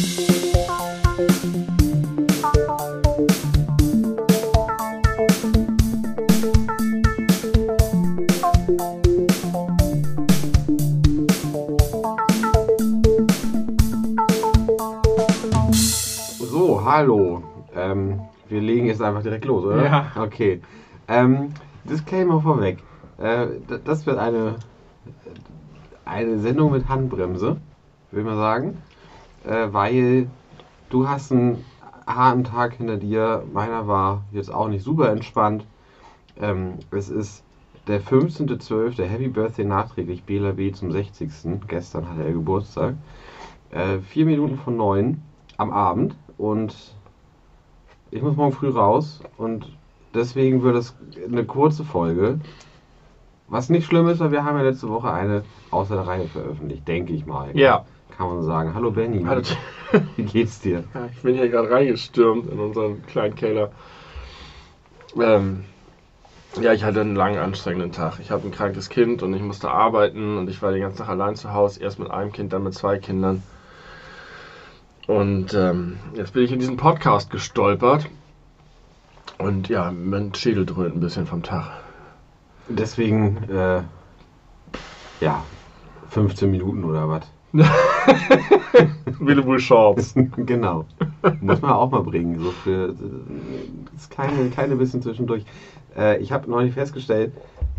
So, hallo. Ähm, wir legen jetzt einfach direkt los, oder? Ja. Okay. Ähm, Disclaimer vorweg. Äh, das wird eine, eine Sendung mit Handbremse, will man sagen. Äh, weil du hast einen harten Tag hinter dir. Meiner war jetzt auch nicht super entspannt. Ähm, es ist der 15.12. Happy Birthday nachträglich Bela B. zum 60. Gestern hatte er Geburtstag. Äh, vier Minuten von neun am Abend und ich muss morgen früh raus und deswegen wird es eine kurze Folge. Was nicht schlimm ist, weil wir haben ja letzte Woche eine außer der Reihe veröffentlicht, denke ich mal. Ja. Kann man sagen. Hallo Benny. Hallo. Wie geht's dir? Ja, Ich bin hier gerade reingestürmt in unseren kleinen Keller. Ähm, ja, ich hatte einen langen, anstrengenden Tag. Ich habe ein krankes Kind und ich musste arbeiten und ich war den ganzen Tag allein zu Hause. Erst mit einem Kind, dann mit zwei Kindern. Und ähm, jetzt bin ich in diesen Podcast gestolpert. Und ja, mein Schädel dröhnt ein bisschen vom Tag. Deswegen, äh, ja, 15 Minuten oder was? Willibur Shorts. genau. Muss man auch mal bringen. So für äh, das kleine, kleine bisschen zwischendurch. Äh, ich habe neulich festgestellt,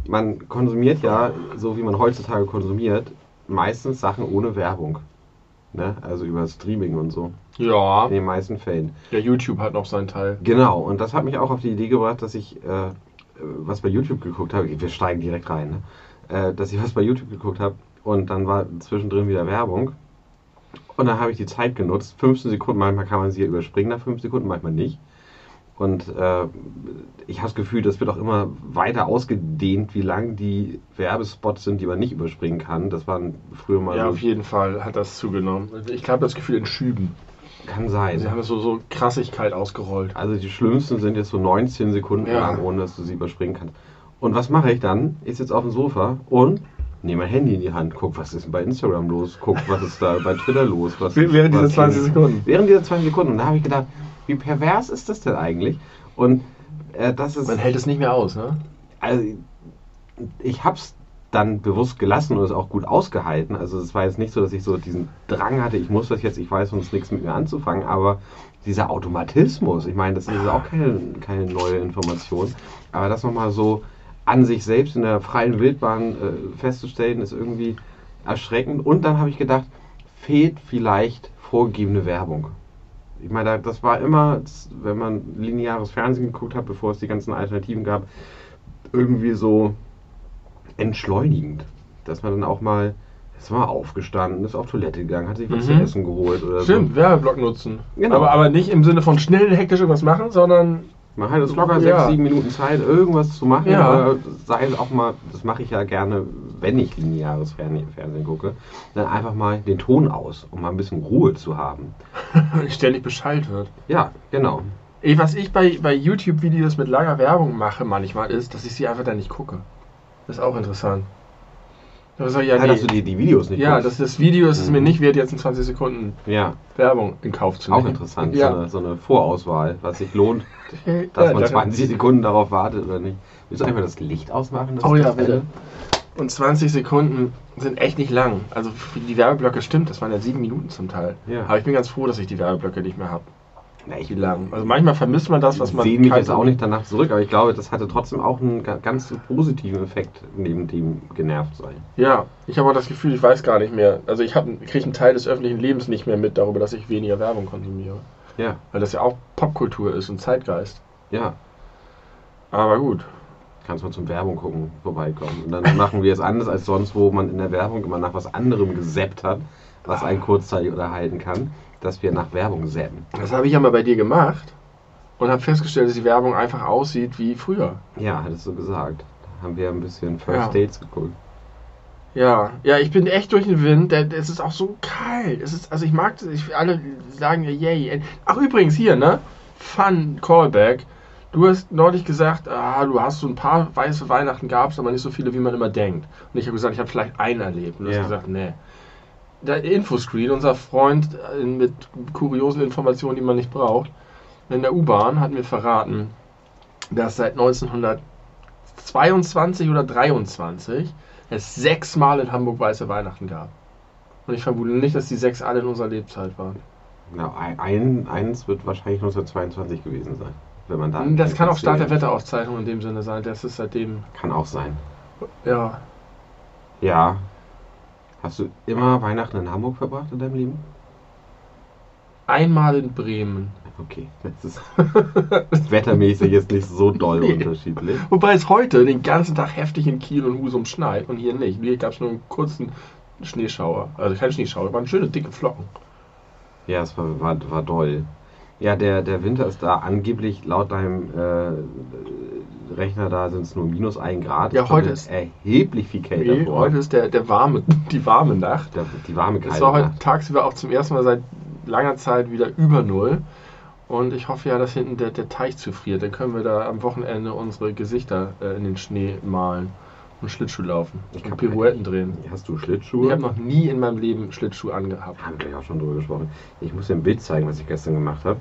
man konsumiert ja, so wie man heutzutage konsumiert, meistens Sachen ohne Werbung. Ne? Also über Streaming und so. Ja, In den meisten Fällen. ja, YouTube hat noch seinen Teil. Genau, und das hat mich auch auf die Idee gebracht, dass ich äh, was bei YouTube geguckt habe. Wir steigen direkt rein, ne? äh, dass ich was bei YouTube geguckt habe und dann war zwischendrin wieder Werbung. Und dann habe ich die Zeit genutzt, 15 Sekunden, manchmal kann man sie ja überspringen nach 5 Sekunden, manchmal nicht. Und äh, ich habe das Gefühl, das wird auch immer weiter ausgedehnt, wie lang die Werbespots sind, die man nicht überspringen kann. Das waren früher mal Ja, so, auf jeden Fall hat das zugenommen. Ich habe das Gefühl in Schüben. kann sein. Sie haben es so, so Krassigkeit ausgerollt. Also die schlimmsten sind jetzt so 19 Sekunden Ja. lang, ohne dass du sie überspringen kannst. Und was mache ich dann? Ich sitze auf dem Sofa und nehme mein Handy in die Hand, guck, was ist denn bei Instagram los, guck, was ist da bei Twitter los. Was, Während dieser was 20 Sekunden. Während dieser 20 Sekunden. Und da habe ich gedacht, wie pervers ist das denn eigentlich? Und äh, das ist... Man hält es nicht mehr aus, ne? Also, ich habe es dann bewusst gelassen und es auch gut ausgehalten. Also es war jetzt nicht so, dass ich so diesen Drang hatte, ich muss das jetzt, ich weiß sonst nichts mit mir anzufangen, aber dieser Automatismus, ich meine, das ist auch keine, keine neue Information, aber das nochmal so an sich selbst in der freien Wildbahn äh, festzustellen, ist irgendwie erschreckend. Und dann habe ich gedacht, fehlt vielleicht vorgegebene Werbung. Ich meine, da- das war immer, wenn man lineares Fernsehen geguckt hat, bevor es die ganzen Alternativen gab, irgendwie so entschleunigend. Dass man dann auch mal, ist mal aufgestanden, ist auf Toilette gegangen, hat sich was zu Mhm. essen geholt oder Stimmt, Werbeblock nutzen. Genau. Aber, aber nicht im Sinne von schnell hektisch irgendwas machen, sondern so. Man hat jetzt locker Ja. sechs, sieben Minuten Zeit, irgendwas zu machen. Ja. Sei es auch mal, das mache ich ja gerne, wenn ich lineares Fernsehen, Fernsehen gucke, dann einfach mal den Ton aus, um mal ein bisschen Ruhe zu haben. ständig Bescheid wird. Ja, genau. Ey, was ich bei, bei YouTube-Videos mit langer Werbung mache manchmal ist, dass ich sie einfach dann nicht gucke. Das ist auch interessant. Das ist ja, Ja, nee. dass du die, die Videos nicht ja das, das Video ist es Mhm. mir nicht wert, jetzt in 20 Sekunden ja, Werbung in Kauf zu nehmen. auch interessant. So, Ja. eine, so eine Vorauswahl, was sich lohnt, dass Ja, man da- 20 Sekunden darauf wartet oder nicht. Willst du einfach das Licht ausmachen? Das Oh ist ja, bitte. Und 20 Sekunden sind echt nicht lang. Also für die Werbeblöcke stimmt, das waren ja sieben Minuten zum Teil. Ja. Aber ich bin ganz froh, dass ich die Werbeblöcke nicht mehr habe. Na, ich lang? Also manchmal vermisst man das, was man. sehe mich jetzt auch nicht danach zurück, aber ich glaube, das hatte trotzdem auch einen ga- ganz positiven Effekt, neben dem genervt sein. Ja, ich habe auch das Gefühl, ich weiß gar nicht mehr. Also ich kriege einen Teil des öffentlichen Lebens nicht mehr mit darüber, dass ich weniger Werbung konsumiere. Ja, Weil das ja auch Popkultur ist und Zeitgeist. ja. Aber gut. Kannst mal zum Werbung gucken, vorbeikommen. Und dann machen wir es anders als sonst, wo man in der Werbung immer nach was anderem gesappt hat, was einen kurzzeitig unterhalten kann, dass wir nach Werbung zappen. Das habe ich ja mal bei dir gemacht und habe festgestellt, dass die Werbung einfach aussieht wie früher. Ja, hattest du gesagt. Da haben wir ein bisschen First Ja. Dates geguckt. Ja, ja, ich bin echt durch den Wind. Es ist auch so kalt. Es ist, also ich mag das. Ich, alle sagen ja, yay. Ach übrigens hier, ne? Fun Callback. Du hast neulich gesagt, ah, du hast so ein paar weiße Weihnachten gab's, aber nicht so viele, wie man immer denkt. Und ich habe gesagt, ich habe vielleicht einen erlebt. Und du Ja. hast gesagt, nee. Der Infoscreen, unser Freund äh, mit kuriosen Informationen, die man nicht braucht, in der U-Bahn hat mir verraten, dass seit 1922 oder 23 es sechsmal in Hamburg weiße Weihnachten gab. Und ich vermute nicht, dass die sechs alle in unserer Lebzeit waren. Na, ein, ein, eins wird wahrscheinlich 1922 gewesen sein. Wenn man da Das kann auch Start der Wetteraufzeichnung in dem Sinne sein. Das ist seitdem. Kann auch sein. Ja. Ja. Hast du immer Weihnachten in Hamburg verbracht in deinem Leben? Einmal in Bremen. Okay, das ist wettermäßig jetzt nicht so doll Nee. unterschiedlich. Wobei es heute den ganzen Tag heftig in Kiel und Husum schneit und hier nicht. Hier gab es nur einen kurzen Schneeschauer. Also kein Schneeschauer, waren schöne dicke Flocken. Ja, es war, war, war doll. Ja, der, der Winter ist da angeblich laut deinem äh, Rechner da sind es nur minus ein Grad. Ja, Es heute ist- erheblich viel kälter Nee, heute ist der, der warme, die warme Nacht. der, die warme Es kalte war heute Nacht. tagsüber auch zum ersten Mal seit langer Zeit wieder über Null. Und ich hoffe ja, dass hinten der, der Teich zufriert. Dann können wir da am Wochenende unsere Gesichter äh, in den Schnee malen und Schlittschuh laufen Ich hab- Pirouetten drehen. Hast du Schlittschuhe? Ich habe noch nie in meinem Leben Schlittschuh angehabt. Haben wir ja auch schon drüber gesprochen. Ich muss dir ein Bild zeigen, was ich gestern gemacht habe.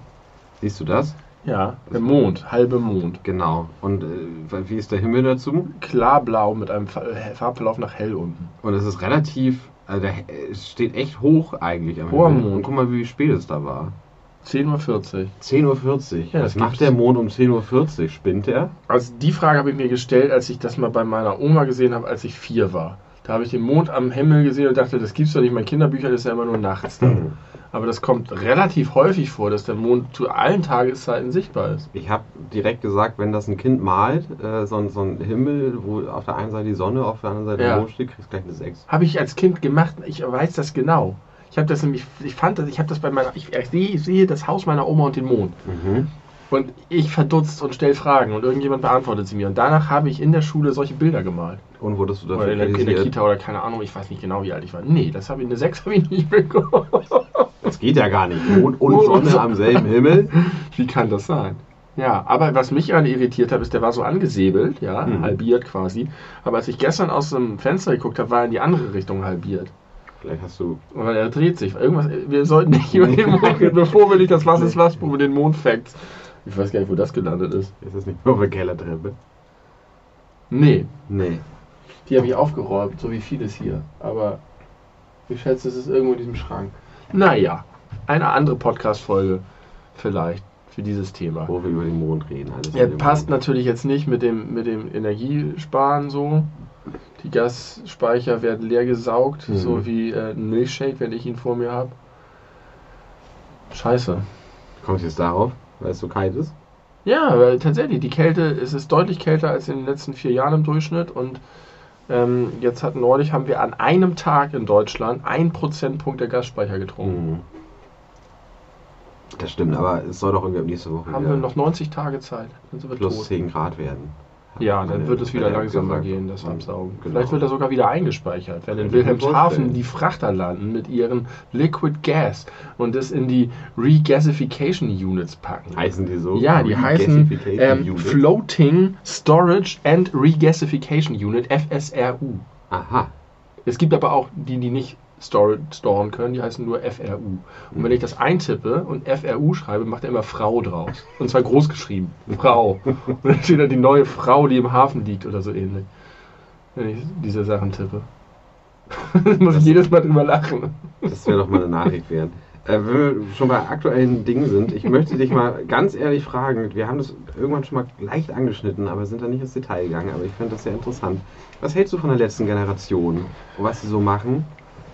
Siehst du das? Ja, der Mond, halbe Mond. Genau. Und äh, wie ist der Himmel dazu? Klar-blau mit einem äh, Farbverlauf nach hell unten. Und es ist relativ, also der, es steht echt hoch eigentlich am Hoher Himmel. Mond. Und guck mal, wie spät es da war. 10.40 Uhr. 10.40 Uhr. Ja, Was das macht der Mond um 10.40 Uhr? Spinnt er? Also die Frage habe ich mir gestellt, als ich das mal bei meiner Oma gesehen habe, als ich vier war. Da habe ich den Mond am Himmel gesehen und dachte, das gibt's doch nicht. Mein Kinderbüchern ist ja immer nur nachts da. Aber das kommt relativ häufig vor, dass der Mond zu allen Tageszeiten sichtbar ist. Ich habe direkt gesagt, wenn das ein Kind malt, äh, so, ein- so ein Himmel, wo auf der einen Seite die Sonne, auf der anderen Seite Ja. der Mond steht, kriegst du gleich eine 6. Habe ich als Kind gemacht. Ich weiß das genau. Ich habe das nämlich, ich fand das, ich habe das bei meiner, ich, ich, sehe, ich sehe das Haus meiner Oma und den Mond. Mhm. Und ich verdutzt und stelle Fragen und irgendjemand beantwortet sie mir. Und danach habe ich in der Schule solche Bilder gemalt. Und wurdest du dafür Oder in der, in der? Kita oder keine Ahnung, ich weiß nicht genau, wie alt ich war. Nee, das habe ich, eine 6 habe ich nicht bekommen. Das geht ja gar nicht. Mond und Sonne am selben Himmel. Wie kann das sein? Ja, aber was mich gerade irritiert hat, ist, der war so angesäbelt, ja, Mhm. halbiert quasi. Aber als ich gestern aus dem Fenster geguckt habe, war er in die andere Richtung halbiert. Vielleicht hast du. Weil er dreht sich. Irgendwas, wir sollten nicht über den Mond reden, bevor wir nicht das Was ist was über den Mond Facts. Ich weiß gar nicht, wo das gelandet ist. Ist das nicht nur auf der Kellertreppe? Nee, Nee. die habe ich aufgeräumt, so wie vieles hier. Aber ich schätze, es ist irgendwo in diesem Schrank. Naja, eine andere Podcast-Folge vielleicht für dieses Thema. Wo wir über den Mond reden. Alles Ja, passt Mond. natürlich jetzt nicht mit dem, mit dem Energiesparen so. Die Gasspeicher werden leer gesaugt, Mhm. so wie äh, ein Milchshake, wenn ich ihn vor mir habe. Scheiße. Kommst du jetzt darauf, weil es so kalt ist? Ja, weil tatsächlich, die Kälte, es ist deutlich kälter als in den letzten vier Jahren im Durchschnitt und ähm, jetzt hat neulich haben wir an einem Tag in Deutschland ein Prozentpunkt der Gasspeicher getrunken. Mhm. Das stimmt, aber es soll doch irgendwie nächste Woche Haben wir noch 90 Tage Zeit, dann sind wir plus tot. 10 Grad werden. Ja, dann wird es wieder langsamer gehen, das Absaugen. genau. Vielleicht wird er sogar wieder eingespeichert, wenn in Wilhelmshaven die Frachter landen mit ihren Liquid Gas und das in die Regasification Units packen. Heißen die so? Ja, die heißen ähm? Floating Storage and Regasification Unit, FSRU. Aha. Es gibt aber auch die, die nicht storen können, die heißen nur FRU. Und wenn ich das eintippe und FRU schreibe, macht er immer Frau draus. Und zwar groß geschrieben. Frau. Und dann steht da die neue Frau, die im Hafen liegt oder so ähnlich. Wenn ich diese Sachen tippe. muss ich jedes Mal drüber lachen. Das wäre doch mal eine Nachricht wert. Äh, wenn wir schon bei aktuellen Dingen sind, ich möchte dich mal ganz ehrlich fragen, wir haben das irgendwann schon mal leicht angeschnitten, aber sind da nicht ins Detail gegangen, aber ich finde das sehr interessant. Was hältst du von der letzten Generation und was sie so machen?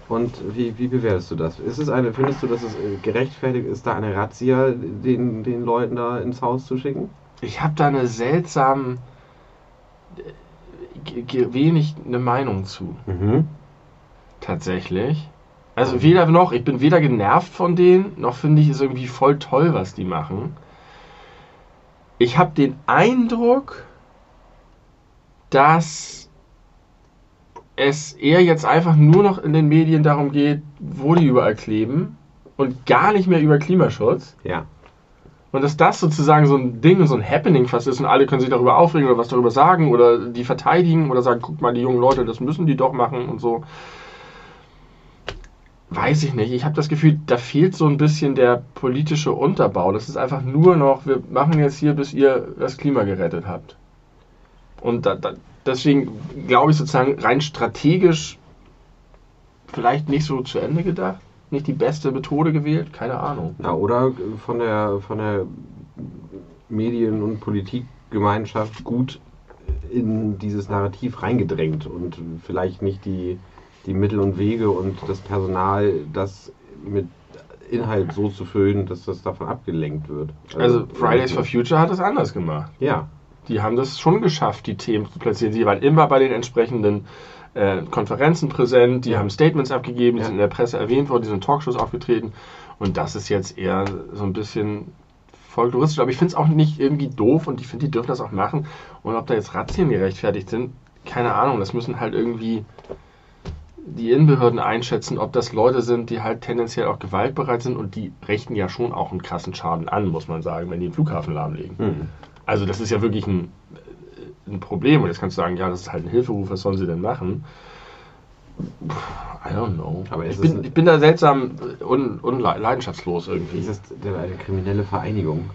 Und wie, wie bewertest du das? Ist es eine, findest du, dass es äh, gerechtfertigt ist, da eine Razzia den, den Leuten da ins Haus zu schicken? Ich habe da eine seltsame, äh, wenig eine Meinung zu. Mhm. Tatsächlich. Also weder noch, ich bin weder genervt von denen, noch finde ich es irgendwie voll toll, was die machen. Ich habe den Eindruck, dass es eher jetzt einfach nur noch in den Medien darum geht, wo die überall kleben und gar nicht mehr über Klimaschutz. Ja. Und dass das sozusagen so ein Ding, so ein Happening fast ist und alle können sich darüber aufregen oder was darüber sagen oder die verteidigen oder sagen, guck mal, die jungen Leute, das müssen die doch machen und so. weiß ich nicht. Ich habe das Gefühl, da fehlt so ein bisschen der politische Unterbau. Das ist einfach nur noch, wir machen jetzt hier, bis ihr das Klima gerettet habt. Und da, da, deswegen glaube ich sozusagen rein strategisch vielleicht nicht so zu Ende gedacht. Nicht die beste Methode gewählt, keine Ahnung. Ja, oder von der, von der Medien- und Politikgemeinschaft gut in dieses Narrativ reingedrängt und vielleicht nicht die, die Mittel und Wege und das Personal, das mit Inhalt so zu füllen, dass das davon abgelenkt wird. Also Fridays for Future hat es anders gemacht. Ja, Die haben das schon geschafft, die Themen zu platzieren. Sie waren immer bei den entsprechenden äh, Konferenzen präsent, die Ja. haben Statements abgegeben, die Ja. sind in der Presse erwähnt worden, die sind in Talkshows aufgetreten. Und das ist jetzt eher so ein bisschen folkloristisch. Aber ich finde es auch nicht irgendwie doof und ich finde, die dürfen das auch machen. Und ob da jetzt Razzien gerechtfertigt sind, keine Ahnung. Das müssen halt irgendwie die Innenbehörden einschätzen, ob das Leute sind, die halt tendenziell auch gewaltbereit sind und die richten ja schon auch einen krassen Schaden an, muss man sagen, wenn die den Flughafen lahmlegen. hm. Also das ist ja wirklich ein, ein Problem. Und jetzt kannst du sagen, ja, das ist halt ein Hilferuf, was sollen sie denn machen? I don't know. Aber ich, bin, ich bin da seltsam un, unleidenschaftslos irgendwie. ist es denn eine kriminelle Vereinigung?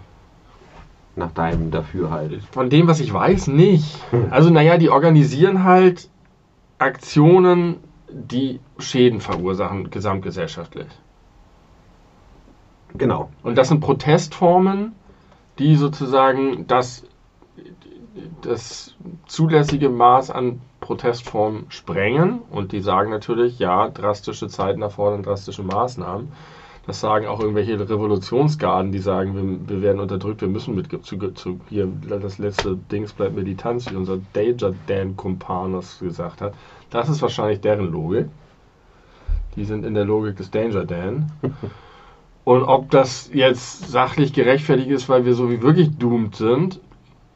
Nach deinem Dafürhalt. Von dem, was ich weiß, nicht. Also naja, die organisieren halt Aktionen, die Schäden verursachen, gesamtgesellschaftlich. Genau. Und das sind Protestformen, die sozusagen das, das zulässige Maß an Protestformen sprengen. Und die sagen natürlich, ja, drastische Zeiten erfordern drastische Maßnahmen. Das sagen auch irgendwelche Revolutionsgarden, die sagen, wir, wir werden unterdrückt, wir müssen mit zu, zu, hier das letzte Dings bleibt Militanz, wie unser Danger Dan Kumpan das gesagt hat. Das ist wahrscheinlich deren Logik. Die sind in der Logik des Danger Dan. Und ob das jetzt sachlich gerechtfertigt ist, weil wir so wie wirklich doomed sind,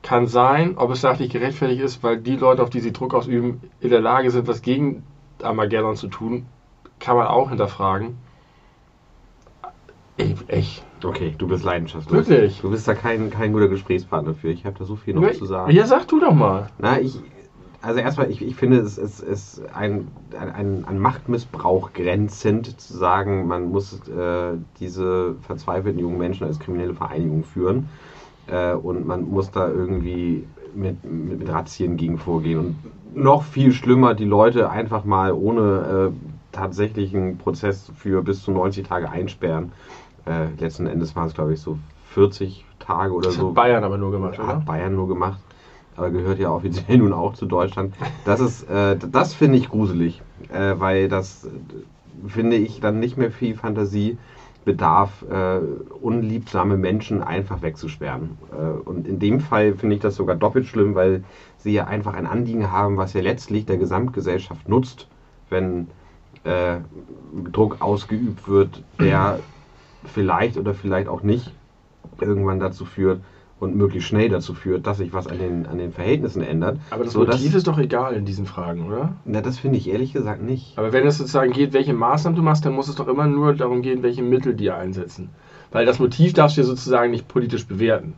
kann sein. Ob es sachlich gerechtfertigt ist, weil die Leute, auf die sie Druck ausüben, in der Lage sind, was gegen Armageddon zu tun, kann man auch hinterfragen. Echt. Okay, du bist leidenschaftslos. Wirklich? Du bist da kein, kein guter Gesprächspartner für. Ich habe da so viel noch zu sagen. Ja, sag du doch mal. Na, ich, also erstmal, ich, ich finde, es ist, ein, ein, ein Machtmissbrauch grenzend zu sagen, man muss äh, diese verzweifelten jungen Menschen als kriminelle Vereinigung führen äh, und man muss da irgendwie mit, mit, mit Razzien gegen vorgehen. Und noch viel schlimmer, die Leute einfach mal ohne äh, tatsächlichen Prozess für bis zu 90 Tage einsperren. Äh, letzten Endes waren es, glaube ich, so 40 Tage oder Das so. hat Bayern aber nur gemacht, oder? Hat Bayern nur gemacht, aber gehört ja offiziell nun auch zu Deutschland. Das ist, äh, das finde ich gruselig, äh, weil das äh, finde ich dann nicht mehr viel Fantasie bedarf, äh, unliebsame Menschen einfach wegzusperren. Äh, und in dem Fall finde ich das sogar doppelt schlimm, weil sie ja einfach ein Anliegen haben, was ja letztlich der Gesamtgesellschaft nutzt, wenn äh, Druck ausgeübt wird, der vielleicht oder vielleicht auch nicht irgendwann dazu führt und möglichst schnell dazu führt, dass sich was an den, an den Verhältnissen ändert. Aber das So, Motiv ist doch egal in diesen Fragen, oder? Na, das finde ich ehrlich gesagt nicht. Aber wenn es sozusagen geht, welche Maßnahmen du machst, dann muss es doch immer nur darum gehen, welche Mittel die einsetzen. Weil das Motiv darfst du ja sozusagen nicht politisch bewerten.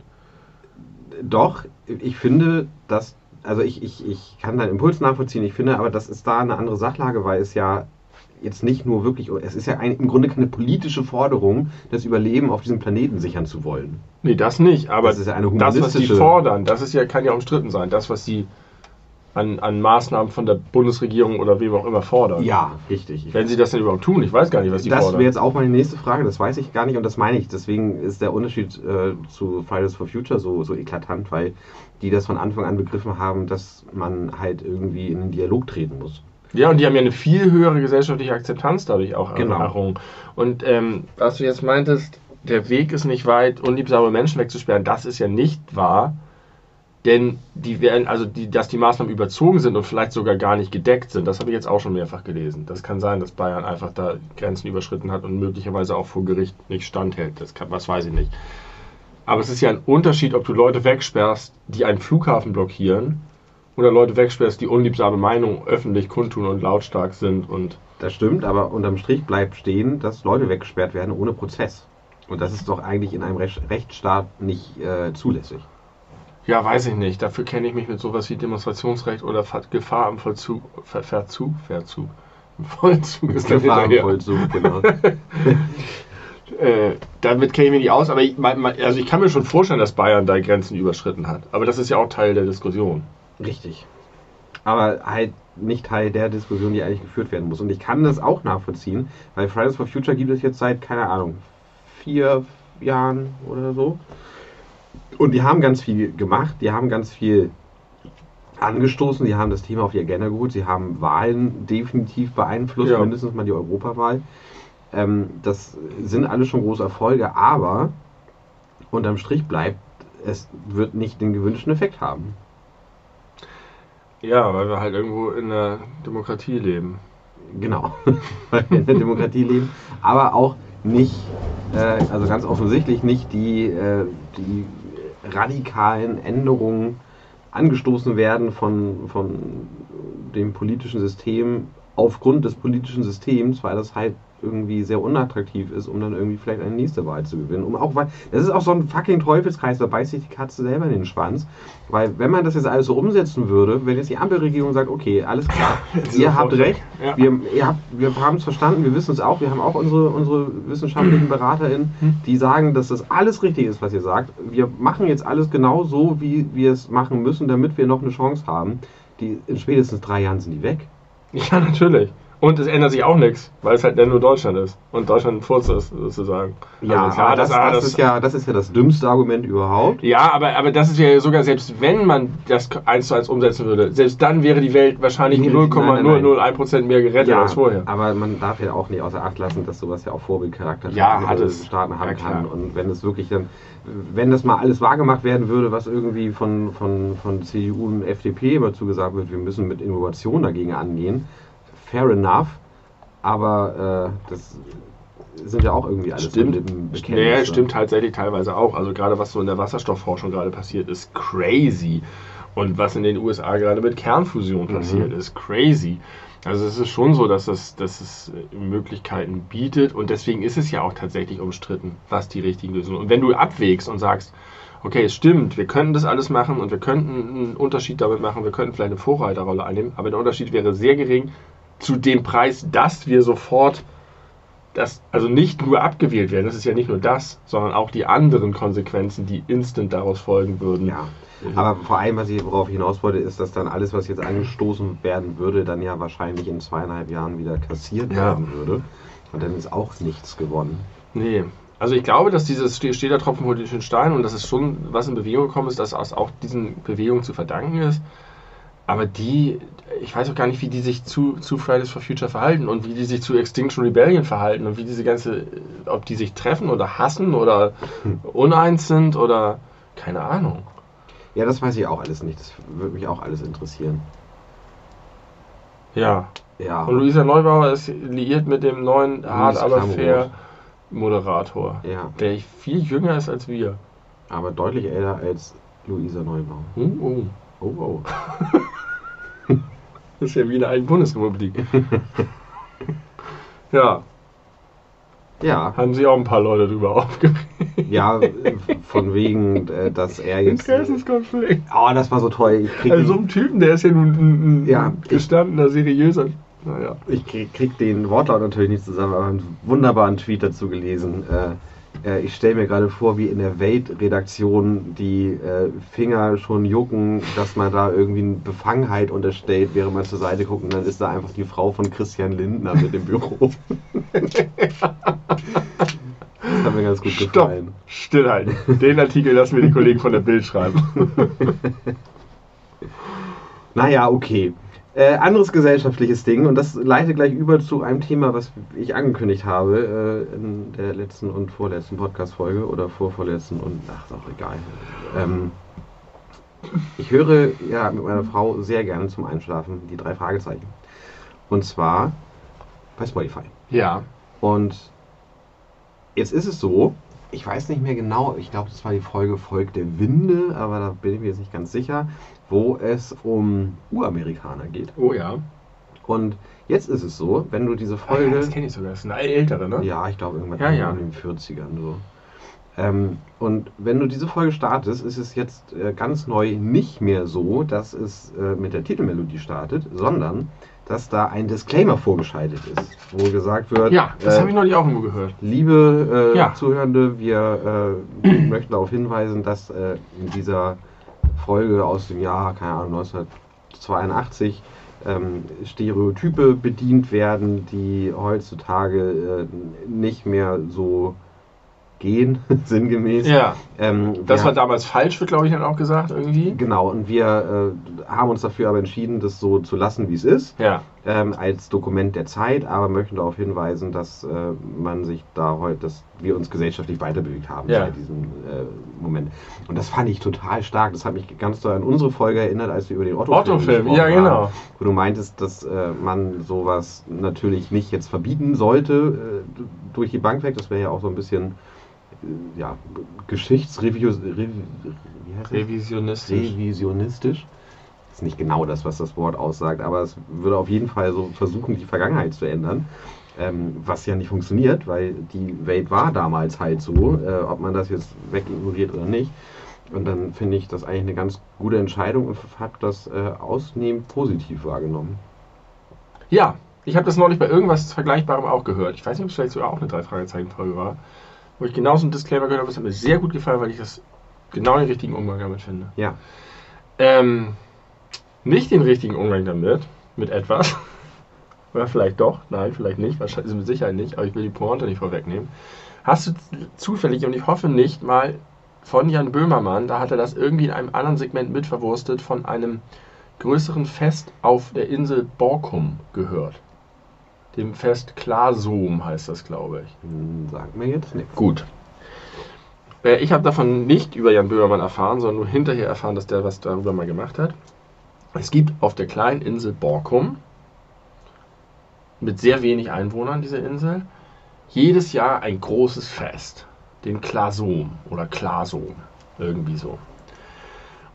Doch, ich finde, dass, also ich, ich, ich kann deinen Impuls nachvollziehen, ich finde aber, das ist da eine andere Sachlage, weil es ja jetzt nicht nur wirklich, es ist ja ein, im Grunde keine politische Forderung, das Überleben auf diesem Planeten sichern zu wollen. Nee, das nicht. Aber Das ist ja eine das, was sie fordern, das ist ja, kann ja umstritten sein. Das, was sie an, an Maßnahmen von der Bundesregierung oder wem auch immer fordern. Ja, richtig. Ich Wenn sie das denn überhaupt tun, ich weiß gar nicht, was das fordern. wäre jetzt auch meine nächste Frage, das weiß ich gar nicht und das meine ich. Deswegen ist der Unterschied äh, zu Fridays for Future so, so eklatant, weil die das von Anfang an begriffen haben, dass man halt irgendwie in den Dialog treten muss. Ja, und die haben ja eine viel höhere gesellschaftliche Akzeptanz dadurch auch Genau. errungen. Und ähm, was du jetzt meintest, der Weg ist nicht weit, unliebsame Menschen wegzusperren, das ist ja nicht wahr. Denn die werden, also die, dass die Maßnahmen überzogen sind und vielleicht sogar gar nicht gedeckt sind, das habe ich jetzt auch schon mehrfach gelesen. Das kann sein, dass Bayern einfach da Grenzen überschritten hat und möglicherweise auch vor Gericht nicht standhält. Das kann, was weiß ich nicht. Aber es ist ja ein Unterschied, ob du Leute wegsperrst, die einen Flughafen blockieren, oder Leute wegsperrst, die unliebsame Meinungen öffentlich kundtun und lautstark sind und Das stimmt, aber unterm Strich bleibt stehen, dass Leute weggesperrt werden ohne Prozess. Und das ist doch eigentlich in einem Rech- Rechtsstaat nicht äh, zulässig. ja, weiß ich nicht. Dafür kenne ich mich mit sowas wie Demonstrationsrecht oder Gefahr im Vollzug, Ver Verzug, Verzug, Vollzug ist dann hinterher. Gefahrenvollzug, genau. Äh, damit kenne ich mich nicht aus, aber ich, mein, also ich kann mir schon vorstellen, dass Bayern da Grenzen überschritten hat. Aber das ist ja auch Teil der Diskussion. Richtig. Aber halt nicht Teil der Diskussion, die eigentlich geführt werden muss. Und ich kann das auch nachvollziehen, weil Fridays for Future gibt es jetzt seit, keine Ahnung, vier Jahren oder so. Und die haben ganz viel gemacht, die haben ganz viel angestoßen, die haben das Thema auf die Agenda geholt, sie haben Wahlen definitiv beeinflusst, Ja. mindestens mal die Europawahl. Ähm, das sind alles schon große Erfolge, aber unterm Strich bleibt, es wird nicht den gewünschten Effekt haben. Ja, weil wir halt irgendwo in der Demokratie leben. Genau, weil wir in der Demokratie leben, aber auch nicht, äh, also ganz offensichtlich nicht die, äh, die radikalen Änderungen angestoßen werden von, von dem politischen System aufgrund des politischen Systems, weil das halt irgendwie sehr unattraktiv ist, um dann irgendwie vielleicht eine nächste Wahl zu gewinnen. Um auch, weil, das ist auch so ein fucking Teufelskreis, da beißt sich die Katze selber in den Schwanz. Weil wenn man das jetzt alles so umsetzen würde, wenn jetzt die Ampelregierung sagt, okay, alles klar, ihr habt recht, Ja. wir, ihr habt, wir haben es verstanden, wir wissen es auch, wir haben auch unsere, unsere wissenschaftlichen BeraterInnen, die sagen, dass das alles richtig ist, was ihr sagt. Wir machen jetzt alles genau so, wie wir es machen müssen, damit wir noch eine Chance haben. Die, in spätestens drei Jahren sind die weg. Ja, natürlich. Und es ändert sich auch nichts, weil es halt ja nur Deutschland ist. Und Deutschland ein Furz ist, sozusagen. Ja, Also klar, das, ah, das, ist ja, das ist ja das dümmste Argument überhaupt. Ja, aber, aber das ist ja sogar, selbst wenn man das eins zu eins umsetzen würde, selbst dann wäre die Welt wahrscheinlich Nee, nein, nein, nein. 0,001% mehr gerettet als vorher. aber man darf ja auch nicht außer Acht lassen, dass sowas ja auch Vorbildcharakter Ja, hat es. Staaten haben Ja, kann. Und wenn es wirklich dann, wenn das mal alles wahrgemacht werden würde, was irgendwie von, von, von CDU und FDP immer zugesagt wird, wir müssen mit Innovation dagegen angehen, fair enough. Aber äh, das sind ja auch irgendwie alles Stimmt. Nee, stimmt tatsächlich teilweise auch. Also gerade was so in der Wasserstoffforschung gerade passiert, ist crazy. Und was in den USA gerade mit Kernfusion passiert, ist crazy. Also es ist schon so, dass es, dass es Möglichkeiten bietet und deswegen ist es ja auch tatsächlich umstritten, was die richtigen Lösungen sind. Und wenn du abwägst und sagst, okay, es stimmt, wir könnten das alles machen und wir könnten einen Unterschied damit machen, wir könnten vielleicht eine Vorreiterrolle einnehmen, aber der Unterschied wäre sehr gering zu dem Preis, dass wir sofort das, also nicht nur abgewählt werden, das ist ja nicht nur das, sondern auch die anderen Konsequenzen, die instant daraus folgen würden. Ja. Aber vor allem, was ich worauf ich hinaus wollte, ist, dass dann alles, was jetzt angestoßen werden würde, dann ja wahrscheinlich in zweieinhalb Jahren wieder kassiert Ja. werden würde. Und dann ist auch nichts gewonnen. Nee. Also ich glaube, dass dieses Ste- steht der Tropfen holt den Stein und dass es schon was in Bewegung gekommen ist, dass es auch diesen Bewegungen zu verdanken ist. Aber die, ich weiß auch gar nicht, wie die sich zu, zu Fridays for Future verhalten und wie die sich zu Extinction Rebellion verhalten und wie diese ganze, ob die sich treffen oder hassen oder uneins sind oder keine Ahnung. Ja, das weiß ich auch alles nicht. Das würde mich auch alles interessieren. Ja. Ja. Und Luisa Neubauer ist liiert mit dem neuen Hard aber fair Moderator, Ja, der viel jünger ist als wir. aber deutlich älter als Luisa Neubau. Oh, oh. Oh, oh. Das ist ja wie in einer Bundesrepublik. ja, Ja, haben sich auch ein paar Leute drüber aufgeregt. ja, von wegen, äh, dass er jetzt. Interessenskonflikt. Oh, das war so toll. Also so ein Typen, der ist ja nun ein, ein Ja. gestandener, seriöser. Naja. ich krieg, krieg den Wortlaut natürlich nicht zusammen, aber einen wunderbaren Tweet dazu gelesen. Äh, äh, ich stelle mir gerade vor, wie in der Welt-Redaktion die äh, Finger schon jucken, dass man da irgendwie eine Befangenheit unterstellt, während man zur Seite guckt und dann ist da einfach die Frau von Christian Lindner mit dem Büro. das hat mir ganz gut Stopp. gefallen. Stillhalten. Den Artikel lassen wir die Kollegen von der Bild schreiben. Naja, okay. Äh, anderes gesellschaftliches Ding und das leitet gleich über zu einem Thema, was ich angekündigt habe äh, in der letzten und vorletzten Podcast-Folge oder vorvorletzten und ach, ist auch egal. Ähm, ich höre ja mit meiner Frau sehr gerne zum Einschlafen die drei Fragezeichen. Und zwar bei Spotify. Ja. Und jetzt ist es so, ich weiß nicht mehr genau, ich glaube, das war die Folge Volk der Winde, aber da bin ich mir jetzt nicht ganz sicher, wo es um Uramerikaner geht. Oh ja. Und jetzt ist es so, wenn du diese Ah, ja Folge. das kenne ich sogar. Das ist eine ältere, ne? Ja, ich glaube irgendwann Ja, ja. in den 40ern so. Ähm, und wenn du diese Folge startest, ist es jetzt äh, ganz neu nicht mehr so, dass es äh, mit der Titelmelodie startet, sondern dass da ein Disclaimer vorgeschaltet ist, wo gesagt wird, Ja, das äh, habe ich neulich auch irgendwo gehört. liebe äh, Ja. Zuhörende, wir äh, möchten darauf hinweisen, dass äh, in dieser Folge aus dem Jahr, keine Ahnung, 1982 ähm, Stereotype bedient werden, die heutzutage äh, nicht mehr so gehen, sinngemäß. Ja, Ähm, das war damals falsch, wird glaube ich dann auch gesagt irgendwie. Genau, und wir äh, haben uns dafür aber entschieden, das so zu lassen, wie es ist, Ja, ähm, als Dokument der Zeit, aber möchten darauf hinweisen, dass äh, man sich da heute, dass wir uns gesellschaftlich weiterbewegt haben Ja. seit diesem äh, Moment. Und das fand ich total stark. Das hat mich ganz doll an unsere Folge erinnert, als wir über den Otto-Film Otto-Film, gesprochen ja haben, genau. Wo du meintest, dass äh, man sowas natürlich nicht jetzt verbieten sollte äh, durch die Bank weg. Das wäre ja auch so ein bisschen ja, Geschichtsreview. Revi, wie heißt das? Revisionistisch. revisionistisch. Ist nicht genau das, was das Wort aussagt, aber es würde auf jeden Fall so versuchen, die Vergangenheit zu ändern. Ähm, was ja nicht funktioniert, weil die Welt war damals halt so, äh, ob man das jetzt wegignoriert oder nicht. Und dann finde ich das eigentlich eine ganz gute Entscheidung und habe das äh, ausnehmend positiv wahrgenommen. Ja, ich habe das neulich bei irgendwas Vergleichbarem auch gehört. Ich weiß nicht, ob es vielleicht sogar auch eine Drei-Fragezeichen-Folge war, wo ich genau so einen Disclaimer gehört habe. Das hat mir sehr gut gefallen, weil ich das genau den richtigen Umgang damit finde. Ja, Ähm, nicht den richtigen Umgang damit, mit etwas. Oder vielleicht doch, nein, vielleicht nicht, wahrscheinlich mit Sicherheit nicht, aber ich will die Pointe nicht vorwegnehmen. Hast du zufällig, und ich hoffe nicht, mal von Jan Böhmermann, da hat er das irgendwie in einem anderen Segment mitverwurstet, von einem größeren Fest auf der Insel Borkum gehört. Dem Fest Klasom heißt das, glaube ich. hm, sagt mir jetzt nichts. Gut. Äh, Ich habe davon nicht über Jan Böhmermann erfahren, sondern nur hinterher erfahren, dass der was darüber mal gemacht hat. Es gibt auf der kleinen Insel Borkum, mit sehr wenig Einwohnern, diese Insel, jedes Jahr ein großes Fest. Den Klasom oder Klasom. Irgendwie so.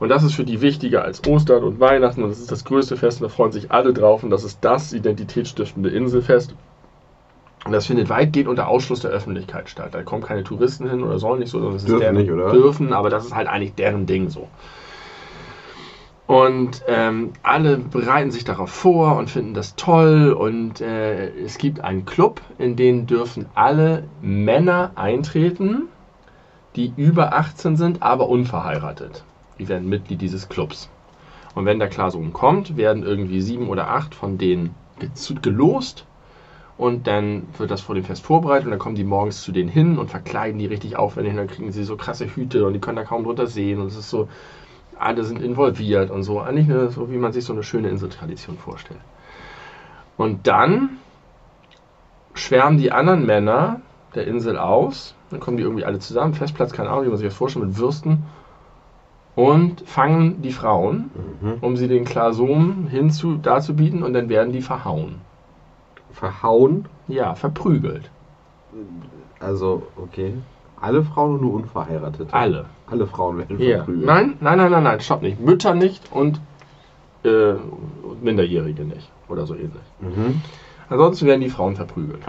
Und das ist für die wichtiger als Ostern und Weihnachten und das ist das größte Fest und da freuen sich alle drauf und das ist das identitätsstiftende Inselfest. Und das findet weitgehend unter Ausschluss der Öffentlichkeit statt. Da kommen keine Touristen hin oder sollen nicht so, sondern ist Dürfen deren, nicht, oder? Dürfen, aber das ist halt eigentlich deren Ding so. Und ähm, alle bereiten sich darauf vor und finden das toll. Und äh, es gibt einen Club, in den dürfen alle Männer eintreten, die über 18 sind, aber unverheiratet. Die werden Mitglied dieses Clubs. Und wenn der Klasum kommt, werden irgendwie sieben oder acht von denen gelost. Und dann wird das vor dem Fest vorbereitet und dann kommen die morgens zu denen hin und verkleiden die richtig aufwendig. Und dann kriegen sie so krasse Hüte und die können da kaum drunter sehen. Und es ist so, alle sind involviert und so. Eigentlich eine, so, wie man sich so eine schöne Inseltradition vorstellt. Und dann schwärmen die anderen Männer der Insel aus. Dann kommen die irgendwie alle zusammen. Festplatz, keine Ahnung, wie man sich das vorstellt, mit Würsten. Und fangen die Frauen, Mhm. um sie den Klasom hinzu darzubieten. Und dann werden die verhauen. Verhauen, Ja, verprügelt. also okay. Alle Frauen und nur Unverheiratete. Alle. Alle Frauen werden Ja. verprügelt. Nein, nein, nein, nein, nein, stopp nicht. Mütter nicht und äh, Minderjährige nicht. Oder so ähnlich. Mhm. Ansonsten werden die Frauen verprügelt.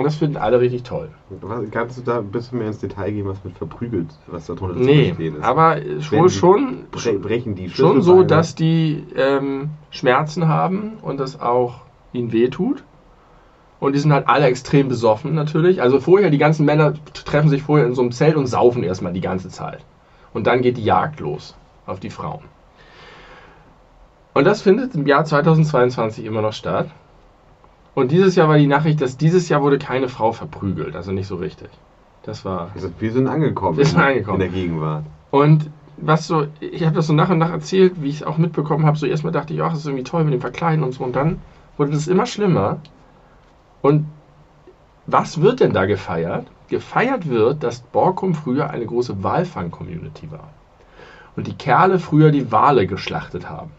Und das finden alle richtig toll. Was, kannst du da ein bisschen mehr ins Detail gehen, was mit verprügelt, was darunter zu Nee, verstehen ist? aber wohl schon, Bre brechen die schon so, dass die ähm, Schmerzen haben und das auch ihnen wehtut. Und die sind halt alle extrem besoffen natürlich. Also vorher, die ganzen Männer treffen sich vorher in so einem Zelt und saufen erstmal die ganze Zeit. Und dann geht die Jagd los auf die Frauen. Und das findet im Jahr 2022 immer noch statt. Und dieses Jahr war die Nachricht, dass dieses Jahr wurde keine Frau verprügelt. Also nicht so richtig. Das war Also, wir sind angekommen, Wir sind in, angekommen. in der Gegenwart. Und was so, ich habe das so nach und nach erzählt, wie ich es auch mitbekommen habe. So erstmal dachte ich, ach, das ist irgendwie toll mit dem Verkleiden und so. Und dann wurde das immer schlimmer. Und was wird denn da gefeiert? Gefeiert wird, dass Borkum früher eine große Walfang-Community war. Und die Kerle früher die Wale geschlachtet haben.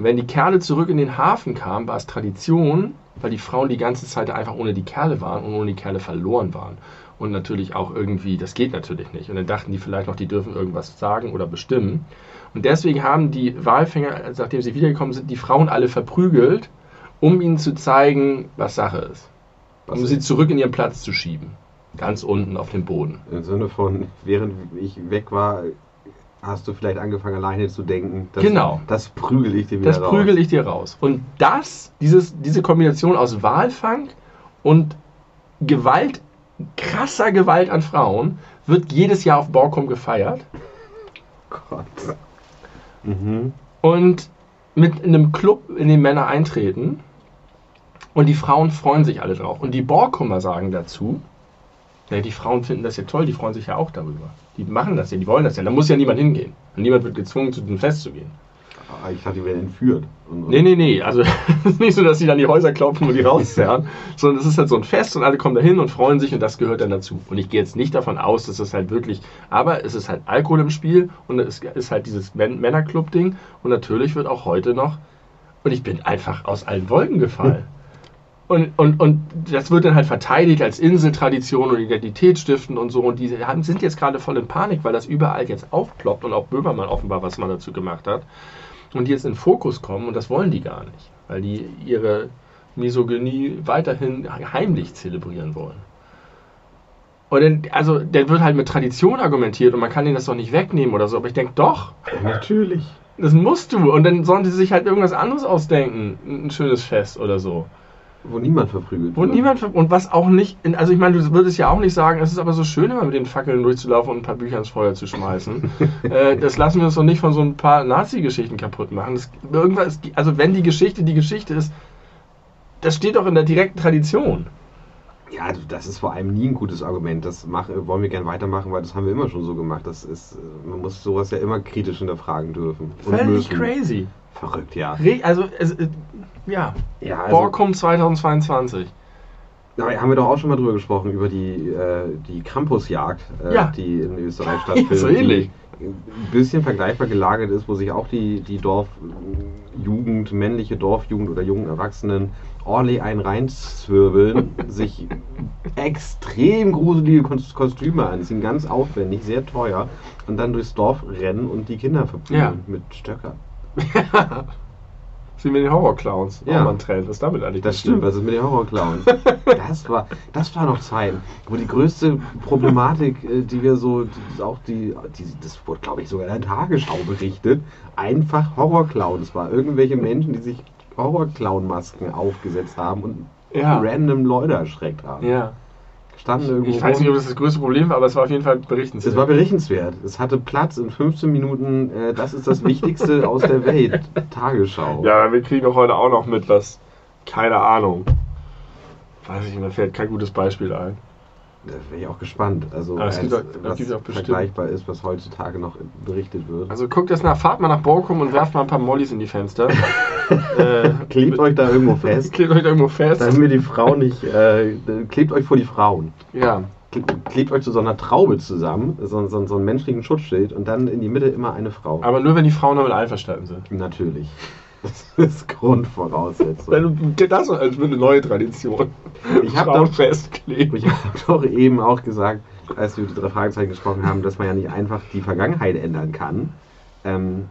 Und wenn die Kerle zurück in den Hafen kamen, war es Tradition, weil die Frauen die ganze Zeit einfach ohne die Kerle waren und ohne die Kerle verloren waren. Und natürlich auch irgendwie, das geht natürlich nicht. Und dann dachten die vielleicht noch, die dürfen irgendwas sagen oder bestimmen. Und deswegen haben die Walfänger, nachdem sie wiedergekommen sind, die Frauen alle verprügelt, um ihnen zu zeigen, was Sache ist. Um sie zurück in ihren Platz zu schieben. Ganz unten auf dem Boden. Im Sinne von, während ich weg war, hast du vielleicht angefangen alleine zu denken. Das, Genau. Das prügel ich dir wieder Das raus. prügel ich dir raus. Und das, dieses, diese Kombination aus Walfang und Gewalt, krasser Gewalt an Frauen, wird jedes Jahr auf Borkum gefeiert. Gott. Mhm. Und mit einem Club, in den Männer eintreten. Und die Frauen freuen sich alle drauf. Und die Borkumer sagen dazu, ja, die Frauen finden das ja toll, die freuen sich ja auch darüber. Die machen das ja, die wollen das ja. Da muss ja niemand hingehen. Und niemand wird gezwungen, zu dem Fest zu gehen. Ah, Ich dachte, die werden entführt. Und, Nee, nee, nee. Also es ist nicht so, dass die dann die Häuser klopfen und die rauszerren, sondern es ist halt so ein Fest und alle kommen da hin und freuen sich und das gehört dann dazu. Und ich gehe jetzt nicht davon aus, dass das halt wirklich, aber es ist halt Alkohol im Spiel und es ist halt dieses Män- Männerclub-Ding und natürlich wird auch heute noch, und ich bin einfach aus allen Wolken gefallen. Und, und, und das wird dann halt verteidigt als Inseltradition und Identitätsstiften und so. Und die haben, sind jetzt gerade voll in Panik, weil das überall jetzt aufploppt und auch Böhmermann offenbar was mal dazu gemacht hat und die jetzt in Fokus kommen und das wollen die gar nicht, weil die ihre Misogynie weiterhin heimlich zelebrieren wollen. Und dann, also, dann wird halt mit Tradition argumentiert und man kann denen das doch nicht wegnehmen oder so, aber ich denke doch, Natürlich. das musst du und dann sollen sie sich halt irgendwas anderes ausdenken, ein schönes Fest oder so. Wo niemand verprügelt Wo wird. niemand, ver- und was auch nicht, in- also ich meine, du würdest ja auch nicht sagen, es ist aber so schön, immer mit den Fackeln durchzulaufen und ein paar Bücher ins Feuer zu schmeißen. äh, das lassen wir uns doch nicht von so ein paar Nazi-Geschichten kaputt machen. Das, irgendwas, also wenn die Geschichte die Geschichte ist, das steht doch in der direkten Tradition. Ja, also das ist vor allem nie ein gutes Argument. Das mach, wollen wir gern weitermachen, weil das haben wir immer schon so gemacht. Das ist, äh, man muss sowas ja immer kritisch hinterfragen dürfen. Völlig crazy. Verrückt, ja. Also, es, äh, ja, Ja, also, Borkum 2022. da haben wir doch auch schon mal drüber gesprochen, über die, äh, die Krampusjagd, äh, Ja. die in Österreich stattfindet. so ähnlich. Ein bisschen vergleichbar gelagert ist, wo sich auch die, die Dorfjugend, männliche Dorfjugend oder jungen Erwachsenen ordentlich einen reinzwirbeln, sich extrem gruselige Kos- Kostüme anziehen, ganz aufwendig, sehr teuer, und dann durchs Dorf rennen und die Kinder verprügeln Ja. mit Stöckern. Wie mit den Horrorclowns. Ja. Mal ein Trend. Was ist damit eigentlich Das stimmt, was ist mit den Horrorclowns? Das war, das war noch Zeiten, wo die größte Problematik, äh, die wir so, die, auch die, die, das wurde glaube ich sogar in der Tagesschau berichtet, einfach Horrorclowns war. Irgendwelche Menschen, die sich Horrorclown-Masken aufgesetzt haben und Ja. random Leute erschreckt haben. Ja. Standen irgendwo Ich weiß nicht, ob das das größte Problem war, aber es war auf jeden Fall berichtenswert. Es war berichtenswert. Es hatte Platz in 15 Minuten. Äh, das ist das Wichtigste aus der Welt. Tagesschau. Ja, wir kriegen doch heute auch noch mit was. Keine Ahnung. Weiß ich nicht, mir fällt kein gutes Beispiel ein. Da wäre ich auch gespannt. Also, Aber es als, gibt auch- was gibt auch vergleichbar ist, was heutzutage noch berichtet wird. Also guckt das nach, fahrt mal nach Borkum und werft mal ein paar Mollys in die Fenster. äh, klebt euch da irgendwo fest, Klebt euch da irgendwo fest. damit wir die Frau nicht. Äh, klebt euch vor die Frauen. Ja. Kle- Klebt euch zu so einer Traube zusammen, so, so, so einen menschlichen Schutzschild und dann in die Mitte immer eine Frau. Aber nur wenn die Frauen damit einverstanden sind. Natürlich. Das ist Grundvoraussetzung. Das als eine neue Tradition. Ich hab doch- festkleben. Ich habe doch eben auch gesagt, als wir über die drei Fragezeichen gesprochen haben, dass man ja nicht einfach die Vergangenheit ändern kann. Ähm,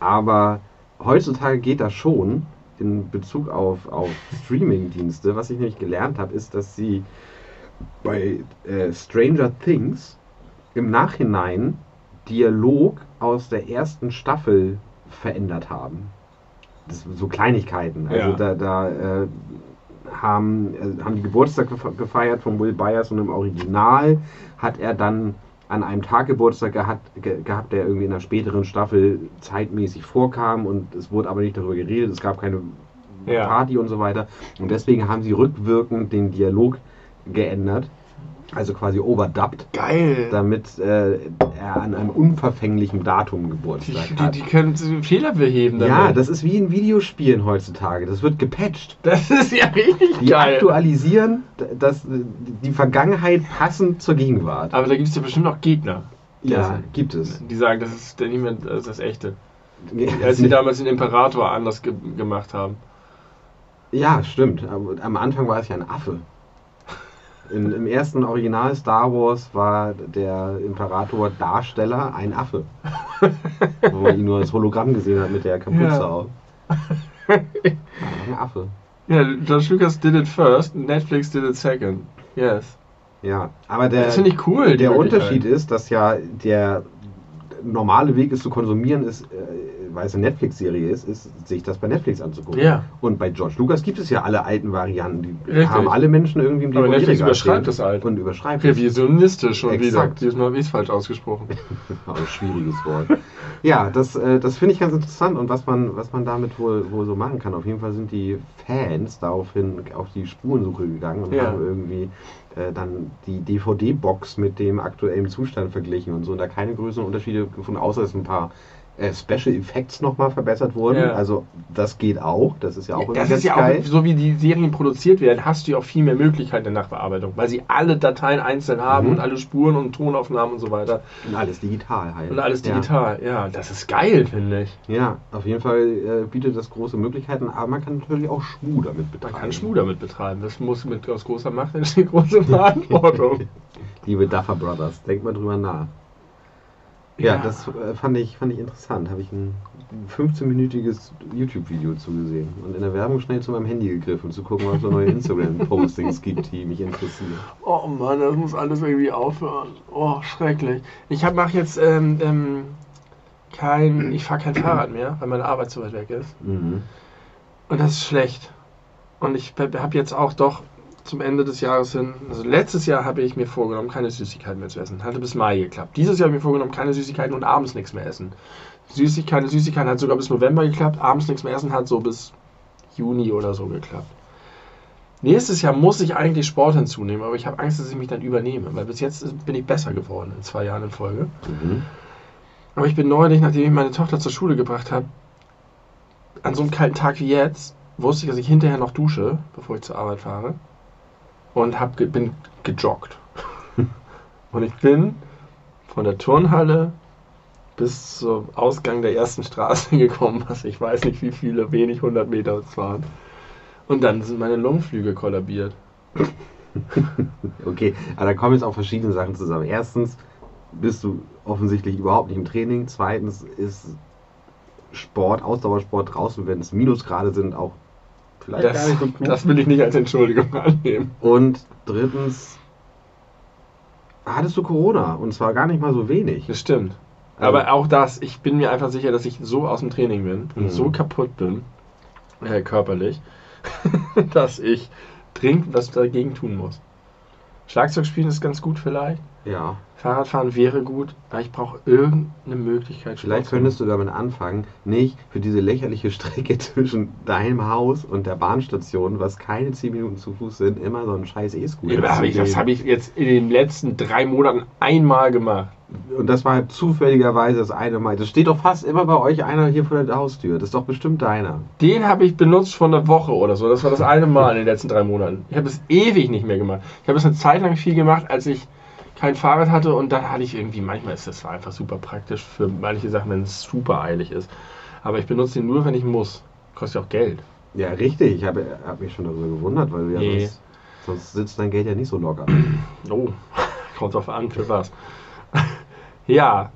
aber heutzutage geht das schon in Bezug auf, auf Streaming-Dienste. Was ich nämlich gelernt habe, ist, dass sie bei äh, Stranger Things im Nachhinein Dialog aus der ersten Staffel verändert haben. Das so Kleinigkeiten. Also Ja. da, da äh, haben, äh, haben die Geburtstag gef- gefeiert von Will Byers und im Original hat er dann an einem Tag Geburtstag gehabt, ge gehabt, der irgendwie in einer späteren Staffel zeitmäßig vorkam und es wurde aber nicht darüber geredet, es gab keine Ja. Party und so weiter. Und deswegen haben sie rückwirkend den Dialog geändert, also quasi overdubbt, Geil. damit äh, er an einem unverfänglichen Datum Die, Geburtstag die, hat. die können Fehler beheben. ja, damit. das ist wie in Videospielen heutzutage. Das wird gepatcht. das ist ja richtig Die geil. aktualisieren d- das, die Vergangenheit passend zur Gegenwart. Aber da gibt es ja bestimmt auch Gegner. ja, gibt es. Die sagen, das ist nicht mehr das, ist das Echte. Ja, Als sie damals den Imperator anders ge gemacht haben. Ja, stimmt. Aber am Anfang war es ja ein Affe. In, Im ersten Original Star Wars war der Imperator Darsteller ein Affe. Wo man ihn nur als Hologramm gesehen hat mit der Kapuze Ja. auf. Ein Affe. Ja, George Lucas did it first, Netflix did it second. Yes. Ja, aber der, das finde ich cool. der. Unterschied ist, dass ja der normale Weg ist zu konsumieren, ist, äh, weil es eine Netflix-Serie ist, ist, sich das bei Netflix anzugucken. Ja. Und bei George Lucas gibt es ja alle alten Varianten. Die Richtig. haben alle Menschen irgendwie im Aber Netflix überschreibt das halt. Und überschreibt es. Revisionistisch schon Exakt. wieder. Diesmal habe ich es falsch ausgesprochen. Aber schwieriges Wort. ja, das, äh, das finde ich ganz interessant und was man, was man damit wohl, wohl so machen kann. Auf jeden Fall sind die Fans daraufhin auf die Spurensuche gegangen und Ja. haben irgendwie äh, dann die DVD-Box mit dem aktuellen Zustand verglichen und so und da keine größeren Unterschiede gefunden, außer dass ein paar äh, Special Effects nochmal verbessert wurden. Ja. Also das geht auch, das ist ja auch immer das ist ja geil. auch, so wie die Serien produziert werden, hast du ja auch viel mehr Möglichkeiten der Nachbearbeitung, weil sie alle Dateien einzeln haben Mhm. und alle Spuren und Tonaufnahmen und so weiter. Und alles digital halt. Und alles Ja. digital. Ja, das ist geil, finde ich. Ja, auf jeden Fall äh, bietet das große Möglichkeiten, aber man kann natürlich auch Schmu damit betreiben. Man kann Schmu damit betreiben. Das muss mit aus großer Macht entstehen, große Verantwortung. Liebe Duffer Brothers, denkt mal drüber nach. Ja, Ja. das äh, fand, ich, fand ich interessant. Habe ich ein 15-minütiges YouTube-Video zugesehen und in der Werbung schnell zu meinem Handy gegriffen, zu gucken, was es neue Instagram-Postings gibt, die mich interessieren. Oh Mann, das muss alles irgendwie aufhören. Oh, schrecklich. Ich mache jetzt ähm, ähm, kein, ich fahre kein Fahrrad mehr, weil meine Arbeit so weit weg ist. Mhm. Und das ist schlecht. Und ich habe jetzt auch doch zum Ende des Jahres hin, also letztes Jahr habe ich mir vorgenommen, keine Süßigkeiten mehr zu essen. Hatte bis Mai geklappt. Dieses Jahr habe ich mir vorgenommen, keine Süßigkeiten und abends nichts mehr essen. Süßigkeiten, Süßigkeiten hat sogar bis November geklappt, abends nichts mehr essen hat so bis Juni oder so geklappt. Nächstes Jahr muss ich eigentlich Sport hinzunehmen, aber ich habe Angst, dass ich mich dann übernehme, weil bis jetzt bin ich besser geworden in zwei Jahren in Folge. Mhm. Aber ich bin neulich, nachdem ich meine Tochter zur Schule gebracht habe, an so einem kalten Tag wie jetzt, wusste ich, dass ich hinterher noch dusche, bevor ich zur Arbeit fahre. Und hab, bin gejoggt. und ich bin von der Turnhalle bis zum Ausgang der ersten Straße gekommen, was ich weiß nicht wie viele, wenig 100 Meter es waren. Und dann sind meine Lungenflügel kollabiert. Okay, aber da kommen jetzt auch verschiedene Sachen zusammen. Erstens bist du offensichtlich überhaupt nicht im Training. Zweitens ist Sport, Ausdauersport draußen, wenn es Minusgrade sind, auch vielleicht gar Das, nicht so gut. das will ich nicht als Entschuldigung annehmen. Und drittens hattest du Corona und zwar gar nicht mal so wenig. Das stimmt. Also- Aber auch das, ich bin mir einfach sicher, dass ich so aus dem Training bin und Mhm. so kaputt bin, äh, körperlich, dass ich dringend was dagegen tun muss. Schlagzeug spielen ist ganz gut vielleicht. Ja, Fahrradfahren wäre gut, aber ich brauche irgendeine Möglichkeit. vielleicht könntest du damit anfangen, nicht für diese lächerliche Strecke zwischen deinem Haus und der Bahnstation, was keine 10 Minuten zu Fuß sind, immer so einen scheiß E-Scooter Ja, zu ich, das habe ich jetzt in den letzten drei Monaten einmal gemacht. Und das war zufälligerweise das eine Mal. Das steht doch fast immer bei euch einer hier vor der Haustür. Das ist doch bestimmt deiner. Den habe ich benutzt vor einer Woche oder so. Das war das eine Mal in den letzten drei Monaten. Ich habe es ewig nicht mehr gemacht. Ich habe es eine Zeit lang viel gemacht, als ich kein Fahrrad hatte und dann hatte ich irgendwie, manchmal ist das einfach super praktisch für manche Sachen, wenn es super eilig ist. Aber ich benutze den nur, wenn ich muss. Kostet ja auch Geld. Ja, richtig. Ich habe hab mich schon darüber gewundert, weil du ja Nee. sonst, sonst sitzt dein Geld ja nicht so locker. Oh, kommt drauf an, für was. ja,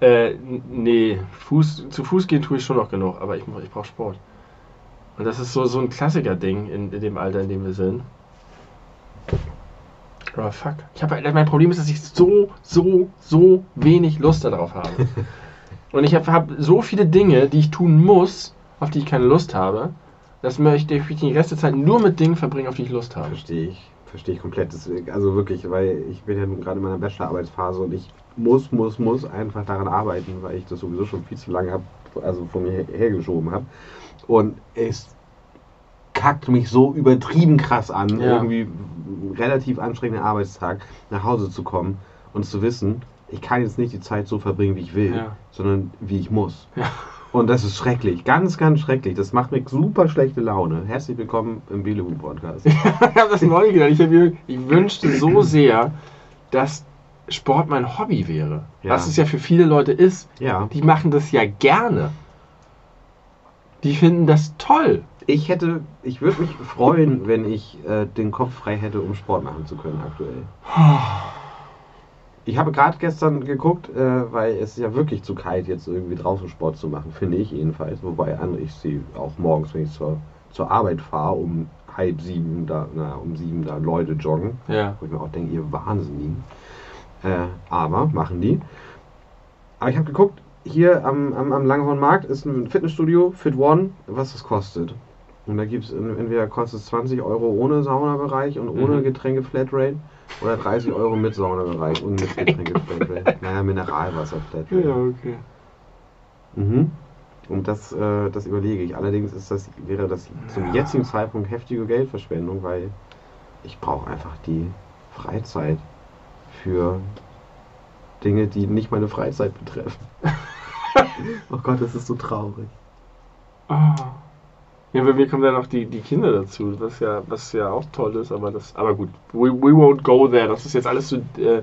äh, nee, Fuß, zu Fuß gehen tue ich schon noch genug, aber ich, ich brauche Sport. Und das ist so, so ein Klassiker-Ding in, in dem Alter, in dem wir sind. Aber fuck. Ich hab, halt- mein Problem ist, dass ich so, so, so wenig Lust darauf habe. Und ich habe hab so viele Dinge, die ich tun muss, auf die ich keine Lust habe. Das möchte ich die Rest der Zeit nur mit Dingen verbringen, auf die ich Lust habe. Verstehe ich. Verstehe ich komplett. Deswegen, also wirklich, weil ich bin ja nun gerade in meiner Bachelorarbeitsphase und ich muss, muss, muss einfach daran arbeiten, weil ich das sowieso schon viel zu lange habe, also von mir hergeschoben habe. Und es kackt mich so übertrieben krass an, Ja. irgendwie relativ anstrengenden Arbeitstag nach Hause zu kommen und zu wissen, ich kann jetzt nicht die Zeit so verbringen, wie ich will, Ja. sondern wie ich muss. Ja. Und das ist schrecklich, ganz, ganz schrecklich. Das macht mir super schlechte Laune. Herzlich willkommen im Bielehuhn-Podcast. ich habe das neulich gedacht. Ich, mir- ich wünschte so sehr, dass Sport mein Hobby wäre. Ja. Was es ja für viele Leute ist. Ja. Die machen das ja gerne. Die finden das toll. Ich hätte, ich würde mich freuen, wenn ich äh, den Kopf frei hätte, um Sport machen zu können aktuell. Ich habe gerade gestern geguckt, äh, weil es ist ja wirklich zu kalt, jetzt irgendwie draußen Sport zu machen, finde ich jedenfalls. Wobei andere, ich sehe auch morgens, wenn ich zur, zur Arbeit fahre, um halb sieben, da, na, um sieben da Leute joggen. Ja. Wo ich mir auch denke, ihr Wahnsinnigen. Äh, aber machen die. Aber ich habe geguckt, hier am, am, am Langhornmarkt ist ein Fitnessstudio, Fit One, was das kostet. Und da gibt es entweder kostet es 20 Euro ohne Saunabereich und ohne Mhm. Getränke Flatrate oder 30 Euro mit Saunabereich und mit Getränke Flatrate. Naja, Mineralwasser Flatrate. okay. Mhm. Und das, äh, das überlege ich. Allerdings ist das, wäre das zum Ja. jetzigen Zeitpunkt heftige Geldverschwendung, weil ich brauche einfach die Freizeit für Dinge, die nicht meine Freizeit betreffen. oh Gott, das ist so traurig. Ah. Ja, bei mir kommen dann noch die, die Kinder dazu, was ja, was ja auch toll ist, aber das, aber gut, we, we won't go there. Das ist jetzt alles so äh,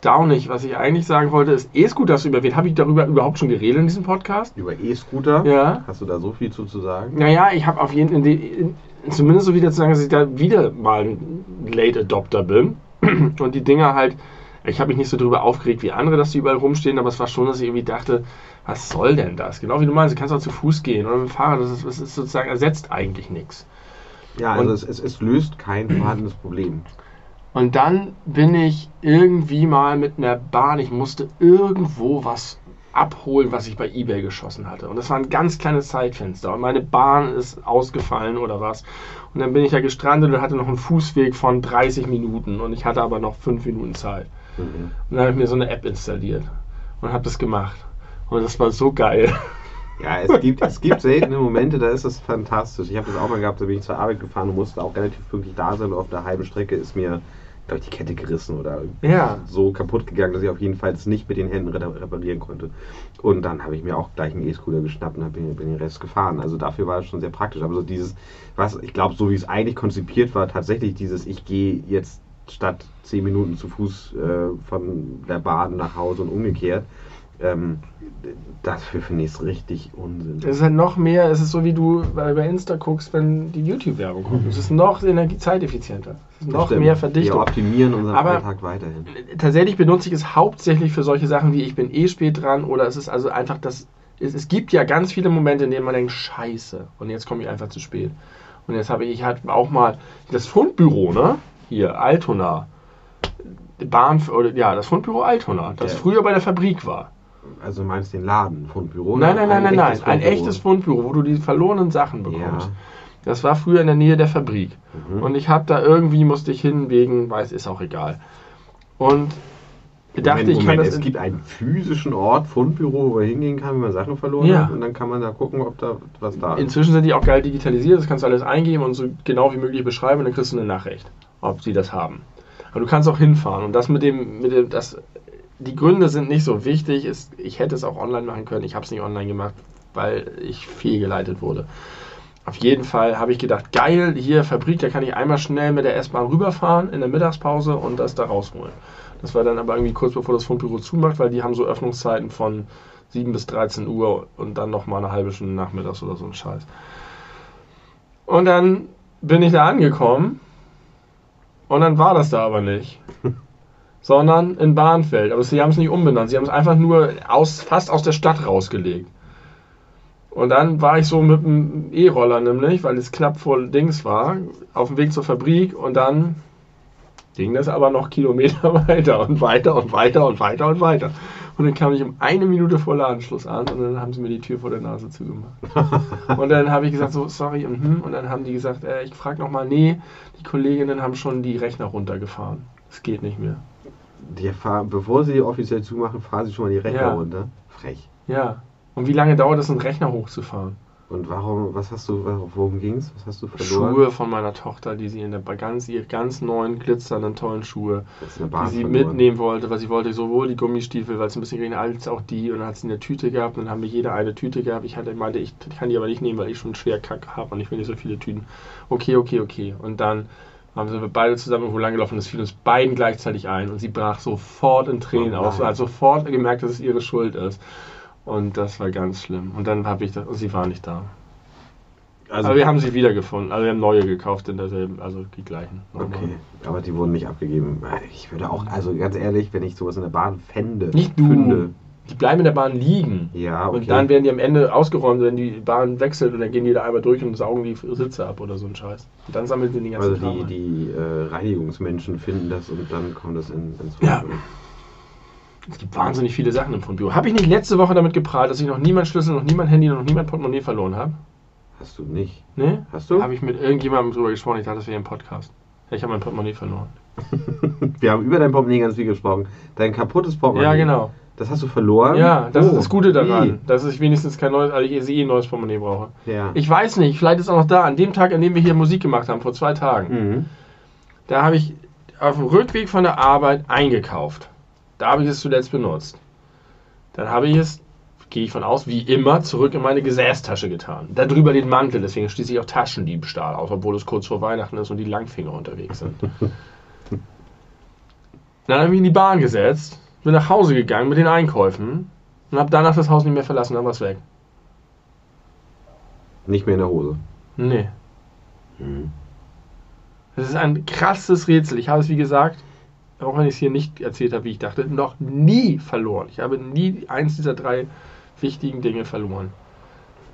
downig. Was ich eigentlich sagen wollte, ist E-Scooter hast du überwählt. Habe ich darüber überhaupt schon geredet in diesem Podcast? Über E-Scooter? Ja. Hast du da so viel zu, zu sagen? Naja, ich habe auf jeden Fall, in, zumindest so wieder zu sagen, dass ich da wieder mal ein Late Adopter bin. Und die Dinger halt, ich habe mich nicht so drüber aufgeregt wie andere, dass die überall rumstehen, aber es war schon, dass ich irgendwie dachte, was soll denn das? Genau wie du meinst, du kannst auch zu Fuß gehen oder mit dem Fahrrad, das ist, das ist sozusagen, ersetzt eigentlich nichts. Ja, also Und- es, es, es löst kein vorhandenes Problem. Und dann bin ich irgendwie mal mit einer Bahn, ich musste irgendwo was abholen, was ich bei eBay geschossen hatte. Und das war ein ganz kleines Zeitfenster. Und meine Bahn ist ausgefallen oder was. Und dann bin ich da gestrandet und hatte noch einen Fußweg von 30 Minuten. Und ich hatte aber noch 5 Minuten Zeit. Mhm. Und dann habe ich mir so eine App installiert und habe das gemacht. Und das war so geil. Ja, es gibt, es gibt seltene Momente, da ist es fantastisch. Ich habe das auch mal gehabt, da bin ich zur Arbeit gefahren und musste auch relativ pünktlich da sein. Und auf der halben Strecke ist mir, glaube ich, die Kette gerissen oder Ja. so kaputt gegangen, dass ich auf jeden Fall es nicht mit den Händen re- reparieren konnte. Und dann habe ich mir auch gleich einen E-Scooter geschnappt und bin, bin den Rest gefahren. Also dafür war es schon sehr praktisch. Aber so dieses, was ich glaube, so wie es eigentlich konzipiert war, tatsächlich dieses, ich gehe jetzt statt 10 Minuten zu Fuß äh, von der Bahn nach Hause und umgekehrt. Ähm, dafür finde ich es richtig Unsinn. Es ist halt noch mehr, es ist so wie du bei Insta guckst, wenn die YouTube-Werbung kommt. Es ist noch zeiteffizienter. Es ist noch Stimmt. mehr Wir Verdichtung. optimieren unseren Aber- Alltag weiterhin. Tatsächlich benutze ich es hauptsächlich für solche Sachen wie ich bin eh spät dran oder es ist also einfach das. Es, es gibt ja ganz viele Momente, in denen man denkt, scheiße, und jetzt komme ich einfach zu spät. Und jetzt habe ich, ich hatte auch mal das Fundbüro, ne? Hier, Altona. Bahn, oder ja, das Fundbüro Altona, das Ja. früher bei der Fabrik war. Also meinst den Laden von Büro? Nein, nein, nein, nein, nein. Ein Fundbüro. echtes Fundbüro, wo du die verlorenen Sachen Ja. bekommst. Das war früher in der Nähe der Fabrik. Mhm. Und ich habe da irgendwie, musste ich hin, wegen, weiß, ist auch egal. Und ich dachte, ich kann das. Es gibt einen physischen Ort, Fundbüro, wo man hingehen kann, wenn man Sachen verloren Ja. hat. Und dann kann man da gucken, ob da was da ist. Inzwischen sind die auch geil digitalisiert, das kannst du alles eingeben und so genau wie möglich beschreiben und dann kriegst du eine Nachricht, ob sie das haben. Aber du kannst auch hinfahren und das mit dem, mit dem, das, die Gründe sind nicht so wichtig. Ich hätte es auch online machen können, ich habe es nicht online gemacht, weil ich fehlgeleitet wurde. Auf jeden Fall habe ich gedacht, geil, hier Fabrik, da kann ich einmal schnell mit der S-Bahn rüberfahren in der Mittagspause und das da rausholen. Das war dann aber irgendwie kurz bevor das Fundbüro zumacht, weil die haben so Öffnungszeiten von 7 bis 13 Uhr und dann nochmal eine halbe Stunde nachmittags oder so ein Scheiß. Und dann bin ich da angekommen und dann war das da aber nicht. Sondern in Bahnfeld. Aber sie haben es nicht umbenannt. Sie haben es einfach nur aus, fast aus der Stadt rausgelegt. Und dann war ich so mit dem E-Roller nämlich, weil es knapp vor Dings war, auf dem Weg zur Fabrik und dann ging das aber noch Kilometer weiter und weiter und weiter und weiter und weiter. Und dann kam ich um eine Minute vor Ladenschluss an und dann haben sie mir die Tür vor der Nase zugemacht. und dann habe ich gesagt, so, sorry, mhm. und dann haben die gesagt, äh, ich frage nochmal, nee, die Kolleginnen haben schon die Rechner runtergefahren. Es geht nicht mehr. Die fahren, bevor sie offiziell zumachen, fahren sie schon mal die Rechner Ja. runter. Frech. Ja. Und wie lange dauert es, einen Rechner hochzufahren? Und warum, was hast du, worum ging's? Was hast du verloren? Schuhe von meiner Tochter, die sie in der ganz, ihre ganz neuen, glitzernden, tollen Schuhe, die sie mitnehmen wollte, weil sie wollte sowohl die Gummistiefel, weil es ein bisschen hat, als auch die. Und dann hat sie eine Tüte gehabt und dann haben wir jeder eine Tüte gehabt. Ich hatte, meinte, ich kann die aber nicht nehmen, weil ich schon schwer Kack habe und ich will nicht so viele Tüten. Okay, okay, okay. Und dann haben wir beide zusammen irgendwo langgelaufen und es fiel uns beiden gleichzeitig ein und sie brach sofort in Tränen Oh aus und hat sofort gemerkt, dass es ihre Schuld ist. Und das war ganz schlimm. Und dann habe ich das, und sie war nicht da. Also, aber wir haben sie wiedergefunden. Also wir haben neue gekauft in derselben, also die gleichen. Okay, aber die wurden nicht abgegeben. Ich würde auch, also ganz ehrlich, wenn ich sowas in der Bahn fände, Nicht du. fünde, Die bleiben in der Bahn liegen. ja, okay. Und dann werden die am Ende ausgeräumt, wenn die Bahn wechselt und dann gehen die da einmal durch und saugen die Sitze ab oder so ein Scheiß. Und dann sammeln sie den ganzen also die, die äh, Reinigungsmenschen finden das und dann kommt das in, ins Ja. Fundbüro. Es gibt wahnsinnig viele Sachen im Fundbüro. Habe ich nicht letzte Woche damit geprahlt, dass ich noch niemand Schlüssel, noch niemand Handy, noch niemand Portemonnaie verloren habe? Hast du nicht. Ne? Hast du? Habe ich mit irgendjemandem drüber gesprochen. Ich dachte, das wäre ein Podcast. Ja, ich habe mein Portemonnaie verloren. Wir haben über dein Portemonnaie ganz viel gesprochen. Dein kaputtes Portemonnaie. Ja, genau. Das hast du verloren? Ja, das ist Oh, das Gute daran, wie? dass ich wenigstens kein neues, also ich eh ein neues Portemonnaie brauche. Ja. Ich weiß nicht, vielleicht ist auch noch da, an dem Tag, an dem wir hier Musik gemacht haben, vor zwei Tagen, Mhm. da habe ich auf dem Rückweg von der Arbeit eingekauft. Da habe ich es zuletzt benutzt. Dann habe ich es, gehe ich von aus, wie immer, zurück in meine Gesäßtasche getan. Darüber den Mantel, deswegen schließe ich auch Taschendiebstahl aus, obwohl es kurz vor Weihnachten ist und die Langfinger unterwegs sind. Dann habe ich mich in die Bahn gesetzt, bin nach Hause gegangen mit den Einkäufen und habe danach das Haus nicht mehr verlassen, dann war es weg. Nicht mehr in der Hose. Nee. Mhm. Das ist ein krasses Rätsel. Ich habe es, wie gesagt, auch wenn ich es hier nicht erzählt habe, wie ich dachte, noch nie verloren. Ich habe nie eins dieser drei wichtigen Dinge verloren.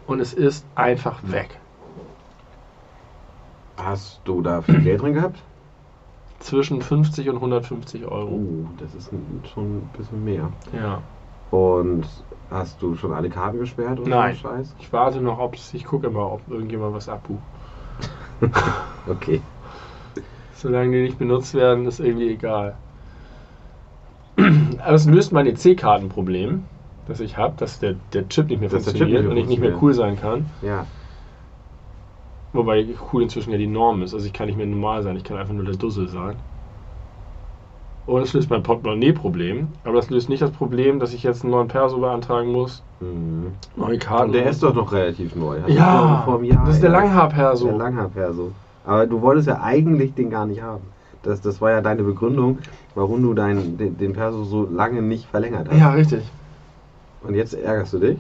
Und es ist einfach weg. Hast du da viel Geld drin gehabt? Zwischen 50 und 150 Euro. Oh, das ist schon ein bisschen mehr. Ja. Und hast du schon alle Karten gesperrt und Nein. so Scheiß? Ich warte noch, ob es, ich gucke immer, ob irgendjemand was abbucht. Okay. Solange die nicht benutzt werden, ist irgendwie egal. Aber es löst mein EC-Kartenproblem, das ich habe, dass der, der Chip nicht mehr Dass der Chip funktioniert nicht und ich nicht mehr cool sein kann. Ja. Wobei cool inzwischen ja die Norm ist. Also ich kann nicht mehr normal sein, ich kann einfach nur der Dussel sein. Und das löst mein Portemonnaie-Problem. Aber das löst nicht das Problem, dass ich jetzt einen neuen Perso beantragen muss. Mhm. Neue Karten. Und der ist doch noch relativ neu. Hast du Ja, vor einem Jahr das ist der. Langhaar-Perso. Der Langhaar-Perso. Aber du wolltest ja eigentlich den gar nicht haben. Das, das war ja deine Begründung, warum du dein, den, den Perso so lange nicht verlängert hast. Ja, richtig. Und jetzt ärgerst du dich?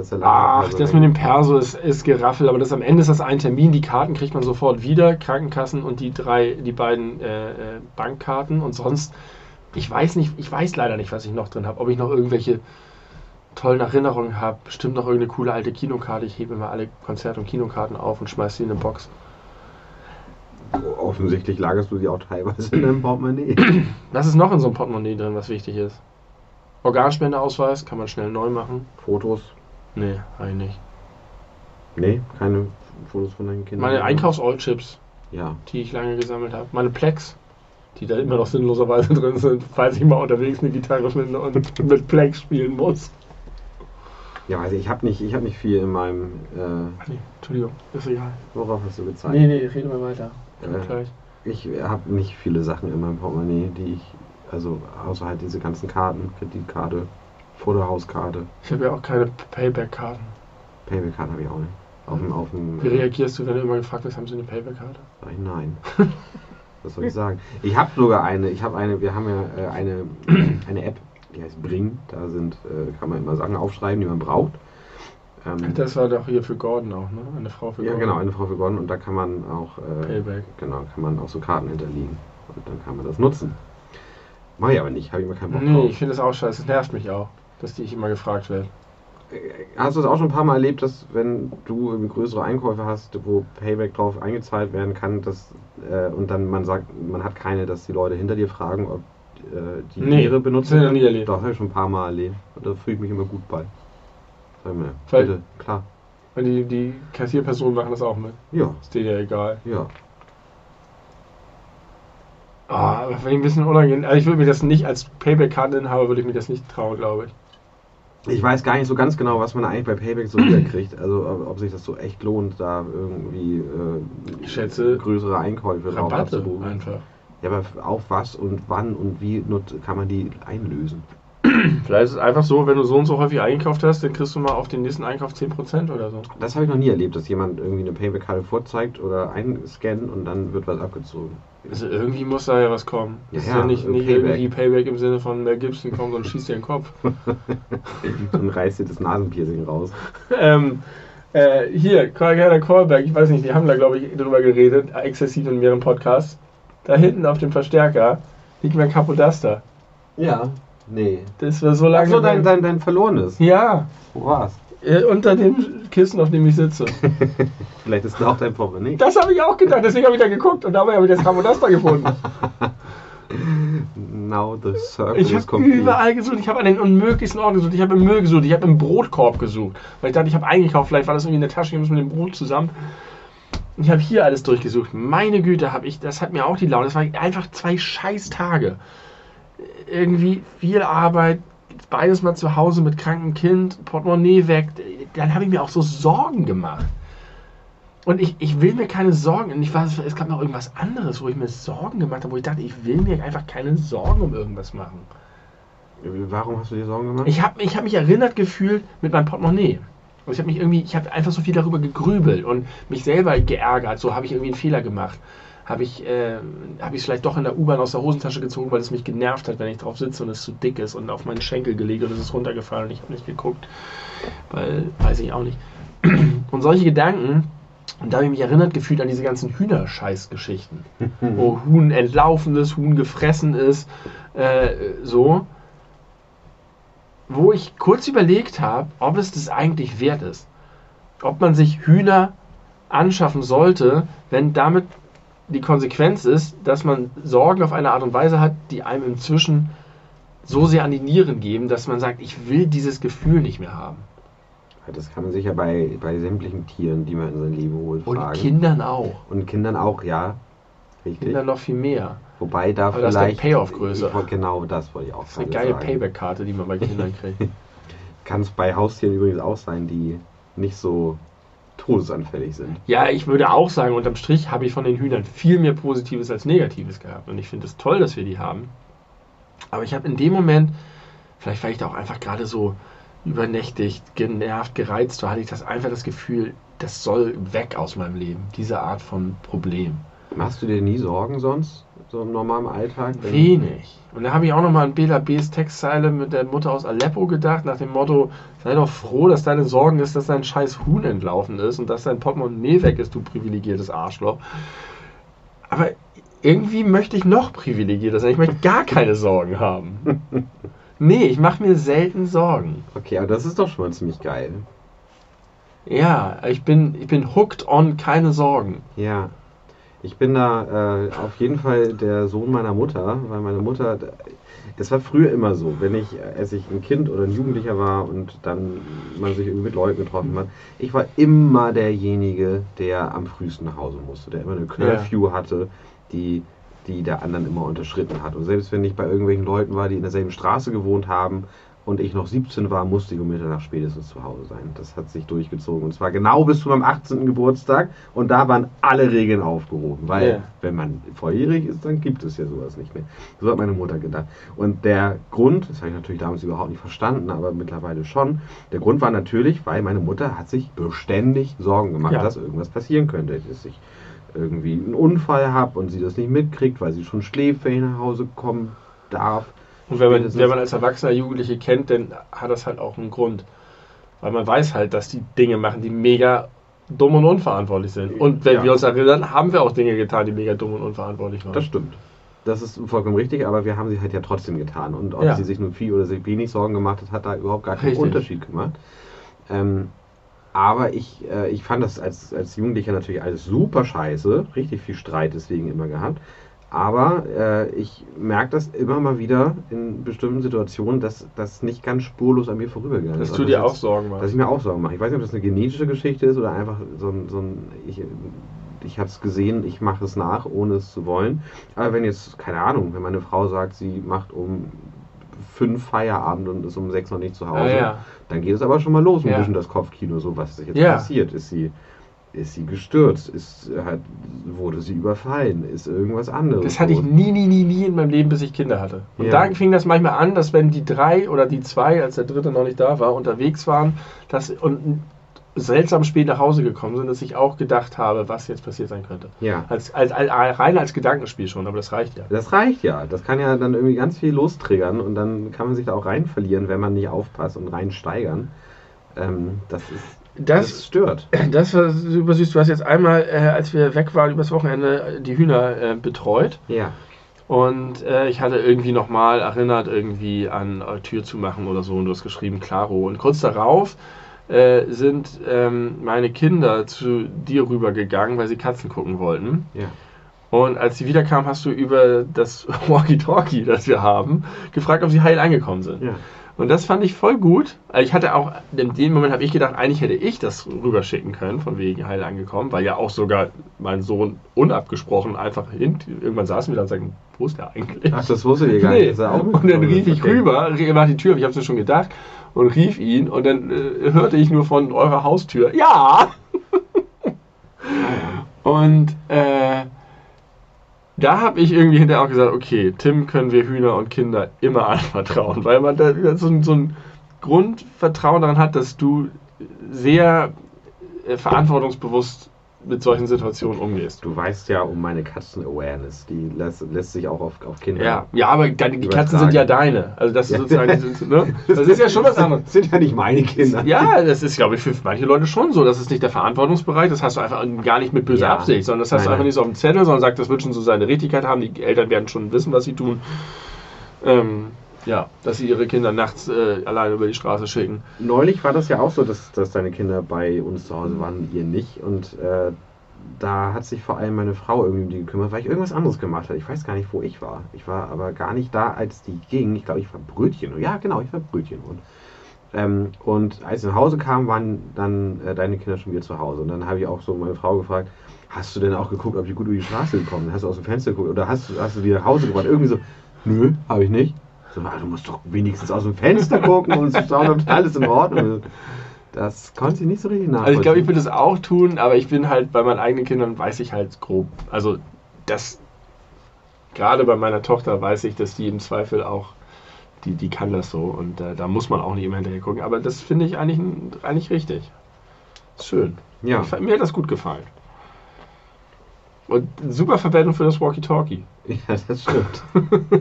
Dass der Ach, das mit dem Perso ist, ist Geraffel, aber das am Ende ist das ein Termin. Die Karten kriegt man sofort wieder, Krankenkassen und die drei, die beiden äh, äh, Bankkarten und sonst, ich weiß nicht, ich weiß leider nicht, was ich noch drin habe. Ob ich noch irgendwelche tollen Erinnerungen habe, bestimmt noch irgendeine coole alte Kinokarte. Ich hebe immer alle Konzert- und Kinokarten auf und schmeiße sie in eine Box. Offensichtlich lagerst du die auch teilweise in deinem Portemonnaie. Was ist noch in so einem Portemonnaie drin, was wichtig ist? Organspendeausweis, kann man schnell neu machen. Fotos? Nee, eigentlich nicht. Nee, keine Fotos von deinen Kindern. Meine Einkaufs-All-Chips. Ja. die ich lange gesammelt habe. Meine Plex, die da immer noch sinnloserweise drin sind, falls ich mal unterwegs eine Gitarre finde und mit Plex spielen muss. Ja, also ich habe nicht, ich hab nicht viel in meinem. Äh, Ach nee, Entschuldigung, ist egal. worauf hast du gezeigt? Nee, nee, reden wir weiter. Äh. Ich habe nicht viele Sachen in meinem Portemonnaie, die ich. Also außer halt diese ganzen Karten, Kreditkarte, Fotohauskarte, Ich habe ja auch keine Payback-Karten. Payback-Karte habe ich auch nicht. Auf dem, auf dem. Wie reagierst du, wenn du immer gefragt wirst, haben sie eine Payback-Karte? Sag ich nein. Was soll ich sagen? Ich habe sogar eine, ich habe eine, wir haben ja äh, eine, eine App, die heißt Bring. Da sind, äh, kann man immer Sachen aufschreiben, die man braucht. Ähm, Das war doch hier für Gordon auch, ne? Eine Frau für ja, Gordon. genau, eine Frau für Gordon und da kann man auch, äh, Payback. genau, kann man auch so Karten hinterlegen und dann kann man das nutzen. Mach ich aber nicht, habe ich immer keinen Bock Nee, drauf. ich finde das auch scheiße. Das nervt mich auch, dass die ich immer gefragt werde. Hast du es auch schon ein paar Mal erlebt, dass wenn du größere Einkäufe hast, wo Payback drauf eingezahlt werden kann, dass, äh, und dann man sagt, man hat keine, dass die Leute hinter dir fragen, ob äh, die Nee, ihre benutzen? das hab ich noch nie erlebt. Doch, habe ich schon ein paar Mal erlebt. Und da fühle ich mich immer gut bei. Sag mir, Weil- bitte, klar. Und die, die Kassierpersonen machen das auch mit. Ja, Ist denen ja egal. ja. Ah, wenn ich ein bisschen unangenehm. Also ich würde mir das nicht als Payback-Karteninhaber würde ich mir das nicht trauen, glaube ich. Ich weiß gar nicht so ganz genau, was man eigentlich bei Payback so wiederkriegt. Also ob, ob sich das so echt lohnt, da irgendwie äh, schätze, größere Einkäufe Rabatte abzubuchen. einfach. Ja, aber auf was und wann und wie kann man die einlösen? Vielleicht ist es einfach so, wenn du so und so häufig eingekauft hast, dann kriegst du mal auf den nächsten Einkauf 10% oder so. Das habe ich noch nie erlebt, dass jemand irgendwie eine Payback-Karte vorzeigt oder einscannt und dann wird was abgezogen. Also irgendwie muss da ja was kommen. Das Ja, ist ja nicht, nicht Payback. irgendwie Payback im Sinne von Mel Gibson kommt und schießt dir den Kopf. und reißt dir das Nasenpiercing raus. ähm, äh, hier, Gerda Callback, ich weiß nicht, die haben da glaube ich drüber geredet, exzessiv in mehreren Podcasts. Da hinten auf dem Verstärker liegt mein Kapodaster. Ja. Nee. Das war so lange. Achso, dein, dein, dein verlorenes. ja, Wo war's? äh, unter dem Kissen, auf dem ich sitze. Vielleicht ist da auch dein Portemonnaie. Das habe ich auch gedacht, deswegen habe ich da geguckt und dabei habe ich das Kapodaster gefunden. Now the circle Ich habe überall gesucht. Ich habe an den unmöglichsten Orten gesucht. Ich habe im Müll gesucht. Ich habe im Brotkorb gesucht. Weil ich dachte, ich habe eingekauft. Vielleicht war das irgendwie in der Tasche. Ich muss mit dem Brot zusammen. Ich habe hier alles durchgesucht. Meine Güte, habe ich. Das hat mir auch die Laune. Das waren einfach zwei scheiß Tage. Irgendwie viel Arbeit. Beides mal zu Hause mit krankem Kind. Portemonnaie weg. Dann habe ich mir auch so Sorgen gemacht. Und ich, ich will mir keine Sorgen. Und ich weiß, es gab noch irgendwas anderes, wo ich mir Sorgen gemacht habe, wo ich dachte, ich will mir einfach keine Sorgen um irgendwas machen. Warum hast du dir Sorgen gemacht? Ich habe ich hab mich erinnert gefühlt mit meinem Portemonnaie. Und ich habe mich irgendwie, ich habe einfach so viel darüber gegrübelt und mich selber geärgert. So habe ich irgendwie einen Fehler gemacht. Habe ich äh, ich es vielleicht doch in der U-Bahn aus der Hosentasche gezogen, weil es mich genervt hat, wenn ich drauf sitze und es zu dick ist und auf meinen Schenkel gelegt und es ist runtergefallen und ich habe nicht geguckt. Weil, weiß ich auch nicht. Und solche Gedanken, und da habe ich mich erinnert gefühlt an diese ganzen Hühnerscheiß-Geschichten wo Huhn entlaufen ist, Huhn gefressen ist, äh, so. Wo ich kurz überlegt habe, ob es das eigentlich wert ist. Ob man sich Hühner anschaffen sollte, wenn damit die Konsequenz ist, dass man Sorgen auf eine Art und Weise hat, die einem inzwischen so sehr an die Nieren geben, dass man sagt, ich will dieses Gefühl nicht mehr haben. Das kann man sich ja bei, bei sämtlichen Tieren, die man in sein Leben holt, Und fragen. Kindern auch. Und Kindern auch, ja. Richtig. Kindern noch viel mehr. Wobei da Aber da ist der vielleicht. Payoff größer. Ich Genau, das wollte ich auch Das ist eine geile sagen. Payback-Karte, die man bei Kindern kriegt. Kann es bei Haustieren übrigens auch sein, die nicht so todesanfällig sind. Ja, ich würde auch sagen, unterm Strich habe ich von den Hühnern viel mehr Positives als Negatives gehabt. Und ich finde es toll, dass wir die haben. Aber ich habe in dem Moment, vielleicht weil ich da auch einfach gerade so übernächtigt, genervt, gereizt war, hatte ich das einfach das Gefühl, das soll weg aus meinem Leben. Diese Art von Problem. Machst du dir nie Sorgen sonst? So im normalen Alltag? Wenig. Und da habe ich auch nochmal an Bela B's Textzeile mit der Mutter aus Aleppo gedacht, nach dem Motto, sei doch froh, dass deine Sorgen ist, dass dein scheiß Huhn entlaufen ist und dass dein Portemonnaie weg ist, du privilegiertes Arschloch. Aber irgendwie möchte ich noch privilegierter sein. Ich möchte gar keine Sorgen haben. Nee, ich mache mir selten Sorgen. Okay, aber das ist doch schon mal ziemlich geil. Ja, ich bin, ich bin hooked on keine Sorgen. Ja. Ich bin da äh, auf jeden Fall der Sohn meiner Mutter, weil meine Mutter, es war früher immer so, wenn ich, äh, als ich ein Kind oder ein Jugendlicher war und dann man sich irgendwie mit Leuten getroffen hat, ich war immer derjenige, der am frühesten nach Hause musste, der immer eine Curfew hatte, die, die der anderen immer unterschritten hat. Und selbst wenn ich bei irgendwelchen Leuten war, die in derselben Straße gewohnt haben, und ich noch 17 war, musste ich um Mitternacht spätestens zu Hause sein. Das hat sich durchgezogen. Und zwar genau bis zu meinem 18. Geburtstag. Und da waren alle Regeln aufgehoben. Weil, Ja. wenn man volljährig ist, dann gibt es ja sowas nicht mehr. So hat meine Mutter gedacht. Und der Grund, das habe ich natürlich damals überhaupt nicht verstanden, aber mittlerweile schon. Der Grund war natürlich, weil meine Mutter hat sich beständig Sorgen gemacht, Ja. dass irgendwas passieren könnte. Dass ich irgendwie einen Unfall habe und sie das nicht mitkriegt, weil sie schon schläft, wenn ich nach Hause kommen darf. Und wenn man, wenn man als erwachsener Jugendliche kennt, dann hat das halt auch einen Grund. Weil man weiß halt, dass die Dinge machen, die mega dumm und unverantwortlich sind. Und wenn Ja. wir uns erinnern, haben wir auch Dinge getan, die mega dumm und unverantwortlich waren. Das stimmt. Das ist vollkommen richtig, aber wir haben sie halt ja trotzdem getan. Und ob Ja. sie sich nun viel oder sich wenig Sorgen gemacht hat, hat da überhaupt gar keinen Richtig. Unterschied gemacht. Ähm, aber ich, äh, ich fand das als, als Jugendlicher natürlich alles super scheiße. Richtig viel Streit deswegen immer gehabt. Aber äh, ich merke das immer mal wieder in bestimmten Situationen, dass das nicht ganz spurlos an mir vorübergegangen Dass ist. du Ob dir das auch Sorgen dass machst. ich mir auch Sorgen mache. Ich weiß nicht, ob das eine genetische Geschichte ist oder einfach so ein, so ein ich, ich habe es gesehen, ich mache es nach, ohne es zu wollen. Aber wenn jetzt, keine Ahnung, wenn meine Frau sagt, sie macht um fünf Feierabend und ist um sechs noch nicht zu Hause, Ah, ja. dann geht es aber schon mal los, ein Ja. bisschen das Kopfkino, so was ist jetzt Ja. passiert. Ist sie, ist sie gestürzt? Ist, hat, wurde sie überfallen? Ist irgendwas anderes? Das hatte ich nie, nie, nie, nie in meinem Leben, bis ich Kinder hatte. Und Ja. da fing das manchmal an, dass wenn die drei oder die zwei, als der dritte noch nicht da war, unterwegs waren dass, und seltsam spät nach Hause gekommen sind, dass ich auch gedacht habe, was jetzt passiert sein könnte. Ja. Als, als, als, rein als Gedankenspiel schon, aber das reicht ja. Das reicht ja. Das kann ja dann irgendwie ganz viel lostriggern und dann kann man sich da auch rein verlieren, wenn man nicht aufpasst und rein steigern. Ähm, das ist. Das, Das, stört. das war super süß. Du hast jetzt einmal, äh, als wir weg waren übers Wochenende, die Hühner äh, betreut. Ja. Und äh, ich hatte irgendwie nochmal erinnert, irgendwie an äh, Tür zu machen oder so. Und du hast geschrieben, Claro. Und kurz darauf äh, sind ähm, meine Kinder zu dir rübergegangen, weil sie Katzen gucken wollten. Ja. Und als sie wiederkam, hast du über das Walkie-Talkie, das wir haben, gefragt, ob sie heil angekommen sind. Ja. Und das fand ich voll gut. Also Ich hatte auch, in dem Moment habe ich gedacht, eigentlich hätte ich das rüberschicken können, von wegen heil angekommen, weil ja auch sogar mein Sohn unabgesprochen einfach hin, irgendwann saßen wir da und sagten, wo ist der eigentlich? Ach, das wusste ihr gar Nee. nicht. er auch Und dann rief ich Okay. rüber, mach die Tür, ich habe es mir schon gedacht, und rief ihn und dann äh, hörte ich nur von eurer Haustür, ja! und äh, da habe ich irgendwie hinterher auch gesagt, okay, Tim können wir Hühner und Kinder immer anvertrauen, weil man da so, ein- so ein Grundvertrauen daran hat, dass du sehr äh, verantwortungsbewusst mit solchen Situationen umgehst. Du weißt ja um meine Katzen-Awareness. Die lässt, lässt sich auch auf, auf Kinder. Ja, ja, aber deine, die Katzen sind ja deine. Also das ist Ja. sozusagen, ne? das ist ja schon was anderes. Das sind ja nicht meine Kinder. Ja, das ist, glaube ich, für manche Leute schon so. Das ist nicht der Verantwortungsbereich. Das hast du einfach gar nicht mit böser Ja. Absicht, sondern das hast Nein, du einfach nicht so auf dem Zettel, sondern sagt, das wird schon so seine Richtigkeit haben. Die Eltern werden schon wissen, was sie tun. Ähm, ja, dass sie ihre Kinder nachts äh, alleine über die Straße schicken. Neulich war das ja auch so, dass, dass deine Kinder bei uns zu Hause waren, ihr nicht. Und äh, da hat sich vor allem meine Frau irgendwie um die gekümmert, weil ich irgendwas anderes gemacht habe. Ich weiß gar nicht, wo ich war. Ich war aber gar nicht da, als die ging. Ich glaube, ich war Brötchen. Ja, genau, ich war Brötchen. Und, ähm, und als ich nach Hause kam, waren dann äh, deine Kinder schon wieder zu Hause. Und dann habe ich auch so meine Frau gefragt, hast du denn auch geguckt, ob die gut über die Straße gekommen sind? Hast du aus dem Fenster geguckt? Oder hast, du- hast du die nach Hause gebracht? Irgendwie so, nö, habe ich nicht. So, du musst doch wenigstens aus dem Fenster gucken und zu schauen, ob alles in Ordnung ist. Das konnte ich nicht so richtig nachvollziehen. Also ich glaube, ich würde es auch tun, aber ich bin halt bei meinen eigenen Kindern weiß ich halt grob. Also das gerade bei meiner Tochter weiß ich, dass die im Zweifel auch die, die kann das so und äh, da muss man auch nicht immer hinterher gucken. Aber das finde ich eigentlich, eigentlich richtig. Schön. ja. Ich- Mir hat das gut gefallen. Und super Verwendung für das Walkie-Talkie. ja, das stimmt.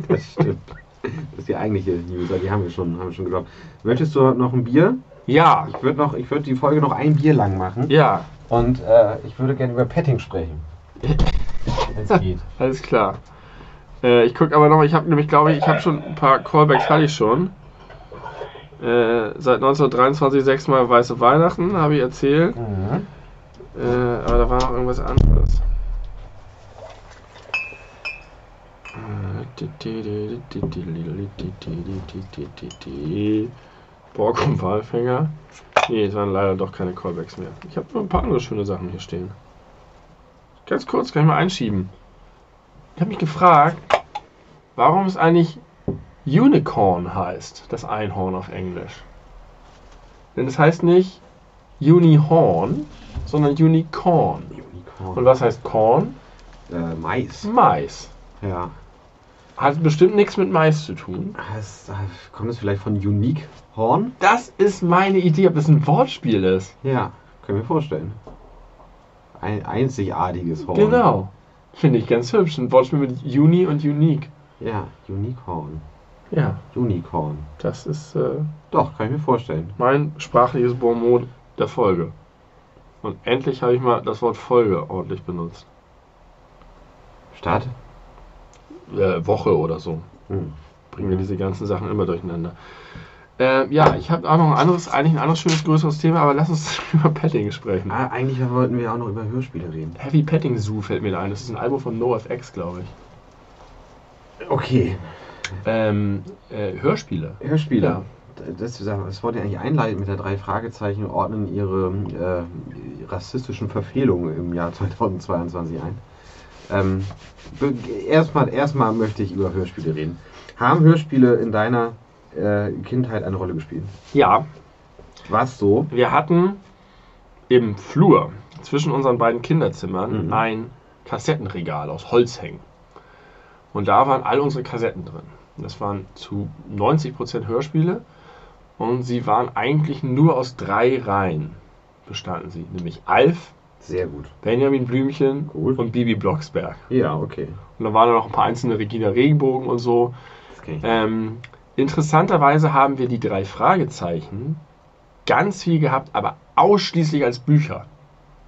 Das stimmt. Das ist die eigentliche News, die haben wir schon, haben wir schon gedroppt. Möchtest du noch ein Bier? Ja, Ich würde noch, ich würde die Folge noch ein Bier lang machen. ja, Und äh, ich würde gerne über Petting sprechen. Wenn geht. alles klar. Äh, ich gucke aber noch, ich habe nämlich, glaube ich, ich habe schon ein paar Callbacks hatte ich schon. Äh, seit 1923 sechsmal Weiße Weihnachten, habe ich erzählt. Mhm. Äh, aber da war noch irgendwas anderes. Borg und Walfänger. Nee, es waren leider doch keine Callbacks mehr. Ich habe nur ein paar andere schöne Sachen hier stehen. Ganz kurz, kann ich mal einschieben. Ich habe mich gefragt, warum es eigentlich Unicorn heißt, das Einhorn auf Englisch. Denn es heißt nicht Unihorn, sondern Unicorn. Unicorn. Und was heißt Korn? Äh, Mais. Mais. Ja. Hat bestimmt nichts mit Mais zu tun. Das, äh, kommt es vielleicht von Unique Horn? Das ist meine Idee, ob das ein Wortspiel ist. Ja, können wir vorstellen. Ein einzigartiges Horn. Genau. Finde ich ganz hübsch. Ein Wortspiel mit Uni und Unique. Ja, Unicorn. Ja, Unicorn. das ist äh, Doch, kann ich mir vorstellen. mein sprachliches Bonmot der Folge. Und endlich habe ich mal das Wort Folge ordentlich benutzt. Start. Äh, Woche oder so. Hm. Bringen wir diese ganzen Sachen immer durcheinander. Äh, ja, ich habe auch noch ein anderes, eigentlich ein anderes schönes, größeres Thema, aber lass uns über Petting sprechen. Ah, eigentlich wollten wir auch noch über Hörspiele reden. Heavy Petting Zoo fällt mir da ein. Das ist ein Album von NoFX, glaube ich. Okay. Ähm, äh, Hörspiele. Hörspiele. Ja. Das, das wollte ich eigentlich einleiten mit der drei Fragezeichen ordnen ihre äh, rassistischen Verfehlungen im Jahr 2022 ein. Ähm, erstmal, erstmal möchte ich über Hörspiele reden. Haben Hörspiele in deiner äh, Kindheit eine Rolle gespielt? Ja, Was so? wir hatten im Flur zwischen unseren beiden Kinderzimmern Mhm. ein Kassettenregal aus Holz hängen. Und da waren all unsere Kassetten drin. Das waren zu 90% Hörspiele und sie waren eigentlich nur aus drei Reihen bestanden sie, nämlich Alf, Sehr gut. Benjamin Blümchen Gut. und Bibi Blocksberg. Ja, okay. Und da waren noch ein paar einzelne Regina Regenbogen und so. Ich. Ähm, interessanterweise haben wir die drei Fragezeichen ganz viel gehabt, aber ausschließlich als Bücher.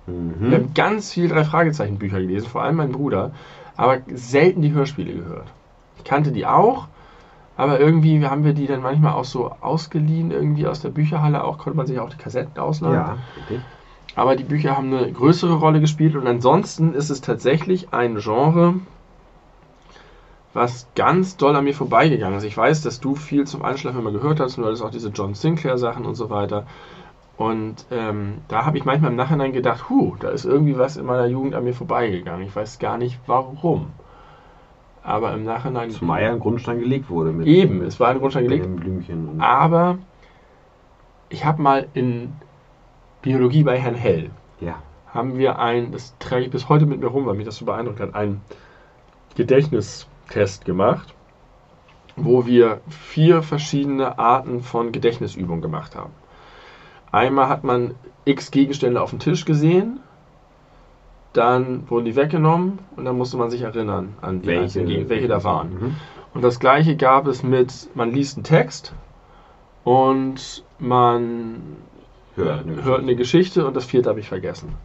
Wir Mhm. haben ganz viel drei Fragezeichen Bücher gelesen, vor allem mein Bruder, aber selten die Hörspiele gehört. Ich kannte die auch, aber irgendwie haben wir die dann manchmal auch so ausgeliehen, irgendwie aus der Bücherhalle auch, konnte man sich auch die Kassetten ausleihen. Ja, richtig. Aber die Bücher haben eine größere Rolle gespielt und ansonsten ist es tatsächlich ein Genre, was ganz doll an mir vorbeigegangen ist. Ich weiß, dass du viel zum Einschlafen immer gehört hast und du hattest auch diese John Sinclair Sachen und so weiter. Und ähm, da habe ich manchmal im Nachhinein gedacht, hu, da ist irgendwie was in meiner Jugend an mir vorbeigegangen. Ich weiß gar nicht warum. Aber im Nachhinein. Zumal ja ein Grundstein gelegt wurde mit Eben, es war ein Grundstein gelegt. Blümchen. Aber ich habe mal in Biologie bei Herrn Hell, ja. haben wir ein, das trage ich bis heute mit mir rum, weil mich das so beeindruckt hat, einen Gedächtnistest gemacht, wo wir vier verschiedene Arten von Gedächtnisübungen gemacht haben. Einmal hat man x Gegenstände auf dem Tisch gesehen, dann wurden die weggenommen und dann musste man sich erinnern an die Gegen- welche da waren. Mhm. Und das gleiche gab es mit, man liest einen Text und man Hört hört, eine eine Geschichte und das vierte habe ich vergessen.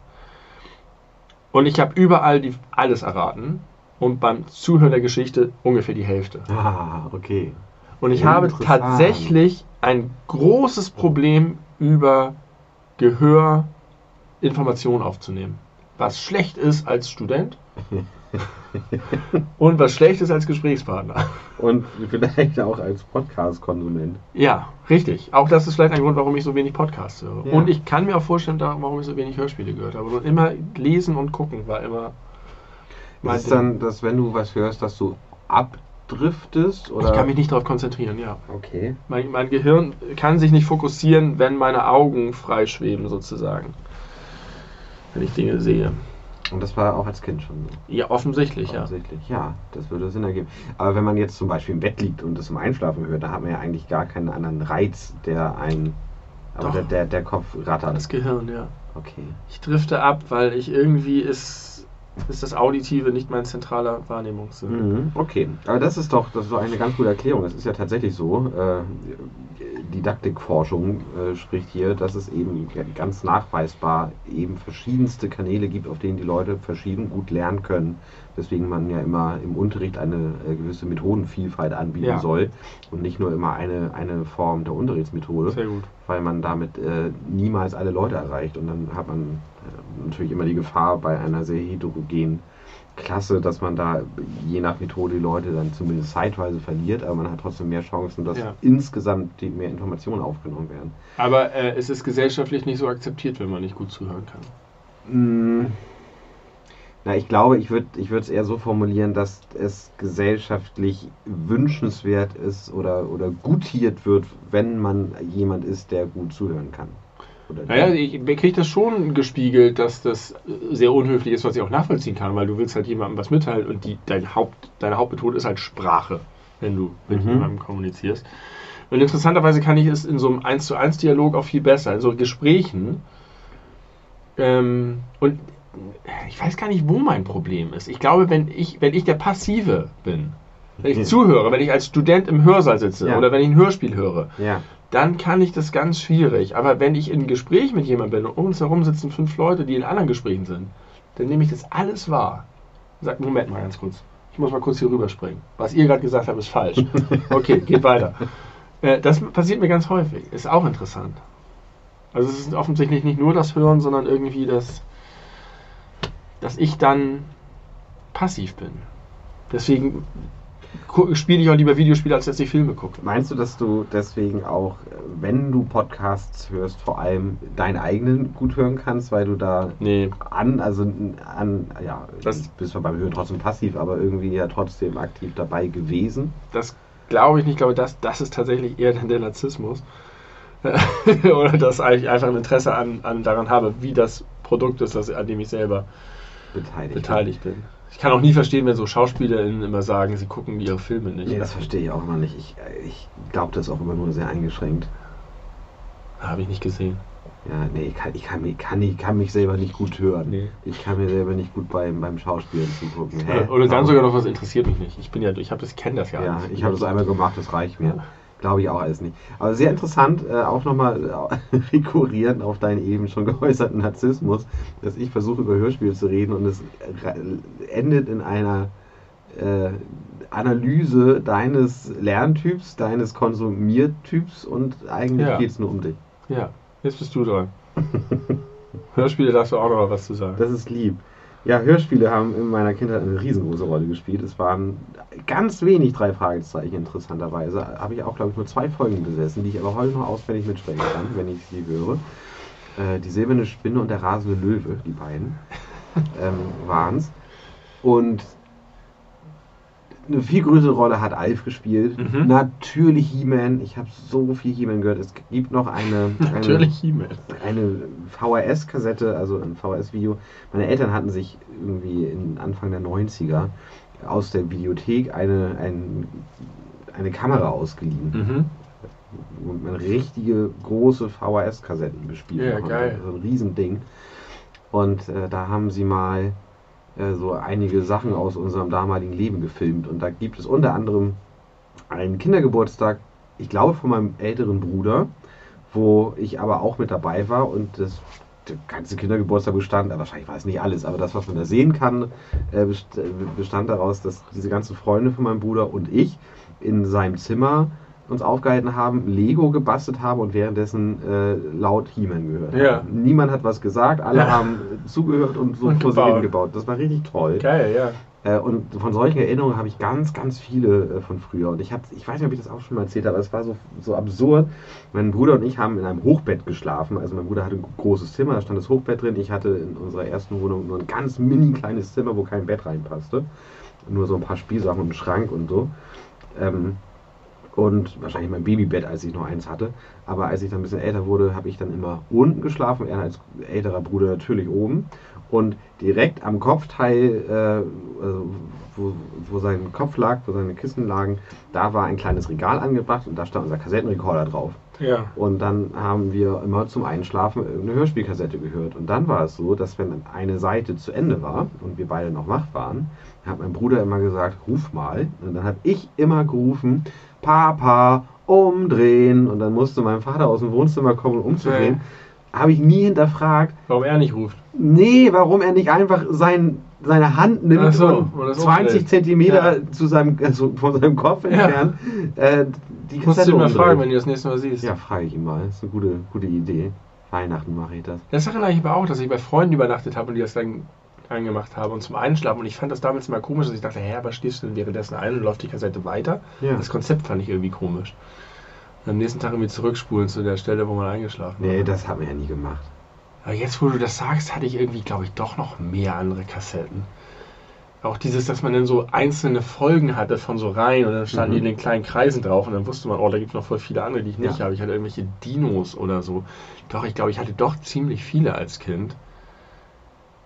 Und ich habe überall die, alles erraten und beim Zuhören der Geschichte ungefähr die Hälfte. Ah, okay. Und ich habe tatsächlich ein großes Problem über Gehör Informationen aufzunehmen. Was schlecht ist als Student und was schlecht ist als Gesprächspartner. Und vielleicht auch als Podcast-Konsument. Ja, richtig. Auch das ist vielleicht ein Grund, warum ich so wenig Podcasts höre. Ja. Und ich kann mir auch vorstellen, warum ich so wenig Hörspiele gehört habe. Und immer lesen und gucken war immer Ist es dann, dass wenn du was hörst, dass du abdriftest? Oder? Ich kann mich nicht darauf konzentrieren, ja. Okay. Mein, mein Gehirn kann sich nicht fokussieren, wenn meine Augen freischweben, sozusagen. Wenn ich Dinge sehe. Und das war auch als Kind schon so. Ja, offensichtlich, ja. Offensichtlich. Ja, das würde Sinn ergeben. Aber wenn man jetzt zum Beispiel im Bett liegt und das zum Einschlafen hört, da hat man ja eigentlich gar keinen anderen Reiz, der einen. Aber Doch. der, der, der Kopf rattert. Das Gehirn, ja. Okay. Ich drifte ab, weil ich irgendwie ist, ist das Auditive nicht mein zentraler Wahrnehmungssinn. Mhm, okay, aber das ist doch das ist eine ganz gute Erklärung. Es ist ja tatsächlich so, äh, Didaktikforschung äh, spricht hier, dass es eben ganz nachweisbar eben verschiedenste Kanäle gibt, auf denen die Leute verschieden gut lernen können. Weswegen man ja immer im Unterricht eine äh, gewisse Methodenvielfalt anbieten Ja. soll und nicht nur immer eine, eine Form der Unterrichtsmethode Sehr gut. weil man damit äh, niemals alle Leute erreicht. Und dann hat man äh, natürlich immer die Gefahr bei einer sehr heterogenen Klasse, dass man da je nach Methode die Leute dann zumindest zeitweise verliert, aber man hat trotzdem mehr Chancen, dass Ja. insgesamt mehr Informationen aufgenommen werden. Aber äh, es ist gesellschaftlich nicht so akzeptiert, wenn man nicht gut zuhören kann. Mm, Na, ich glaube, ich würde ich es eher so formulieren, dass es gesellschaftlich wünschenswert ist oder, oder gutiert wird, wenn man jemand ist, der gut zuhören kann. Oder Naja, ich kriege das schon gespiegelt, dass das sehr unhöflich ist, was ich auch nachvollziehen kann, weil du willst halt jemandem was mitteilen und die, dein Haupt, deine Hauptmethode ist halt Sprache, wenn du mit Mhm. jemandem kommunizierst. Und interessanterweise kann ich es in so einem 1 zu 1 Dialog auch viel besser, in so Gesprächen. Ähm, und ich weiß gar nicht, wo mein Problem ist. Ich glaube, wenn ich, wenn ich der Passive bin, wenn ich Mhm. zuhöre, wenn ich als Student im Hörsaal sitze Ja. oder wenn ich ein Hörspiel höre, ja. dann kann ich das ganz schwierig. Aber wenn ich in einem Gespräch mit jemandem bin und um uns herum sitzen fünf Leute, die in anderen Gesprächen sind, dann nehme ich das alles wahr. Sag, Moment mal ganz kurz. Ich muss mal kurz hier rüberspringen. Was ihr gerade gesagt habt, ist falsch. Okay, geht weiter. Äh, das passiert mir ganz häufig. Ist auch interessant. Also es ist offensichtlich nicht nur das Hören, sondern irgendwie das, dass ich dann passiv bin. Deswegen spiele ich auch lieber Videospiele, als dass ich Filme gucke. Meinst du, dass du deswegen auch, wenn du Podcasts hörst, vor allem deinen eigenen gut hören kannst, weil du da Nee, an, also an, ja, Das- bist zwar beim Hören trotzdem passiv, aber irgendwie ja trotzdem aktiv dabei gewesen? Das glaube ich nicht. Ich glaube, das, das ist tatsächlich eher dann der Narzissmus. Oder dass ich einfach ein Interesse an, an daran habe, wie das Produkt ist, das, an dem ich selber Beteiligt. beteiligt bin. Ich kann auch nie verstehen, wenn so SchauspielerInnen immer sagen, sie gucken ihre Filme nicht. Nee, das verstehe ich auch immer nicht. Ich, äh, ich glaube das auch immer nur sehr eingeschränkt. Habe ich nicht gesehen. Ja, nee, ich kann, ich kann, mich- kann, ich kann mich selber nicht gut hören. Nee. Ich kann mir selber nicht gut beim, beim Schauspielen zugucken. Hä? Oder, dann sogar noch was interessiert mich nicht. Ich bin ja, ich habe das, kenne das ja. Ja, ich habe das einmal gemacht, das reicht mir. Glaube ich auch alles nicht. Aber sehr interessant, äh, auch nochmal äh, rekurrierend auf deinen eben schon geäußerten Narzissmus, dass ich versuche über Hörspiele zu reden und es endet in einer äh, Analyse deines Lerntyps, deines Konsumiertyps und eigentlich Ja. geht es nur um dich. Ja, jetzt bist du dran. Hörspiele darfst du auch noch was zu sagen. Das ist lieb. Ja, Hörspiele haben in meiner Kindheit eine riesengroße Rolle gespielt. Es waren ganz wenig drei Fragezeichen, interessanterweise. Habe ich auch, glaube ich, nur zwei Folgen besessen, die ich aber heute noch auswendig mitsprechen kann, wenn ich sie höre. Äh, die Silberne Spinne und der rasende Löwe, die beiden, ähm, waren es. Und eine viel größere Rolle hat Alf gespielt. Mhm. Natürlich He-Man. Ich habe so viel He-Man gehört. Es gibt noch eine, eine Natürlich E-Mail. eine VHS-Kassette, also ein VHS-Video. Meine Eltern hatten sich irgendwie in Anfang der 90er aus der Videothek eine, ein, eine Kamera ausgeliehen, Mhm. wo man richtige große VHS-Kassetten bespielt Ja, geil. So ein Riesending. Und äh, da haben sie mal äh, so einige Sachen aus unserem damaligen Leben gefilmt. Und da gibt es unter anderem einen Kindergeburtstag, ich glaube von meinem älteren Bruder, wo ich aber auch mit dabei war und das der ganze Kindergeburtstag bestand, äh, wahrscheinlich war es nicht alles, aber das, was man da sehen kann, äh, best- bestand daraus, dass diese ganzen Freunde von meinem Bruder und ich in seinem Zimmer uns aufgehalten haben, Lego gebastelt haben und währenddessen äh, laut He-Man gehört Ja. haben. Niemand hat was gesagt, alle Ja. haben äh, zugehört und so hin gebaut. Das war richtig toll. Geil, ja. Äh, und von solchen Erinnerungen habe ich ganz, ganz viele äh, von früher. Und ich, hab, ich weiß nicht, ob ich das auch schon mal erzählt habe, aber es war so, so absurd. Mein Bruder und ich haben in einem Hochbett geschlafen. Also mein Bruder hatte ein großes Zimmer, da stand das Hochbett drin. Ich hatte in unserer ersten Wohnung nur ein ganz mini kleines Zimmer, wo kein Bett reinpasste. Nur so ein paar Spielsachen und einen Schrank und so. Ähm, und wahrscheinlich mein Babybett, als ich noch eins hatte. Aber als ich dann ein bisschen älter wurde, habe ich dann immer unten geschlafen, er als älterer Bruder natürlich oben. Und direkt am Kopfteil, äh, also wo, wo sein Kopf lag, wo seine Kissen lagen, da war ein kleines Regal angebracht und da stand unser Kassettenrekorder drauf. Ja. Und dann haben wir immer zum Einschlafen irgendeine Hörspielkassette gehört. Und dann war es so, dass wenn eine Seite zu Ende war und wir beide noch wach waren, hat mein Bruder immer gesagt, ruf mal. Und dann habe ich immer gerufen, Papa, umdrehen. Und dann musste mein Vater aus dem Wohnzimmer kommen, um umzudrehen. Habe ich nie hinterfragt, Warum er nicht ruft. nee, warum er nicht einfach sein, seine Hand nimmt so, und und das 20 umdreht. Zentimeter Ja. zu seinem, also von seinem Kopf Ja. entfernt äh, die Musst Kassette du ihn mal fragen, wenn du das nächste Mal siehst. Ja, frage ich ihn mal. Das ist eine gute, gute Idee. Weihnachten mache ich das. Das erinnere ich aber auch, dass ich bei Freunden übernachtet habe und die das dann angemacht habe und zum Einschlafen. Und ich fand das damals immer komisch, dass ich dachte, hä, aber stehst du denn währenddessen ein und läuft die Kassette weiter? Ja. Das Konzept fand ich irgendwie komisch. Und am nächsten Tag irgendwie zurückspulen zu der Stelle, wo man eingeschlafen Nee, war. das haben wir ja nie gemacht. Aber jetzt, wo du das sagst, hatte ich irgendwie, glaube ich, doch noch mehr andere Kassetten. Auch dieses, dass man dann so einzelne Folgen hatte von so Reihen und dann standen Mhm. die in den kleinen Kreisen drauf und dann wusste man, oh, da gibt es noch voll viele andere, die ich nicht Ja. habe. Ich hatte irgendwelche Dinos oder so. Doch, ich glaube, ich hatte doch ziemlich viele als Kind.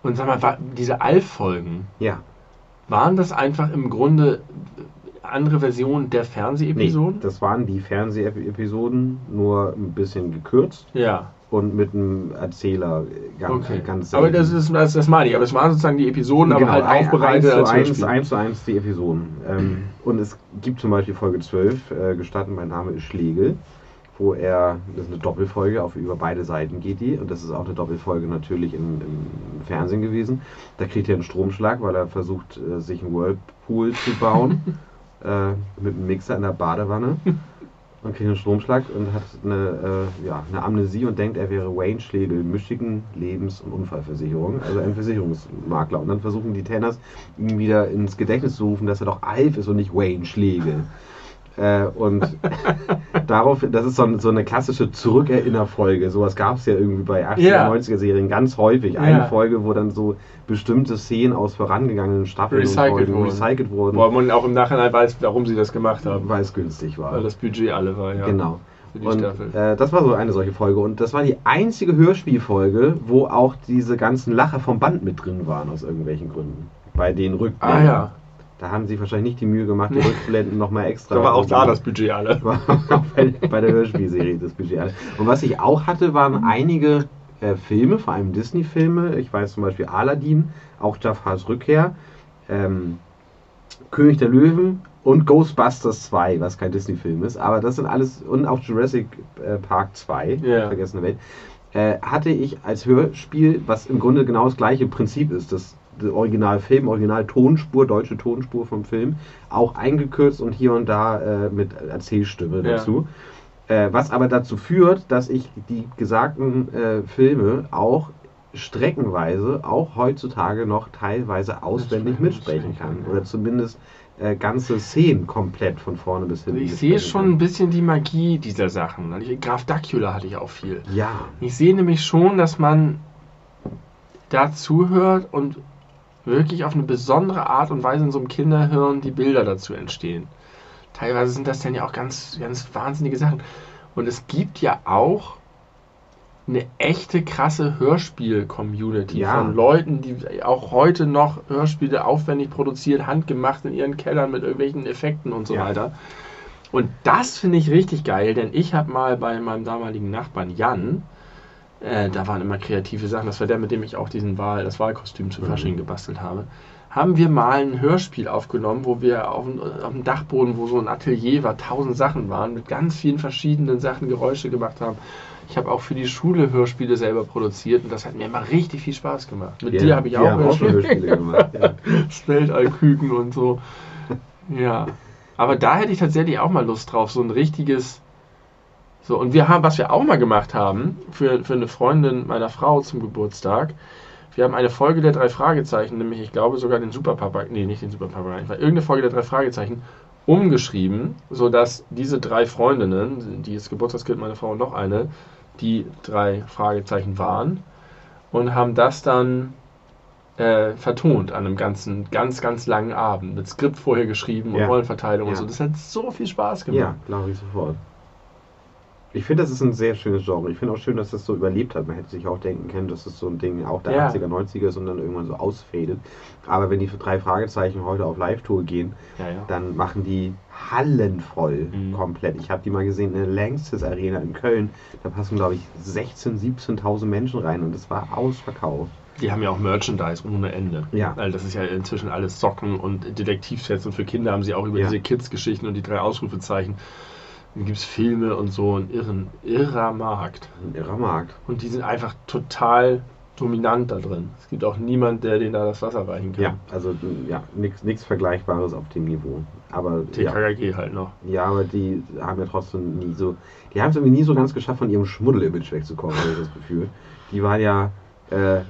Und sag mal, war, diese Alf-Folgen, Ja. waren das einfach im Grunde andere Versionen der Nee, Fernsehepisoden? das waren die Fernsehepisoden, nur ein bisschen gekürzt ja, und mit einem Erzähler ganz, okay. ganz aber selten. das, ist, das, das meine ich. Aber es waren sozusagen die Episoden, aber Genau, halt ein- aufbereitet eins als zu eins, Hörspiel. eins zu eins die Episoden. Ähm, und es gibt zum Beispiel Folge 12, äh, gestatten, mein Name ist Schlegel, wo er, das ist eine Doppelfolge, auf über beide Seiten geht die. Und das ist auch eine Doppelfolge natürlich im, im Fernsehen gewesen. Da kriegt er einen Stromschlag, weil er versucht, äh, sich einen Whirlpool zu bauen. äh, mit einem Mixer in der Badewanne. Und kriegt einen Stromschlag und hat eine, äh, ja, eine Amnesie und denkt, er wäre Wayne Schlegel, Michigan Lebens- und Unfallversicherung, also ein Versicherungsmakler. Und dann versuchen die Tenners, ihn wieder ins Gedächtnis zu rufen, dass er doch Alf ist und nicht Wayne Schlegel. Äh, und darauf, das ist so, ein, so eine klassische Zurückerinnerfolge. Sowas gab es ja irgendwie bei 80er, Ja. 90er Serien ganz häufig. Eine Folge, wo dann so bestimmte Szenen aus vorangegangenen Staffeln Recycelt Folgen wurden. recycelt wurden, Wo man auch im Nachhinein weiß, warum sie das gemacht haben. weil es günstig war. Weil das Budget alle war, ja. Genau. Und äh, das war so eine solche Folge. Und das war die einzige Hörspielfolge, wo auch diese ganzen Lacher vom Band mit drin waren, aus irgendwelchen Gründen. Bei den Rückblenden. ah ja. Da haben sie wahrscheinlich nicht die Mühe gemacht, die. Rückblenden nochmal extra. Da war auch da das Budget alle. bei, der Hörspielserie das Budget. alle. Und was ich auch hatte, waren einige äh, Filme, vor allem Disney-Filme. Ich weiß zum Beispiel Aladdin, auch Jafars Rückkehr, ähm, König der Löwen und Ghostbusters 2, was kein Disney-Film ist. Aber das sind alles, und auch Jurassic äh, Park 2, Ja. Vergessene Welt, äh, hatte ich als Hörspiel, was im Grunde genau das gleiche Prinzip ist, das Originalfilm, Original-Tonspur, deutsche Tonspur vom Film, auch eingekürzt und hier und da äh, mit Erzählstimme Ja. dazu. Äh, was aber dazu führt, dass ich die gesagten äh, Filme auch streckenweise auch heutzutage noch teilweise auswendig mitsprechen kann. Oder zumindest äh, ganze Szenen komplett von vorne bis hinten. Ich sehe schon ein bisschen die Magie dieser Sachen. Ich- Graf Dacula hatte ich auch viel. Ja, Ich sehe nämlich schon, dass man da zuhört und wirklich auf eine besondere Art und Weise in so einem Kinderhirn die Bilder dazu entstehen. Teilweise sind das dann ja auch ganz, ganz wahnsinnige Sachen. Und es gibt ja auch eine echte krasse Hörspiel-Community Ja. von Leuten, die auch heute noch Hörspiele aufwendig produzieren, handgemacht in ihren Kellern mit irgendwelchen Effekten und so Ja. weiter. Und das finde ich richtig geil, denn ich habe mal bei meinem damaligen Nachbarn Jan, äh, da waren immer kreative Sachen, das war der, mit dem ich auch diesen Wahl, das Wahlkostüm zu Mhm. Fasching gebastelt habe, haben wir mal ein Hörspiel aufgenommen, wo wir auf, dem- auf dem Dachboden, wo so ein Atelier war, tausend Sachen waren, mit ganz vielen verschiedenen Sachen Geräusche gemacht haben. Ich habe auch für die Schule Hörspiele selber produziert und das hat mir immer richtig viel Spaß gemacht. Mit Ja, dir habe ich auch schon Hörspiele gemacht. Ja. Weltallküken und so. Ja. Aber da hätte ich tatsächlich auch mal Lust drauf, so ein richtiges. So, und wir haben, was wir auch mal gemacht haben, für, für eine Freundin meiner Frau zum Geburtstag, wir haben eine Folge der drei Fragezeichen, nämlich ich glaube sogar den Superpapa, nee, nicht den Superpapa, einfach irgendeine Folge der drei Fragezeichen, umgeschrieben, sodass diese drei Freundinnen, die ist Geburtstagskind meiner Frau und noch eine, die drei Fragezeichen waren und haben das dann äh, vertont an einem ganzen, ganz, ganz langen Abend. Mit Skript vorher geschrieben und Ja. Rollenverteilung und Ja. so. Das hat so viel Spaß gemacht. Ja, glaube ich sofort. Ich finde, das ist ein sehr schönes Genre. Ich finde auch schön, dass das so überlebt hat. Man hätte sich auch denken können, dass das so ein Ding auch der Ja. 80er, 90er ist und dann irgendwann so ausfadet. Aber wenn die drei Fragezeichen heute auf Live-Tour gehen, Ja, ja. dann machen die Hallen voll Mhm. komplett. Ich habe die mal gesehen in der Längstes Arena in Köln. Da passen, glaube ich, 16.000, 17.000 Menschen rein und es war ausverkauft. Die haben ja auch Merchandise ohne Ende. Ja. Weil das ist ja inzwischen alles Socken und Detektivsets und für Kinder haben sie auch über diese Kids-Geschichten und die drei Ausrufezeichen. Dann gibt es Filme und so, ein irren, irrer Markt. Ein irrer Markt. Und die sind einfach total dominant da drin. Es gibt auch niemand, der denen da das Wasser reichen kann. Ja, also ja, nichts Vergleichbares auf dem Niveau. Aber ja, TKKG halt noch. ja, aber die haben ja trotzdem nie so, die haben es irgendwie nie so ganz geschafft, von ihrem Schmuddel-Image wegzukommen, habe ich das Gefühl. Die waren ja, äh,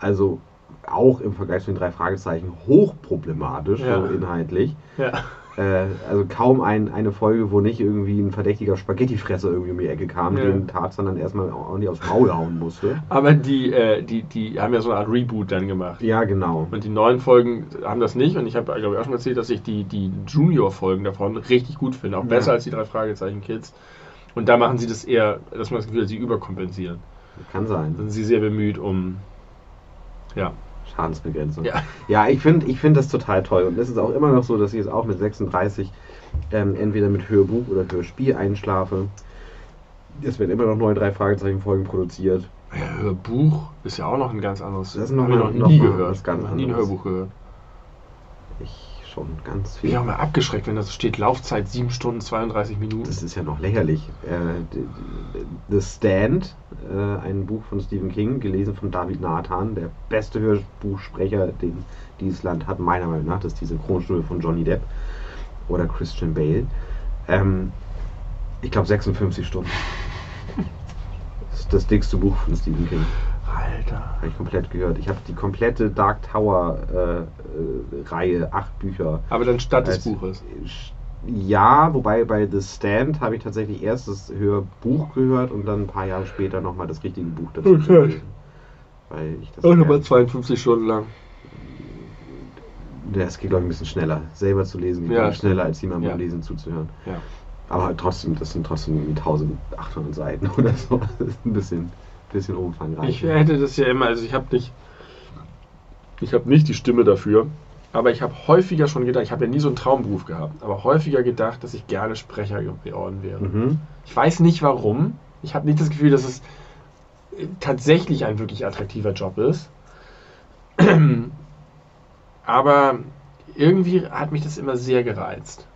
also auch im Vergleich zu den drei Fragezeichen hochproblematisch, Ja. so inhaltlich. Ja. Äh, also kaum ein, eine Folge, wo nicht irgendwie ein verdächtiger Spaghettifresser irgendwie um die Ecke kam, Ja. den Tarzan dann erstmal ordentlich aufs Maul hauen musste. Aber die, äh, die, die haben ja so eine Art Reboot dann gemacht. Ja, genau. Und die neuen Folgen haben das nicht. Und ich habe, glaube ich, auch schon erzählt, dass ich die, die Junior-Folgen davon richtig gut finde. Auch Ja. besser als die drei Fragezeichen-Kids. Und da machen sie das eher, dass man das Gefühl hat, sie überkompensieren. Kann sein. Sind sie sehr bemüht, um. Ja. Schadensbegrenzung. Ja. Ja, ich finde ich find das total toll. Und es ist auch immer noch so, dass ich jetzt auch mit 36 ähm, entweder mit Hörbuch oder Hörspiel einschlafe. Es werden immer noch neue drei Fragezeichen-Folgen produziert. ja Hörbuch ist ja auch noch ein ganz anderes. Das ist hab noch noch noch nie mal gehört. was ganz noch nie ein. Hörbuch gehört. Ich schon ganz viel. ich mal abgeschreckt, wenn da so steht, Laufzeit 7 Stunden 32 Minuten. Das ist ja noch lächerlich. Äh, The Stand, äh, ein Buch von Stephen King, gelesen von David Nathan, der beste Hörbuchsprecher, den dieses Land hat, meiner Meinung nach. Das ist die Synchronstimme von Johnny Depp oder Christian Bale. Ähm, ich glaube 56 Stunden. Das ist das dickste Buch von Stephen King. Alter. Habe ich komplett gehört. Ich habe die komplette Dark Tower äh, äh, Reihe, acht Bücher. Aber dann statt des Buches. Ja, wobei bei The Stand habe ich tatsächlich erst das Hörbuch gehört und dann ein paar Jahre später nochmal das richtige Buch dazu Okay. gelesen. Weil ich das. Auch nochmal gerne- 52 Stunden lang. Das geht, glaube ich, ein bisschen schneller. Selber zu lesen geht Ja, schneller, als jemandem Ja. beim Lesen zuzuhören. Ja. Aber trotzdem, das sind trotzdem irgendwie 1800 Seiten oder so. Das ist ein bisschen, bisschen umfangreich. Ich hätte das ja immer, also ich habe nicht, ich habe nicht die Stimme dafür, aber ich habe häufiger schon gedacht, ich habe ja nie so einen Traumberuf gehabt, aber häufiger gedacht, dass ich gerne Sprecher geworden wäre. Mhm. Ich weiß nicht warum. Ich habe nicht das Gefühl, dass es tatsächlich ein wirklich attraktiver Job ist. Aber irgendwie hat mich das immer sehr gereizt.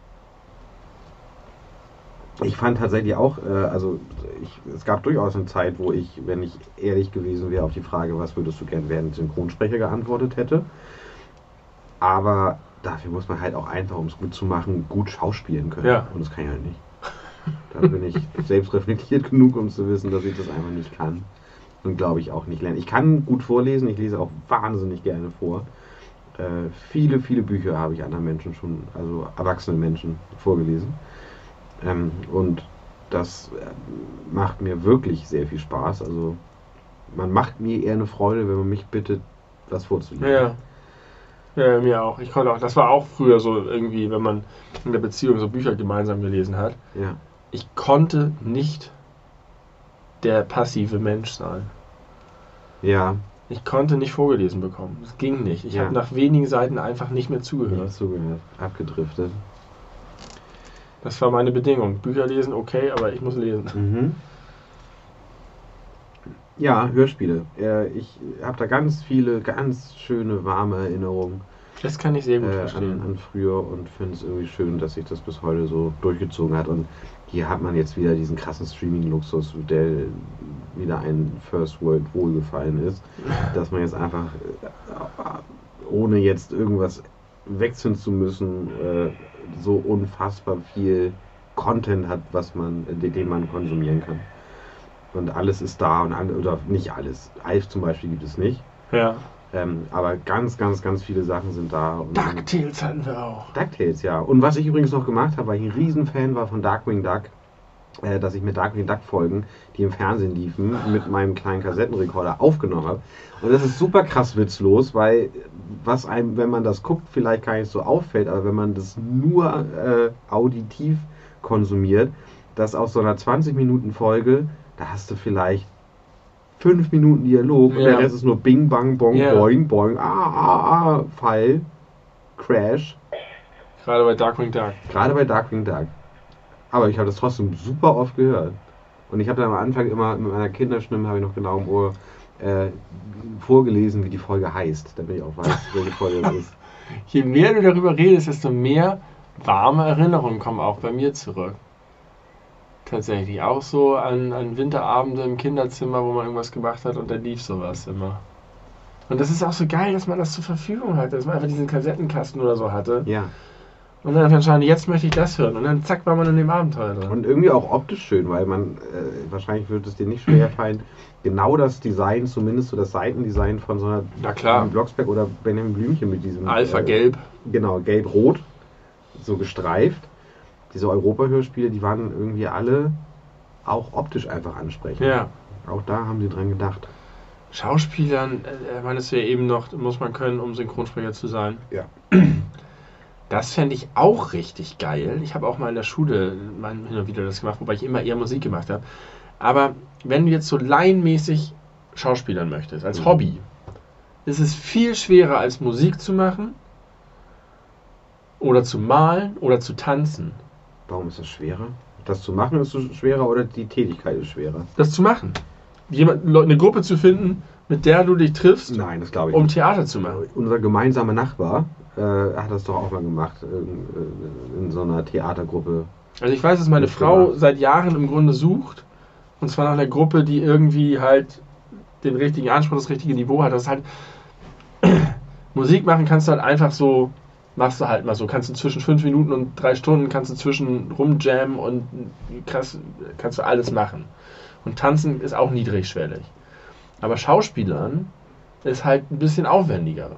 Ich fand tatsächlich auch, äh, also ich, es gab durchaus eine Zeit, wo ich, wenn ich ehrlich gewesen wäre auf die Frage, was würdest du gern werden, Synchronsprecher geantwortet hätte. Aber dafür muss man halt auch einfach, um es gut zu machen, gut schauspielen können. Ja. Und das kann ich halt nicht. Da bin ich selbst reflektiert genug, um zu wissen, dass ich das einfach nicht kann. und glaube ich auch nicht lernen. Ich kann gut vorlesen, ich lese auch wahnsinnig gerne vor. Äh, viele, viele Bücher habe ich anderen Menschen schon, also erwachsene Menschen vorgelesen. Ähm, und das äh, macht mir wirklich sehr viel Spaß. Also man macht mir eher eine Freude, wenn man mich bittet, was vorzulesen. Ja. Ja, mir auch. Ich konnte auch, das war auch früher so irgendwie, wenn man in der Beziehung so Bücher gemeinsam gelesen hat. Ja. Ich konnte nicht der passive Mensch sein. Ja, Ich konnte nicht vorgelesen bekommen. Es ging nicht. Ich Ja. habe nach wenigen Seiten einfach nicht mehr zugehört. hast du gehört. Abgedriftet. Das war meine Bedingung. Bücher lesen, okay, aber ich muss lesen. Mhm. Ja, Hörspiele. Ich habe da ganz viele, ganz schöne, warme Erinnerungen Das kann ich sehr gut äh, verstehen. an, an früher und finde es irgendwie schön, dass sich das bis heute so durchgezogen hat. Und hier hat man jetzt wieder diesen krassen Streaming-Luxus, der wieder ein First World Wohlgefallen ist, dass man jetzt einfach äh, ohne jetzt irgendwas wechseln zu müssen, äh, so unfassbar viel Content hat, was man, äh, den man konsumieren kann. Und alles ist da und an, oder nicht alles. Alf zum Beispiel gibt es nicht. Ja. Ähm, aber ganz, ganz, ganz viele Sachen sind da. Und DuckTales hatten wir auch. DuckTales, ja. Und was ich übrigens noch gemacht habe, weil ich ein Riesenfan war von Darkwing Duck, dass ich mir Darkwing Duck Folgen, die im Fernsehen liefen, mit meinem kleinen Kassettenrekorder aufgenommen habe. Und das ist super krass witzlos, weil was einem, wenn man das guckt, vielleicht gar nicht so auffällt, aber wenn man das nur äh, auditiv konsumiert, dass aus so einer 20 Minuten Folge, da hast du vielleicht fünf Minuten Dialog und Ja. der Rest ist nur Bing, Bang, Bong, Ja. Boing, Boing, ah, ah, ah, Fall, Crash. Gerade bei Darkwing Duck. Gerade bei Darkwing Duck. Aber ich habe das trotzdem super oft gehört. Und ich habe dann am Anfang immer mit meiner Kinderstimme, habe ich noch genau im Ohr, äh, vorgelesen, wie die Folge heißt, damit ich auch weiß, welche Folge es ist. Je mehr du darüber redest, desto mehr warme Erinnerungen kommen auch bei mir zurück. Tatsächlich. Auch so an, an Winterabende im Kinderzimmer, wo man irgendwas gemacht hat und dann lief sowas immer. Und das ist auch so geil, dass man das zur Verfügung hat, dass man einfach diesen Kassettenkasten oder so hatte. Ja. Und dann entscheiden, jetzt möchte ich das hören. Und dann zack, war man in dem Abenteuer drin. Und irgendwie auch optisch schön, weil man, äh, wahrscheinlich wird es dir nicht schwer fallen, genau das Design, zumindest so das Seitendesign von so einer Na klar. Blocksberg oder Benjamin Blümchen mit diesem Alpha äh, Gelb. Genau, gelb-rot, so gestreift. Diese Europa-Hörspiele, die waren irgendwie alle auch optisch einfach ansprechend. Ja. Auch da haben sie dran gedacht. Schauspielern, äh, man ist ja eben noch, muss man können, um Synchronsprecher zu sein. Ja. Das fände ich auch richtig geil. Ich habe auch mal in der Schule mal hin und wieder das gemacht, wobei ich immer eher Musik gemacht habe. Aber wenn du jetzt so laienmäßig Schauspielern möchtest, als Mhm. Hobby, ist es viel schwerer als Musik zu machen oder zu malen oder zu tanzen. Warum ist das schwerer? Das zu machen ist schwerer oder die Tätigkeit ist schwerer? Das zu machen. Jemand, eine Gruppe zu finden, mit der du dich triffst, Nein, das glaube ich um nicht. Theater zu machen. Unser gemeinsamer Nachbar äh, hat das doch auch mal gemacht in, in so einer Theatergruppe. Also ich weiß, dass meine Frau gemacht. seit Jahren im Grunde sucht. Und zwar nach einer Gruppe, die irgendwie halt den richtigen Anspruch, das richtige Niveau hat. Das ist halt Musik machen kannst du halt einfach so, machst du halt mal so. Kannst du zwischen fünf Minuten und drei Stunden, kannst du zwischen rumjammen und krass, kannst du alles machen. Und tanzen ist auch niedrigschwellig. Aber Schauspielern ist halt ein bisschen aufwendiger.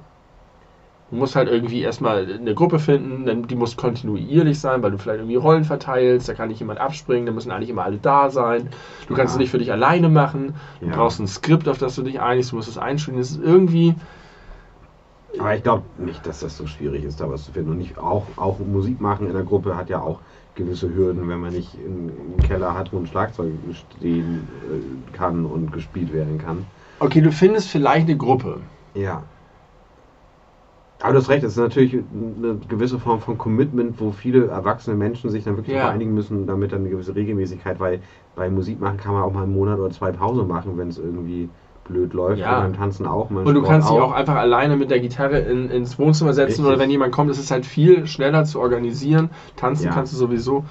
Du musst halt irgendwie erstmal eine Gruppe finden, dann, die muss kontinuierlich sein, weil du vielleicht irgendwie Rollen verteilst, da kann nicht jemand abspringen, da müssen eigentlich immer alle da sein. Du kannst Ja. es nicht für dich alleine machen, du Ja. brauchst ein Skript, auf das du dich einigst, du musst es einstudieren. Das ist irgendwie, Aber ich glaube nicht, dass das so schwierig ist, da was zu finden. Und nicht, auch, auch Musik machen in der Gruppe hat ja auch gewisse Hürden, wenn man nicht einen einen Keller hat, wo ein Schlagzeug stehen äh, kann und gespielt werden kann. okay, du findest vielleicht eine Gruppe. Ja. Aber du hast recht, es ist natürlich eine gewisse Form von Commitment, wo viele erwachsene Menschen sich dann wirklich Ja. vereinigen müssen, damit dann eine gewisse Regelmäßigkeit, weil bei Musik machen kann man auch mal einen Monat oder zwei Pause machen, wenn es irgendwie blöd läuft. Ja. Und beim Tanzen auch. Und du Sport kannst dich auch einfach alleine mit der Gitarre in, ins Wohnzimmer setzen Richtig. oder wenn jemand kommt, ist es halt viel schneller zu organisieren. Tanzen Ja. kannst du sowieso.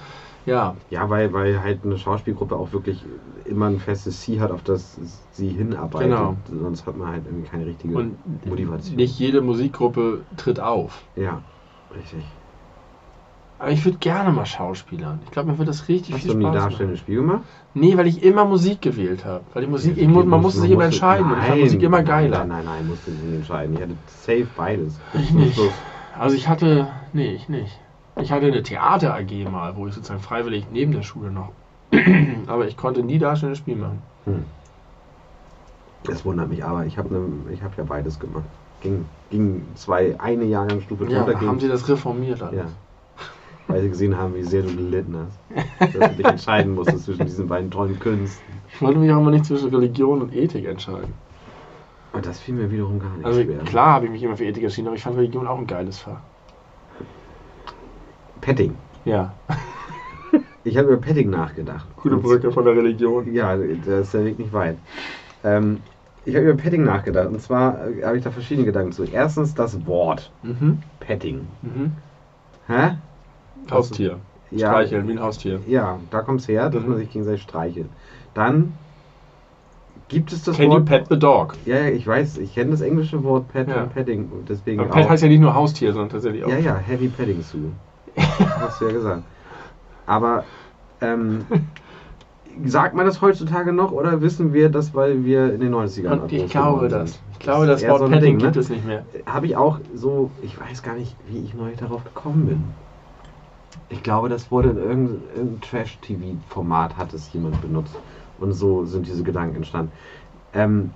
Ja, Ja, weil, weil halt eine Schauspielgruppe auch wirklich immer ein festes Ziel hat, auf das sie hinarbeitet. Genau. Sonst hat man halt irgendwie keine richtige und Motivation. nicht jede Musikgruppe tritt auf. Ja, richtig. Aber ich würde gerne mal Schauspielern. Ich glaube, mir würde das richtig Hast viel du nie Spaß machen. darstellendes Spiel gemacht? Nee, weil ich immer Musik gewählt habe. Weil die Musik, ich, mu- man musste sich immer entscheiden. und ich fand Musik immer geiler. Nein, nein, nein, musste nicht entscheiden. Ich hatte safe beides. Ich nicht. Also ich hatte, nee, ich nicht. Ich hatte eine Theater AG mal, wo ich sozusagen freiwillig neben der Schule noch. Aber ich konnte nie darstellendes Spiel machen. Hm. Das wundert mich, aber ich habe ne, ich hab ja beides gemacht. Ging, ging zwei, eine Jahrgangsstufe Ja, ging, haben sie das reformiert alles? ja. weil sie gesehen haben, wie sehr du gelitten hast. Dass du dich entscheiden musstest zwischen diesen beiden tollen Künsten. Ich wollte mich auch immer nicht zwischen Religion und Ethik entscheiden. Und das fiel mir wiederum gar nicht Also schwer. klar habe ich mich immer für Ethik entschieden, aber ich fand Religion auch ein geiles Fach. Petting. Ja. Ich habe über Petting nachgedacht. Gute Brücke von der Religion. Ja, da ist der Weg nicht weit. Ähm, ich habe über Petting nachgedacht. Und zwar äh, habe ich da verschiedene Gedanken zu. Erstens das Wort Mhm. Petting. Mhm. Hä? Haustier. Ja, Streicheln wie ein Haustier. ja, da kommt es her, dass Mhm. man sich gegenseitig streichelt. Dann gibt es das Can you Wort. pet the dog? ja, ja, ich weiß, ich kenne das englische Wort Pet Ja. und Petting. Deswegen Aber auch. Pet heißt ja nicht nur Haustier, sondern tatsächlich auch. ja, ja, Heavy Petting Sue. Hast du ja gesagt. Aber ähm, sagt man das heutzutage noch oder wissen wir das, weil wir in den 90ern Und ich glaube das. sind? Ich glaube, das eher Wort so Petting Ding, ne? gibt es nicht mehr. Habe ich auch so, ich weiß gar nicht, wie ich neu darauf gekommen bin. Ich glaube, das wurde in irgendeinem irgendein Trash-TV-Format hat es jemand benutzt. Und so sind diese Gedanken entstanden. Ähm,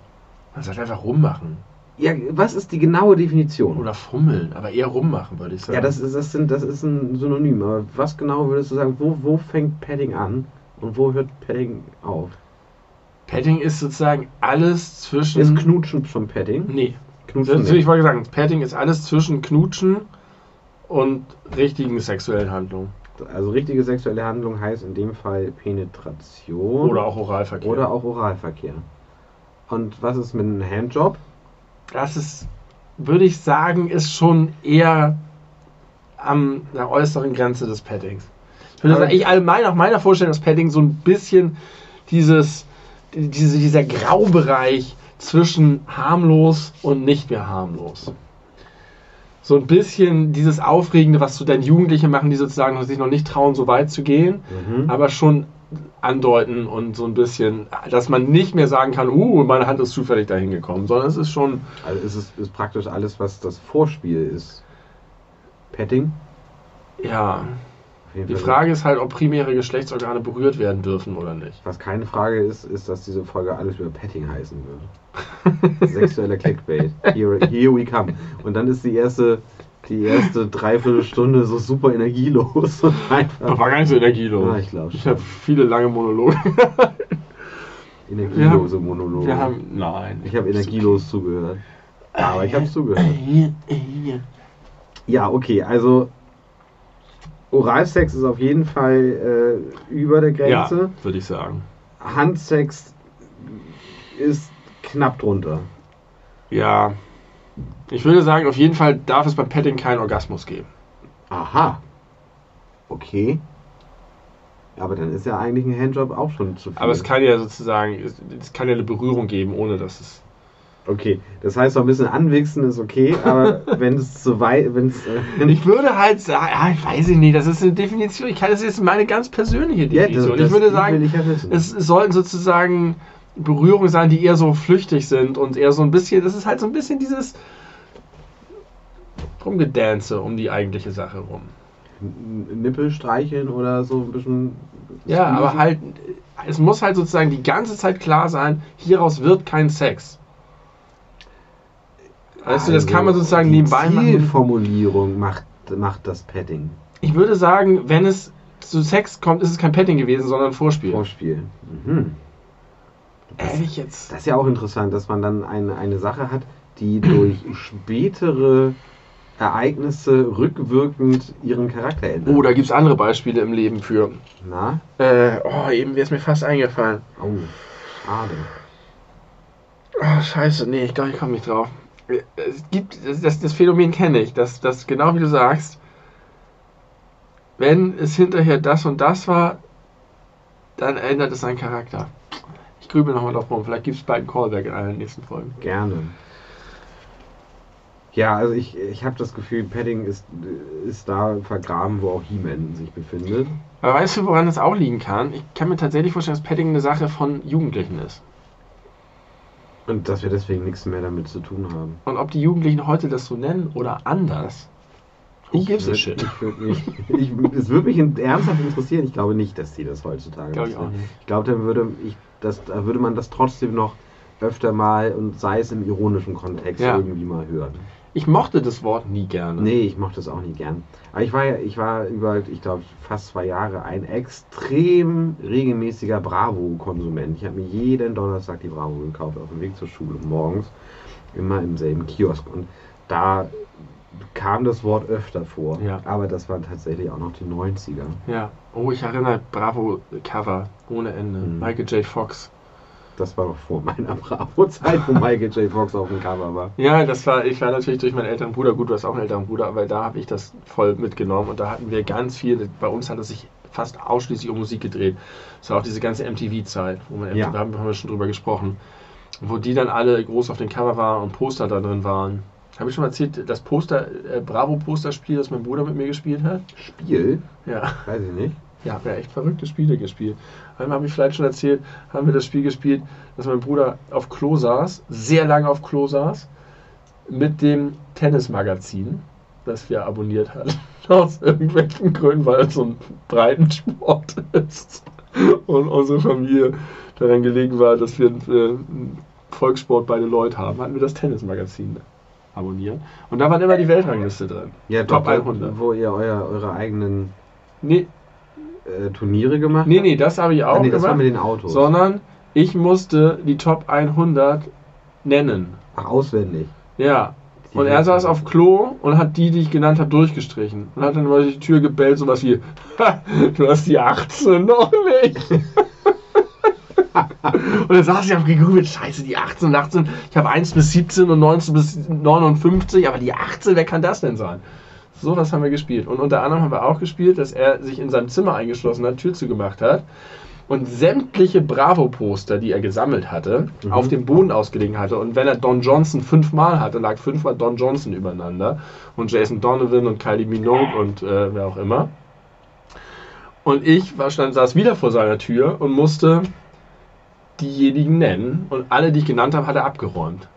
Man sollte einfach rummachen. Ja, was ist die genaue Definition? Oder fummeln, aber eher rummachen, würde ich sagen. ja, das ist, das, sind, das ist ein Synonym. Aber was genau würdest du sagen, wo, wo fängt Padding an und wo hört Padding auf? Petting ist sozusagen alles zwischen. Ist Knutschen schon Padding? Nee. Knutschen Das, ich wollte sagen, Petting ist alles zwischen Knutschen und richtigen sexuellen Handlungen. Also richtige sexuelle Handlung heißt in dem Fall Penetration. Oder auch Oralverkehr. Oder auch Oralverkehr. Und was ist mit einem Handjob? Das ist, würde ich sagen, ist schon eher an der äußeren Grenze des Paddings. Ich würde sagen, ich allgemein nach meiner Vorstellung das Padding so ein bisschen dieses, diese, dieser Graubereich zwischen harmlos und nicht mehr harmlos. So ein bisschen dieses Aufregende, was so dann Jugendliche machen, die sozusagen sich noch nicht trauen, so weit zu gehen, Mhm. aber schon andeuten und so ein bisschen, dass man nicht mehr sagen kann, uh, meine Hand ist zufällig dahin gekommen, sondern es ist schon, Also ist es ist praktisch alles, was das Vorspiel ist. Petting? ja, die. Frage ist halt, ob primäre Geschlechtsorgane berührt werden dürfen oder nicht. Was keine Frage ist, ist, dass diese Folge alles über Petting heißen würde. Sexueller Clickbait. Here, here we come. Und dann ist die erste, die erste Dreiviertelstunde so super energielos und Das war gar nicht so energielos. Ja, ich glaube Ich habe viele lange Monologe. Energielose Monologe. Wir haben, nein. ich habe energielos zugehört. Aber ich habe zugehört. Ja, okay, also Oralsex ist auf jeden Fall äh, über der Ja, Grenze. würde ich sagen. Handsex ist knapp drunter. Ja. Ich würde sagen, auf jeden Fall darf es beim Petting keinen Orgasmus geben. Aha. Okay. Aber dann ist ja eigentlich ein Handjob auch schon zu viel. Aber es kann ja sozusagen, es, es kann ja eine Berührung geben, ohne dass es. Okay, das heißt, so ein bisschen anwichsen ist okay, aber wenn es zu weit, wenn es. Äh, Ich würde halt sagen, ja, ich weiß nicht, das ist eine Definition. Ich kann das jetzt meine ganz persönliche ja, Definition. das, ich würde sagen, will ich ja es sollten sozusagen Berührungen sein, die eher so flüchtig sind und eher so ein bisschen, das ist halt so ein bisschen dieses Rumgedance um die eigentliche Sache rum. Nippel streicheln oder so ein bisschen. Ja, squeezen. aber halt, es muss halt sozusagen die ganze Zeit klar sein, hieraus wird kein Sex. Weißt du, das kann man sozusagen Also, die nebenbei machen. Zielformulierung macht, macht das Padding. Ich würde sagen, wenn es zu Sex kommt, ist es kein Petting gewesen, sondern Vorspiel. Vorspiel. Mhm. Ehrlich jetzt? Das ist ja auch interessant, dass man dann eine, eine Sache hat, die durch spätere Ereignisse rückwirkend ihren Charakter ändert. Oh, da gibt es andere Beispiele im Leben für. Na? Äh, oh, eben wäre es mir fast eingefallen. Oh, schade. Oh, scheiße, nee, ich glaube, ich komme nicht drauf. Es gibt, das, das, das Phänomen kenne ich, dass, dass genau wie du sagst, wenn es hinterher das und das war, dann ändert es seinen Charakter. Ich grübel nochmal drauf rum, vielleicht gibt es bald einen Callback in einer der nächsten Folgen. Gerne. Ja, also ich, ich habe das Gefühl, Padding ist, ist da vergraben, wo auch He-Man sich befindet. Aber weißt du, woran das auch liegen kann? Ich kann mir tatsächlich vorstellen, dass Padding eine Sache von Jugendlichen ist. Und dass wir deswegen nichts mehr damit zu tun haben. Und ob die Jugendlichen heute das so nennen oder anders, who gives a shit? Ich würd mich, ich, es würde mich ernsthaft interessieren. Ich glaube nicht, dass die das heutzutage Glaube ich machen. Ich glaube, dann würde, ich, das, da würde man das trotzdem noch öfter mal und sei es im ironischen Kontext Ja. irgendwie mal hören. Ich mochte das Wort nie gerne. Nee, ich mochte das auch nicht gern. Aber ich war ja, ich war über, ich glaube, fast zwei Jahre ein extrem regelmäßiger Bravo-Konsument. Ich habe mir jeden Donnerstag die Bravo gekauft auf dem Weg zur Schule morgens. Immer im selben Kiosk. Und da kam das Wort öfter vor. Ja. Aber das waren tatsächlich auch noch die 90er. Ja. Oh, ich erinnere, Bravo Cover ohne Ende. Mhm. Michael J. Fox. Das war noch vor meiner Bravo-Zeit, wo Michael J. Fox auf dem Cover war. Ja, das war, ich war natürlich durch meinen älteren Bruder, gut, du hast auch einen älteren Bruder, aber da habe ich das voll mitgenommen und da hatten wir ganz viel, bei uns hat es sich fast ausschließlich um Musik gedreht. Das war auch diese ganze MTV-Zeit, wo man, Ja. da haben wir schon drüber gesprochen, wo die dann alle groß auf dem Cover waren und Poster da drin waren. Habe ich schon mal erzählt, das Poster, äh, Bravo-Posterspiel, das mein Bruder mit mir gespielt hat? Spiel? Ja. Weiß ich nicht. Ja, haben wir echt verrückte Spiele gespielt. Einmal habe ich vielleicht schon erzählt, haben wir das Spiel gespielt, dass mein Bruder auf Klo saß, sehr lange auf Klo saß, mit dem Tennismagazin, das wir abonniert hatten. Aus irgendwelchen Gründen, weil es so ein Breitensport ist. Und unsere Familie daran gelegen war, dass wir äh, einen Volkssport bei den Leuten haben, hatten wir das Tennismagazin abonniert. Und da waren immer die Weltrangliste drin. Ja, Top doch, 100. Wo ihr euer, eure eigenen Nee, äh, Turniere gemacht nee, habt? nee, das habe ich auch Ah, nee, das war gemacht. mit den Autos. sondern ich musste die Top 100 nennen. Ach, auswendig. Ja. Die Und er saß auf Klo und hat die, die ich genannt habe, durchgestrichen. Und hat dann mal die Tür gebellt, sowas wie, "Ha, du hast die 18 noch nicht. und dann saß ich auf gegoogelt, scheiße, die 18 und 18. Ich habe 1 bis 17 und 19 bis 59, aber die 18, wer kann das denn sein? So was haben wir gespielt. Und unter anderem haben wir auch gespielt, dass er sich in seinem Zimmer eingeschlossen hat, Tür zugemacht hat und sämtliche Bravo-Poster, die er gesammelt hatte, Mhm. auf dem Boden ausgelegen hatte. Und wenn er Don Johnson fünfmal hatte, lag fünfmal Don Johnson übereinander. Und Jason Donovan und Kylie Minogue und äh, wer auch immer. Und ich war, stand, saß wieder vor seiner Tür und musste diejenigen nennen. Und alle, die ich genannt habe, hat er abgeräumt.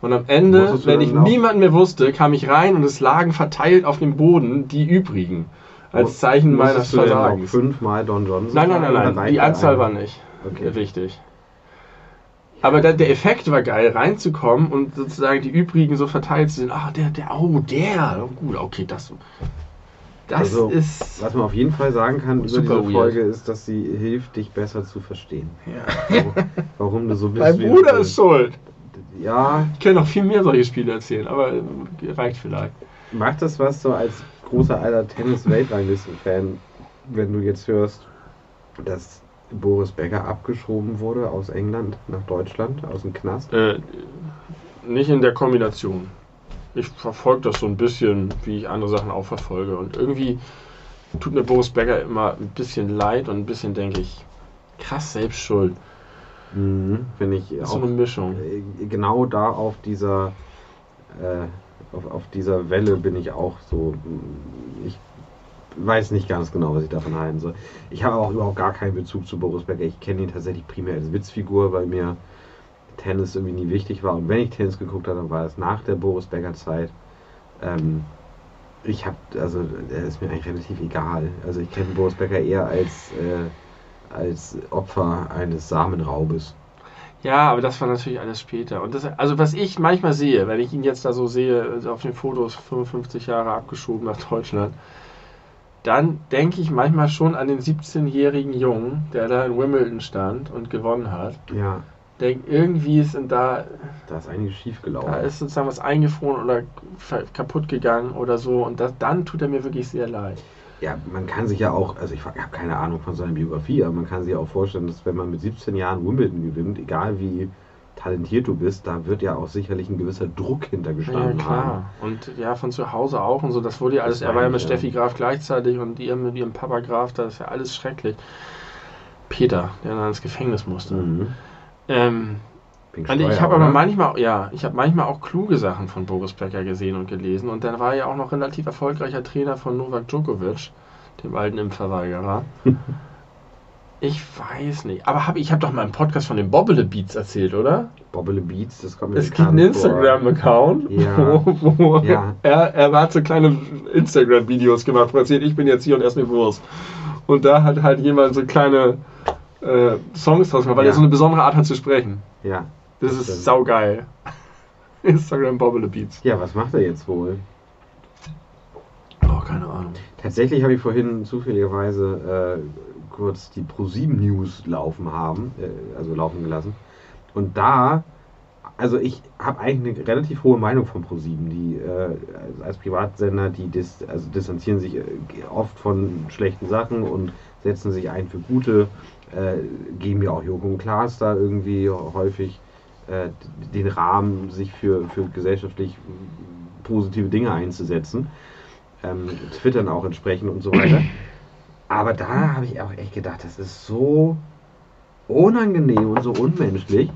Und am Ende, wenn ich auch- niemanden mehr wusste, kam ich rein und es lagen verteilt auf dem Boden die übrigen. Als Zeichen meines denn auch Versagens. fünfmal Don Johnson Nein, nein, nein, nein. Die Anzahl war nicht Okay. wichtig. Aber der, der Effekt war geil, reinzukommen und sozusagen die übrigen so verteilt zu sehen. Ah, der, der, oh, der. Oh, gut, okay, das. Das Also, ist. Was man auf jeden Fall sagen kann über diese weird. Folge ist, dass sie hilft, dich besser zu verstehen. Ja. Warum, warum du so bist. Mein Bruder ist schuld. Ja, Ich kann noch viel mehr solche Spiele erzählen, aber reicht vielleicht. macht das was so als großer alter Tennis-Weltranglisten-Fan, wenn du jetzt hörst, dass Boris Becker abgeschoben wurde aus England nach Deutschland, aus dem Knast? Äh, nicht in der Kombination. Ich verfolge das so ein bisschen, wie ich andere Sachen auch verfolge. Und irgendwie tut mir Boris Becker immer ein bisschen leid und ein bisschen denke ich, krass selbst schuld. Mhm, Finde ich auch so eine Mischung. äh, genau da auf dieser äh, auf, auf dieser Welle bin ich auch so. mh, Ich weiß nicht ganz genau, was ich davon halten soll. Ich habe auch überhaupt gar keinen Bezug zu Boris Becker. Ich kenne ihn tatsächlich primär als Witzfigur, weil mir Tennis irgendwie nie wichtig war. Und wenn ich Tennis geguckt habe, dann war es nach der Boris Becker Zeit. Ähm, ich habe, also er ist mir eigentlich relativ egal. Also ich kenne Boris Becker eher als äh, als Opfer eines Samenraubes. Ja, aber das war natürlich alles später. Und das, also was ich manchmal sehe, wenn ich ihn jetzt da so sehe, also auf den Fotos 55 Jahre abgeschoben nach Deutschland, dann denke ich manchmal schon an den 17-jährigen Jungen, der da in Wimbledon stand und gewonnen hat. Ja, Denk, irgendwie ist denn da, da ist einiges schief gelaufen. da ist sozusagen was eingefroren oder kaputt gegangen oder so. Und das, dann tut er mir wirklich sehr leid. Ja, man kann sich ja auch, also ich habe keine Ahnung von seiner Biografie, aber man kann sich auch vorstellen, dass wenn man mit 17 Jahren Wimbledon gewinnt, egal wie talentiert du bist, da wird ja auch sicherlich ein gewisser Druck Ja, hintergestanden haben. klar. Und ja, von zu Hause auch und so. Das wurde ja alles. Er war ja mit ja. Steffi Graf gleichzeitig und ihr mit ihrem Papa Graf. Das ist ja alles schrecklich. Peter, der dann ins Gefängnis musste. Mhm. Ähm, Und ich habe aber oder? manchmal, ja, ich habe manchmal auch kluge Sachen von Boris Becker gesehen und gelesen. Und dann war er ja auch noch relativ erfolgreicher Trainer von Novak Djokovic, dem alten Impfverweigerer. ich weiß nicht. Aber hab, ich habe doch mal im Podcast von den Bobble Beats erzählt, oder? Bobble Beats, das kommt mir Es gibt einen. Instagram-Account, Ja. wo, wo Ja. er, er hat so kleine Instagram-Videos gemacht, wo er erzählt, ich bin jetzt hier und esse mir Wurst. Und da hat halt jemand so kleine äh, Songs draus gemacht, weil Ja. er so eine besondere Art hat zu sprechen. Ja. Das Das ist stimmt. saugeil. Instagram Bobble Beats. Ja, was macht er jetzt wohl? Oh, keine Ahnung. Tatsächlich habe ich vorhin zufälligerweise äh, kurz die Pro7 News laufen haben, äh, also laufen gelassen. Und da, also ich habe eigentlich eine relativ hohe Meinung von Pro7. Die äh, als Privatsender, die dis, also distanzieren sich äh, oft von schlechten Sachen und setzen sich ein für gute, äh, geben ja auch Joko und Klaas da irgendwie häufig äh, den Rahmen, sich für, für gesellschaftlich positive Dinge einzusetzen ähm, twittern auch entsprechend und so weiter. Aber da habe ich auch echt gedacht, das ist so unangenehm und so unmenschlich.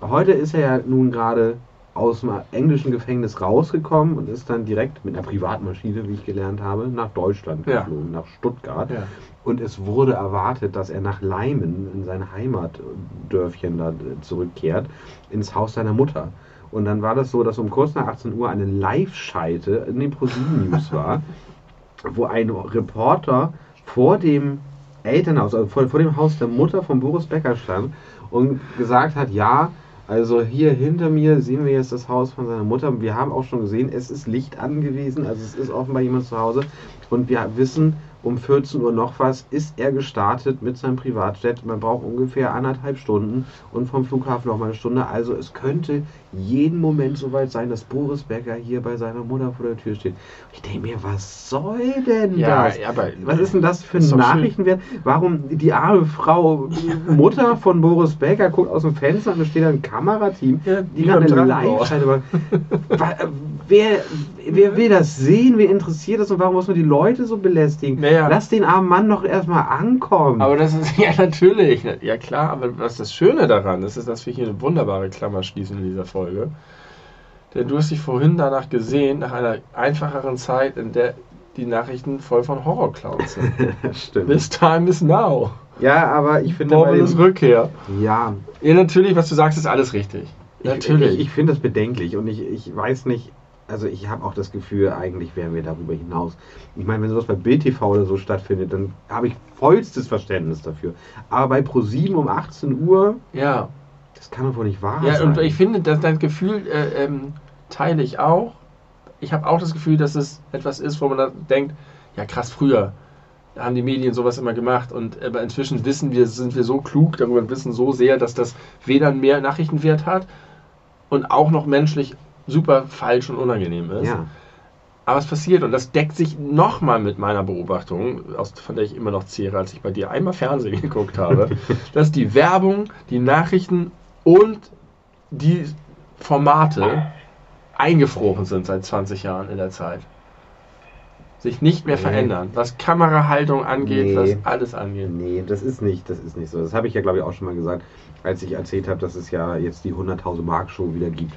Heute ist er ja nun gerade aus dem englischen Gefängnis rausgekommen und ist dann direkt mit einer Privatmaschine, wie ich gelernt habe, nach Deutschland Ja. geflogen, nach Stuttgart. Ja. Und es wurde erwartet, dass er nach Leimen, in sein Heimatdörfchen da zurückkehrt, ins Haus seiner Mutter. Und dann war das so, dass um kurz nach 18 Uhr eine Live-Schalte in den ProSieben News war, wo ein Reporter vor dem Elternhaus, also vor, vor dem Haus der Mutter von Boris Becker stand und gesagt hat, ja, also hier hinter mir sehen wir jetzt das Haus von seiner Mutter. Wir haben auch schon gesehen, es ist Licht angewiesen, also es ist offenbar jemand zu Hause. Und wir wissen, um 14 Uhr noch was ist er gestartet mit seinem Privatjet. Man braucht ungefähr anderthalb Stunden und vom Flughafen noch mal eine Stunde. Also es könnte jeden Moment soweit sein, dass Boris Becker hier bei seiner Mutter vor der Tür steht. Ich denke mir, was soll denn Ja, das? aber Was ist denn das für ein Ist. Nachrichtenwert? Warum die arme Frau, Mutter von Boris Becker, guckt aus dem Fenster und da steht ein Kamerateam, Ja, die gerade eine Live-Schalte Wer, wer will das sehen? Wer interessiert das? Und warum muss man die Leute so belästigen? Naja. Lass den armen Mann doch erstmal ankommen. Aber das ist, ja natürlich, ja klar, aber was das Schöne daran ist, ist, dass wir hier eine wunderbare Klammer schließen in dieser Folge. Denn du hast dich vorhin danach gesehen, nach einer einfacheren Zeit, in der die Nachrichten voll von Horrorclowns sind. Stimmt. This time is now. Ja, aber ich finde dem, Rückkehr. ja, Ja, natürlich, was du sagst, ist alles richtig. ich, Natürlich. ich, ich finde das bedenklich und ich, ich weiß nicht, also ich habe auch das Gefühl, eigentlich wären wir darüber hinaus. Ich meine, wenn sowas bei Bild TV oder so stattfindet, dann habe ich vollstes Verständnis dafür. Aber bei Pro7 um 18 Uhr, ja. Das kann doch wohl nicht wahr Ja, sein. und ich finde, dass dein Gefühl äh, ähm, teile ich auch. Ich habe auch das Gefühl, dass es etwas ist, wo man da denkt, ja krass, früher haben die Medien sowas immer gemacht und aber inzwischen wissen wir, sind wir so klug darüber und wissen so sehr, dass das weder mehr Nachrichtenwert hat und auch noch menschlich super falsch und unangenehm ist. ja. Aber es passiert und das deckt sich nochmal mit meiner Beobachtung, aus, von der ich immer noch zehre, als ich bei dir einmal Fernsehen geguckt habe, dass die Werbung, die Nachrichten und die Formate eingefroren sind seit 20 Jahren in der Zeit. Sich nicht mehr Nee. verändern. Was Kamerahaltung angeht, Nee. was alles angeht. Nee, das ist nicht, das ist nicht so. Das habe ich ja, glaube ich, auch schon mal gesagt, als ich erzählt habe, dass es ja jetzt die 100.000 Mark Show wieder gibt.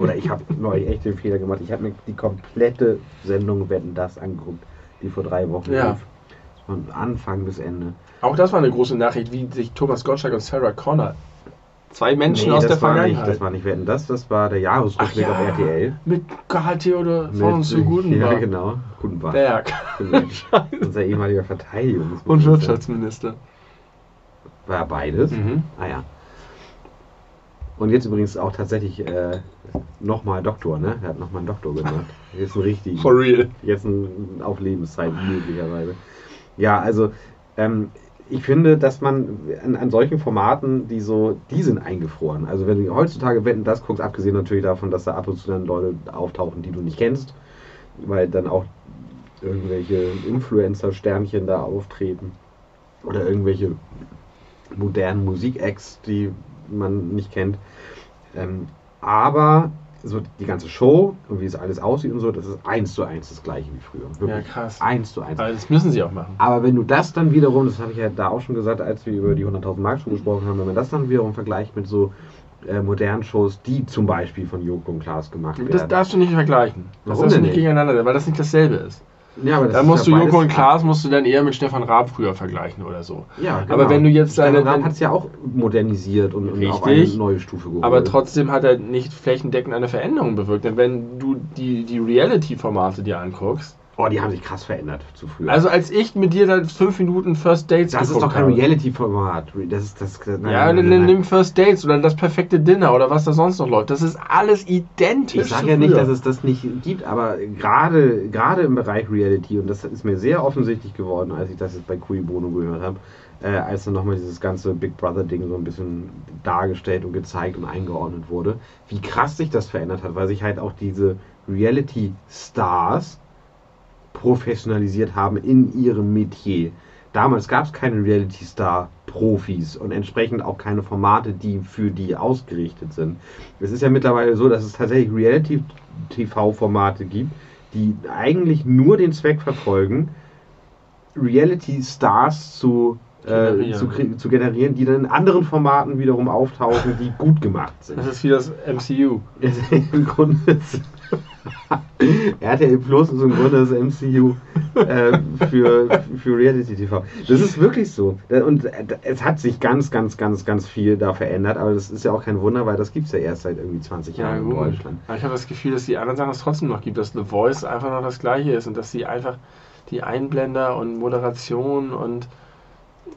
Oder ich habe neulich echt den Fehler gemacht. Ich habe mir die komplette Sendung Wetten das angeguckt, die vor drei Wochen Ja. lief. Von Anfang bis Ende. Auch das war eine große Nachricht, wie sich Thomas Gottschalk und Sarah Connor, zwei Menschen Nee, aus das der war nicht, Vergangenheit, das war nicht Wetten das, das war der Jahresrückblick ja. auf RTL. mit Karl Theodor von uns zu Ja, Gutenberg. genau. Gutenberg. Berg. Unser ehemaliger Verteidigungsminister. Und Wirtschaftsminister. War beides. Mhm. Ah ja. Und jetzt übrigens auch tatsächlich äh, nochmal Doktor, ne? Er hat nochmal einen Doktor gemacht. Jetzt einen richtigen. For real. Jetzt ein, auf Lebenszeit möglicherweise. Ja, also ähm, ich finde, dass man an, an solchen Formaten, die so, die sind eingefroren. Also wenn du heutzutage Wetten das guckst, abgesehen natürlich davon, dass da ab und zu dann Leute auftauchen, die du nicht kennst, weil dann auch irgendwelche Influencer-Sternchen da auftreten oder irgendwelche modernen Musik-Acts, die man nicht kennt. Ähm, aber so die ganze Show und wie es alles aussieht und so, das ist eins zu eins das gleiche wie früher. Wirklich Ja, krass. Eins zu eins. Aber das müssen sie auch machen. Aber wenn du das dann wiederum, das habe ich ja da auch schon gesagt, als wir über die 100.000 Mark schon gesprochen haben, wenn man das dann wiederum vergleicht mit so äh, modernen Shows, die zum Beispiel von Joko und Klaas gemacht werden. Das darfst du nicht vergleichen. Das Warum darfst du denn nicht nicht? gegeneinander, weil das nicht dasselbe ist. Ja, aber das Da ist musst ja du Joko und Klaas musst du dann eher mit Stefan Raab früher vergleichen oder so. Ja, genau. Aber wenn du jetzt Stefan deine- Raab wenn- hat es ja auch modernisiert und, und auf eine Richtig. neue Stufe geholt. Aber trotzdem hat er nicht flächendeckend eine Veränderung bewirkt. Denn wenn du die, die Reality-Formate dir anguckst, Oh, die haben sich krass verändert zu früher. also als ich mit dir dann fünf Minuten First Dates das ist doch kein. Reality-Format. Das ist das. Nein, Ja, nein, nein, nimm First Dates oder das perfekte Dinner oder was da sonst noch läuft. Das ist alles identisch. Ich sage ja nicht, früher. dass es das nicht gibt, aber gerade gerade im Bereich Reality, und das ist mir sehr offensichtlich geworden, als ich das jetzt bei Cui Bono gehört habe, äh, als dann nochmal dieses ganze Big Brother-Ding so ein bisschen dargestellt und gezeigt und eingeordnet wurde, wie krass sich das verändert hat, weil sich halt auch diese Reality-Stars professionalisiert haben in ihrem Metier. Damals gab es keine Reality-Star-Profis und entsprechend auch keine Formate, die für die ausgerichtet sind. Es ist ja mittlerweile so, dass es tatsächlich Reality-TV-Formate gibt, die eigentlich nur den Zweck verfolgen, Reality-Stars zu, äh, zu, zu generieren, die dann in anderen Formaten wiederum auftauchen, die gut gemacht sind. Das ist wie das MCU. Im Grunde RTL Plus ist im Grunde das MCU äh, für, für Reality TV. Das ist wirklich so. Und äh, es hat sich ganz, ganz, ganz, ganz viel da verändert, aber das ist ja auch kein Wunder, weil das gibt es ja erst seit irgendwie 20 Ja, Jahren in gut. Deutschland. Aber ich habe das Gefühl, dass die anderen Sachen es trotzdem noch gibt, dass The Voice einfach noch das gleiche ist und dass sie einfach die Einblender und Moderation und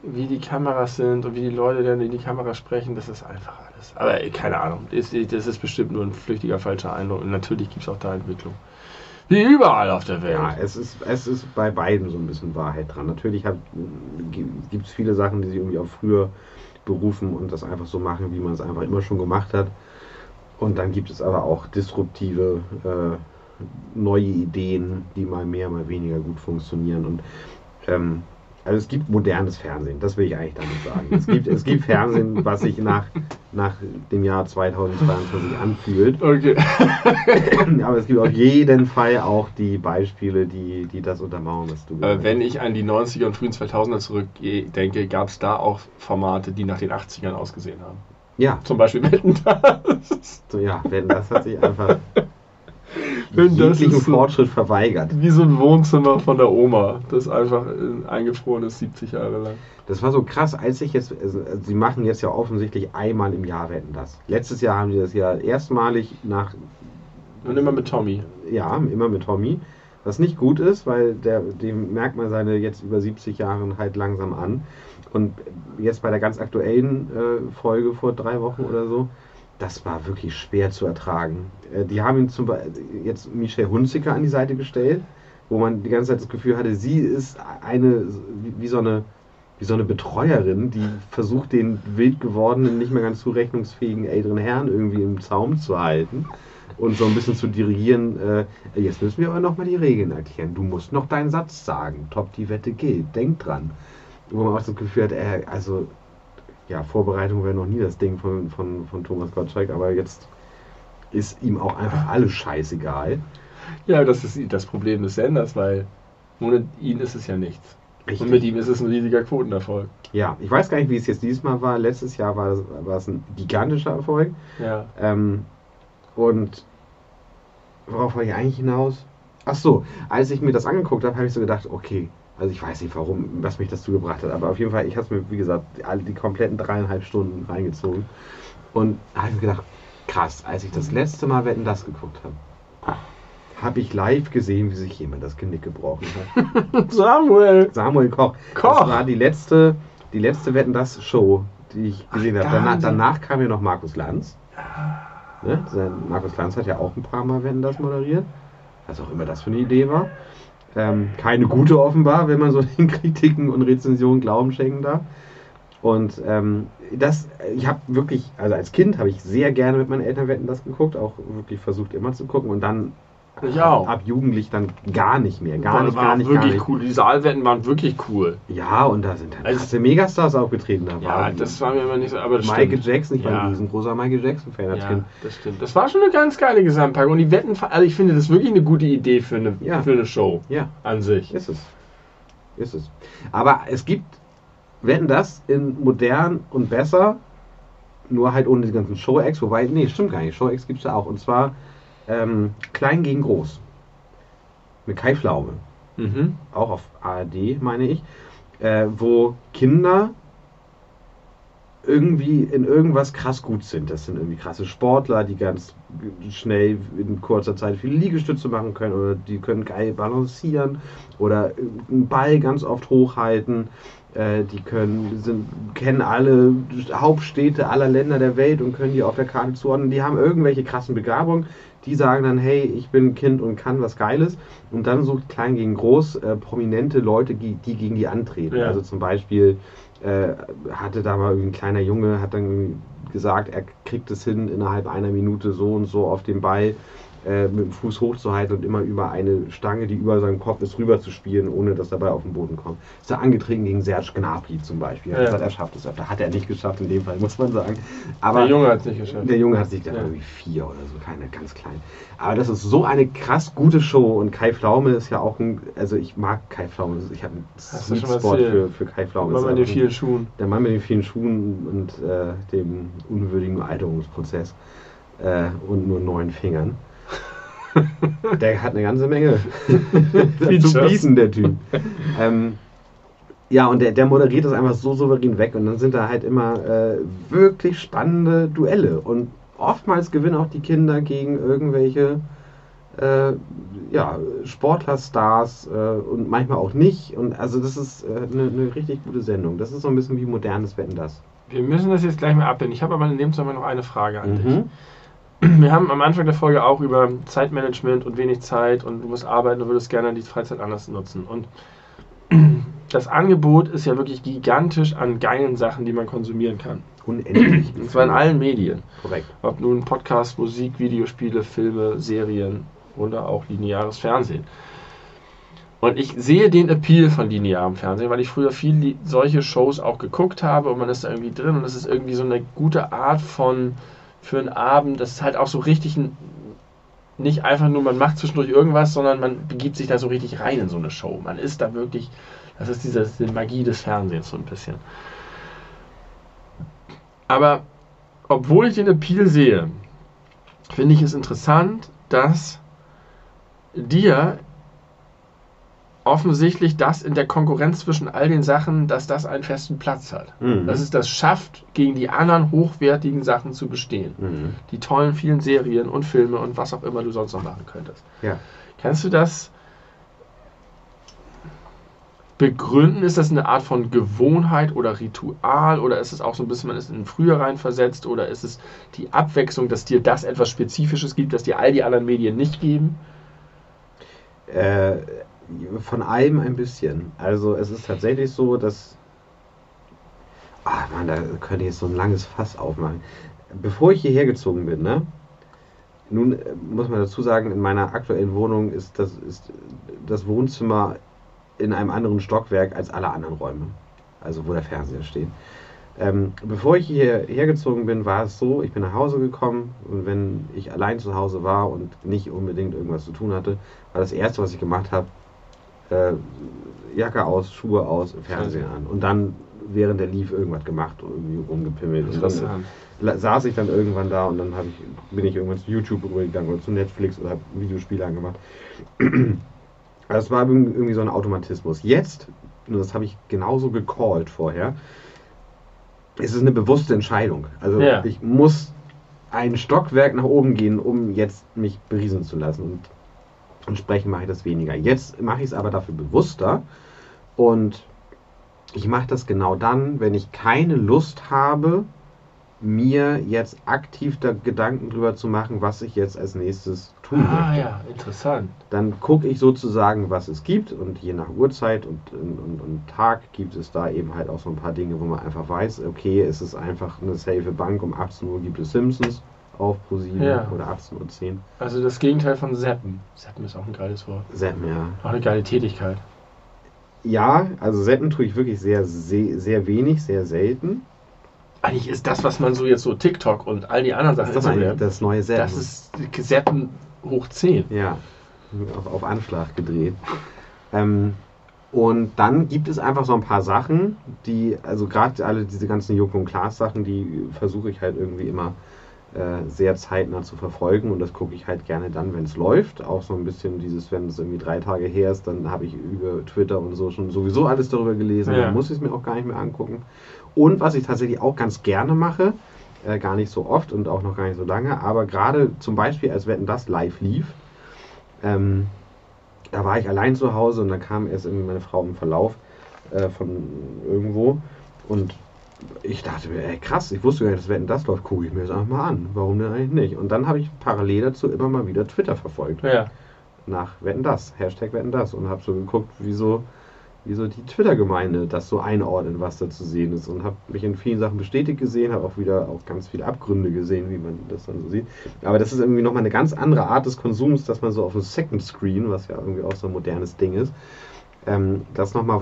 wie die Kameras sind und wie die Leute dann in die Kamera sprechen, das ist einfach alles. Aber ey, keine Ahnung, das ist, das ist bestimmt nur ein flüchtiger falscher Eindruck und natürlich gibt es auch da Entwicklung. Wie überall auf der Welt. Ja, es ist, es ist bei beiden so ein bisschen Wahrheit dran. Natürlich gibt es viele Sachen, die sich irgendwie auch früher berufen und das einfach so machen, wie man es einfach immer schon gemacht hat. Und dann gibt es aber auch disruptive äh, neue Ideen, die mal mehr, mal weniger gut funktionieren. Und ähm, also es gibt modernes Fernsehen, das will ich eigentlich damit sagen. Es gibt, es gibt Fernsehen, was sich nach, nach dem Jahr 2022 anfühlt. Okay. Aber es gibt auf jeden Fall auch die Beispiele, die, die das untermauern, was du Äh, wenn ich an die 90er und frühen 2000er zurückdenke, gab es da auch Formate, die nach den 80ern ausgesehen haben. Ja, Zum Beispiel Wetten, das. so, ja, wenn das hat sich einfach Wenn jeglichen ist so- Fortschritt verweigert. Wie so ein Wohnzimmer von der Oma, das einfach äh, eingefroren ist 70 Jahre lang. Das war so krass, als ich jetzt, also, sie machen jetzt ja offensichtlich einmal im Jahr Wetten das. Letztes Jahr haben sie das ja erstmalig nach, Und immer mit Tommy. ja, immer mit Tommy. Was nicht gut ist, weil der, dem merkt man seine jetzt über 70 Jahre halt langsam an. Und jetzt bei der ganz aktuellen äh, Folge vor drei Wochen oder so, das war wirklich schwer zu ertragen. Äh, die haben ihm zum Beispiel jetzt Michelle Hunziker an die Seite gestellt, wo man die ganze Zeit das Gefühl hatte, sie ist eine, wie, wie so eine wie so eine Betreuerin, die versucht, den wild gewordenen, nicht mehr ganz zurechnungsfähigen älteren Herrn irgendwie im Zaum zu halten und so ein bisschen zu dirigieren. Äh, jetzt müssen wir aber nochmal die Regeln erklären. Du musst noch deinen Satz sagen. Top, die Wette gilt. Denk dran. Wo man auch das Gefühl hat, äh, also, ja, Vorbereitung wäre noch nie das Ding von, von, von Thomas Gottschalk, aber jetzt ist ihm auch einfach alles scheißegal. Ja, das ist das Problem des Senders, weil ohne ihn ist es ja nichts. Und mit ihm ist es ein riesiger Quotenerfolg. Ja, ich weiß gar nicht, wie es jetzt diesmal war. Letztes Jahr war es, war es ein gigantischer Erfolg. Ja. Ähm, und worauf wollte ich eigentlich hinaus? Ach so, als ich mir das angeguckt habe, habe ich so gedacht, okay, also ich weiß nicht warum, was mich dazu gebracht hat, aber auf jeden Fall, ich habe es mir, wie gesagt, alle die kompletten dreieinhalb Stunden reingezogen und habe mir gedacht, krass, als ich das letzte Mal Wetten das geguckt habe, habe ich live gesehen, wie sich jemand das Genick gebrochen hat. Samuel! Samuel Koch. Koch! Das war die letzte, die letzte Wetten das Show, die ich gesehen habe. Danach, danach kam ja noch Markus Lanz. Ne? Markus Lanz hat ja auch ein paar Mal Wetten das moderiert. Was auch immer das für eine Idee war. Ähm, keine gute offenbar, wenn man so den Kritiken und Rezensionen Glauben schenken darf. Und ähm, das, ich habe wirklich, also als Kind habe ich sehr gerne mit meinen Eltern Wetten das geguckt, auch wirklich versucht immer zu gucken und dann Ich auch. ab jugendlich dann gar nicht mehr, gar War- nicht, war gar nicht, gar wirklich nicht. cool. Die Saalwetten waren wirklich cool. Ja, und da sind dann Also- krasse Megastars aufgetreten. Da Ja, war das war mir immer nicht so. Aber das Michael stimmt. Jackson, ich war Ja. ein riesengroßer Michael Jackson-Fan als Ja, Kind. das stimmt. Das war schon eine ganz geile Gesamtpackung. Und die Wetten, also ich finde das wirklich eine gute Idee für eine, Ja. für eine Show Ja, an sich. ist es. Ist es. Aber es gibt, wenn das in modern und besser nur halt ohne die ganzen Show-Acts, wobei, nee, stimmt gar nicht. Show-Acts gibt es ja auch. Und zwar ähm, Klein gegen Groß. Mit Kai Pflaume. Mhm. Auch auf ARD, meine ich. Äh, wo Kinder irgendwie in irgendwas krass gut sind. Das sind irgendwie krasse Sportler, die ganz schnell in kurzer Zeit viele Liegestütze machen können oder die können geil balancieren oder einen Ball ganz oft hochhalten. Äh, die können, sind, kennen alle Hauptstädte aller Länder der Welt und können die auf der Karte zuordnen. Die haben irgendwelche krassen Begabungen. Die sagen dann, hey, ich bin ein Kind und kann was Geiles. Und dann sucht klein gegen groß äh, prominente Leute, die, die gegen die antreten. Ja. Also zum Beispiel äh, hatte da mal ein kleiner Junge, hat dann gesagt, er kriegt es hin, innerhalb einer Minute so und so auf den Ball äh, mit dem Fuß hochzuhalten und immer über eine Stange, die über seinem Kopf ist, rüber zu spielen, ohne dass dabei auf den Boden kommt. Ist er angetreten gegen Serge Gnabry zum Beispiel. Er hat Ja. gesagt, er schafft es öfter. Hat er nicht geschafft in dem Fall, muss man sagen. Aber Der Junge hat es nicht geschafft. der Junge hat sich da Ja. irgendwie vier oder so, keine, ganz klein. Aber das ist so eine krass gute Show und Kai Pflaume ist ja auch ein, also ich mag Kai Pflaume, ich habe einen Sweet Spot für, für Kai Pflaume. Immer Ist mit den vielen Schuhen. der Mann mit den vielen Schuhen und äh, dem unwürdigen Alterungsprozess äh, und nur neun Fingern. der hat eine ganze Menge zu bieten, der Typ. ähm, ja, und der, der moderiert das einfach so souverän weg und dann sind da halt immer äh, wirklich spannende Duelle. Und oftmals gewinnen auch die Kinder gegen irgendwelche äh, ja, Sportlerstars äh, und manchmal auch nicht. Und also das ist äh, eine, eine richtig gute Sendung. Das ist so ein bisschen wie modernes Wetten das. Wir müssen das jetzt gleich mal abbinden. Ich habe aber in dem Zusammenhang noch eine Frage an dich. Wir haben am Anfang der Folge auch über Zeitmanagement und wenig Zeit und du musst arbeiten und würdest gerne die Freizeit anders nutzen. Und das Angebot ist ja wirklich gigantisch an geilen Sachen, die man konsumieren kann. Unendlich. Und zwar in allen Medien. Korrekt. Ob nun Podcast, Musik, Videospiele, Filme, Serien oder auch lineares Fernsehen. Und ich sehe den Appeal von linearem Fernsehen, weil ich früher viel solche Shows auch geguckt habe und man ist da irgendwie drin und es ist irgendwie so eine gute Art von für einen Abend. Das ist halt auch so richtig ein, nicht einfach nur, man macht zwischendurch irgendwas, sondern man begibt sich da so richtig rein in so eine Show. Man ist da wirklich, das ist diese, diese Magie des Fernsehens so ein bisschen. Aber obwohl ich den Appeal sehe, finde ich es interessant, dass dir offensichtlich das in der Konkurrenz zwischen all den Sachen, dass das einen festen Platz hat. Mhm. Dass es das schafft, gegen die anderen hochwertigen Sachen zu bestehen. Mhm. Die tollen vielen Serien und Filme und was auch immer du sonst noch machen könntest. Ja. Kannst du das begründen? Ist das eine Art von Gewohnheit oder Ritual oder ist es auch so ein bisschen, man ist in früher reinversetzt oder ist es die Abwechslung, dass dir das etwas Spezifisches gibt, das dir all die anderen Medien nicht geben? Äh, von allem ein bisschen. Also es ist tatsächlich so, dass. Ah, Mann, da könnte ich jetzt so ein langes Fass aufmachen. Bevor ich hierher gezogen bin, ne? Nun äh, muss man dazu sagen, in meiner aktuellen Wohnung ist das, ist das Wohnzimmer in einem anderen Stockwerk als alle anderen Räume. Also wo der Fernseher steht. Ähm, bevor ich hierher gezogen bin, war es so, ich bin nach Hause gekommen und wenn ich allein zu Hause war und nicht unbedingt irgendwas zu tun hatte, war das erste, was ich gemacht habe, äh, Jacke aus, Schuhe aus, Fernseher an. Und dann, während der lief, irgendwas gemacht, irgendwie rumgepimmelt. Und dann saß ich dann irgendwann da und dann ich, bin ich irgendwann zu YouTube übergegangen oder zu Netflix oder habe Videospiele angemacht. Es war irgendwie so ein Automatismus. Jetzt, und das habe ich genauso gecallt vorher, ist es eine bewusste Entscheidung. Also Ja. ich muss ein Stockwerk nach oben gehen, um jetzt mich berieseln zu lassen. Und entsprechend mache ich das weniger. Jetzt mache ich es aber dafür bewusster und ich mache das genau dann, wenn ich keine Lust habe, mir jetzt aktiv da Gedanken drüber zu machen, was ich jetzt als nächstes tun Ah möchte. ja, interessant. Dann gucke ich sozusagen, was es gibt und je nach Uhrzeit und, und, und, und Tag gibt es da eben halt auch so ein paar Dinge, wo man einfach weiß, okay, es ist einfach eine safe Bank, um 18 Uhr gibt es Simpsons auf ProSieben Ja. oder 18.10 Uhr. Also das Gegenteil von Seppen. Seppen ist auch ein geiles Wort. Seppen, ja. Auch eine geile Tätigkeit. Ja, also Seppen tue ich wirklich sehr, sehr, sehr wenig, sehr selten. Eigentlich ist das, was man so jetzt so TikTok und all die anderen Sachen Das ist das neue Seppen. das ist Seppen hoch 10. Ja, auf, auf Anschlag gedreht. Ähm, Und dann gibt es einfach so ein paar Sachen, die, also gerade alle diese ganzen Joko und Klaas Sachen, die versuche ich halt irgendwie immer sehr zeitnah zu verfolgen und das gucke ich halt gerne dann, wenn es läuft. Auch so ein bisschen dieses, wenn es irgendwie drei Tage her ist, dann habe ich über Twitter und so schon sowieso alles darüber gelesen, Ja. dann muss ich es mir auch gar nicht mehr angucken. Und was ich tatsächlich auch ganz gerne mache, äh, gar nicht so oft und auch noch gar nicht so lange, aber gerade zum Beispiel, als Wetten das live lief, ähm, da war ich allein zu Hause und da kam erst irgendwie meine Frau im Verlauf äh, von irgendwo und ich dachte mir, ey krass, ich wusste gar nicht, dass Wetten das läuft, gucke ich mir das einfach mal an. Warum denn eigentlich nicht? Und dann habe ich parallel dazu immer mal wieder Twitter verfolgt. Ja. Nach Wetten das, Hashtag Wetten das und habe so geguckt, wieso, wieso die Twitter-Gemeinde das so einordnet, was da zu sehen ist. Und habe mich in vielen Sachen bestätigt gesehen, habe auch wieder auch ganz viele Abgründe gesehen, wie man das dann so sieht. Aber das ist irgendwie nochmal eine ganz andere Art des Konsums, dass man so auf dem Second Screen, was ja irgendwie auch so ein modernes Ding ist, ähm, das nochmal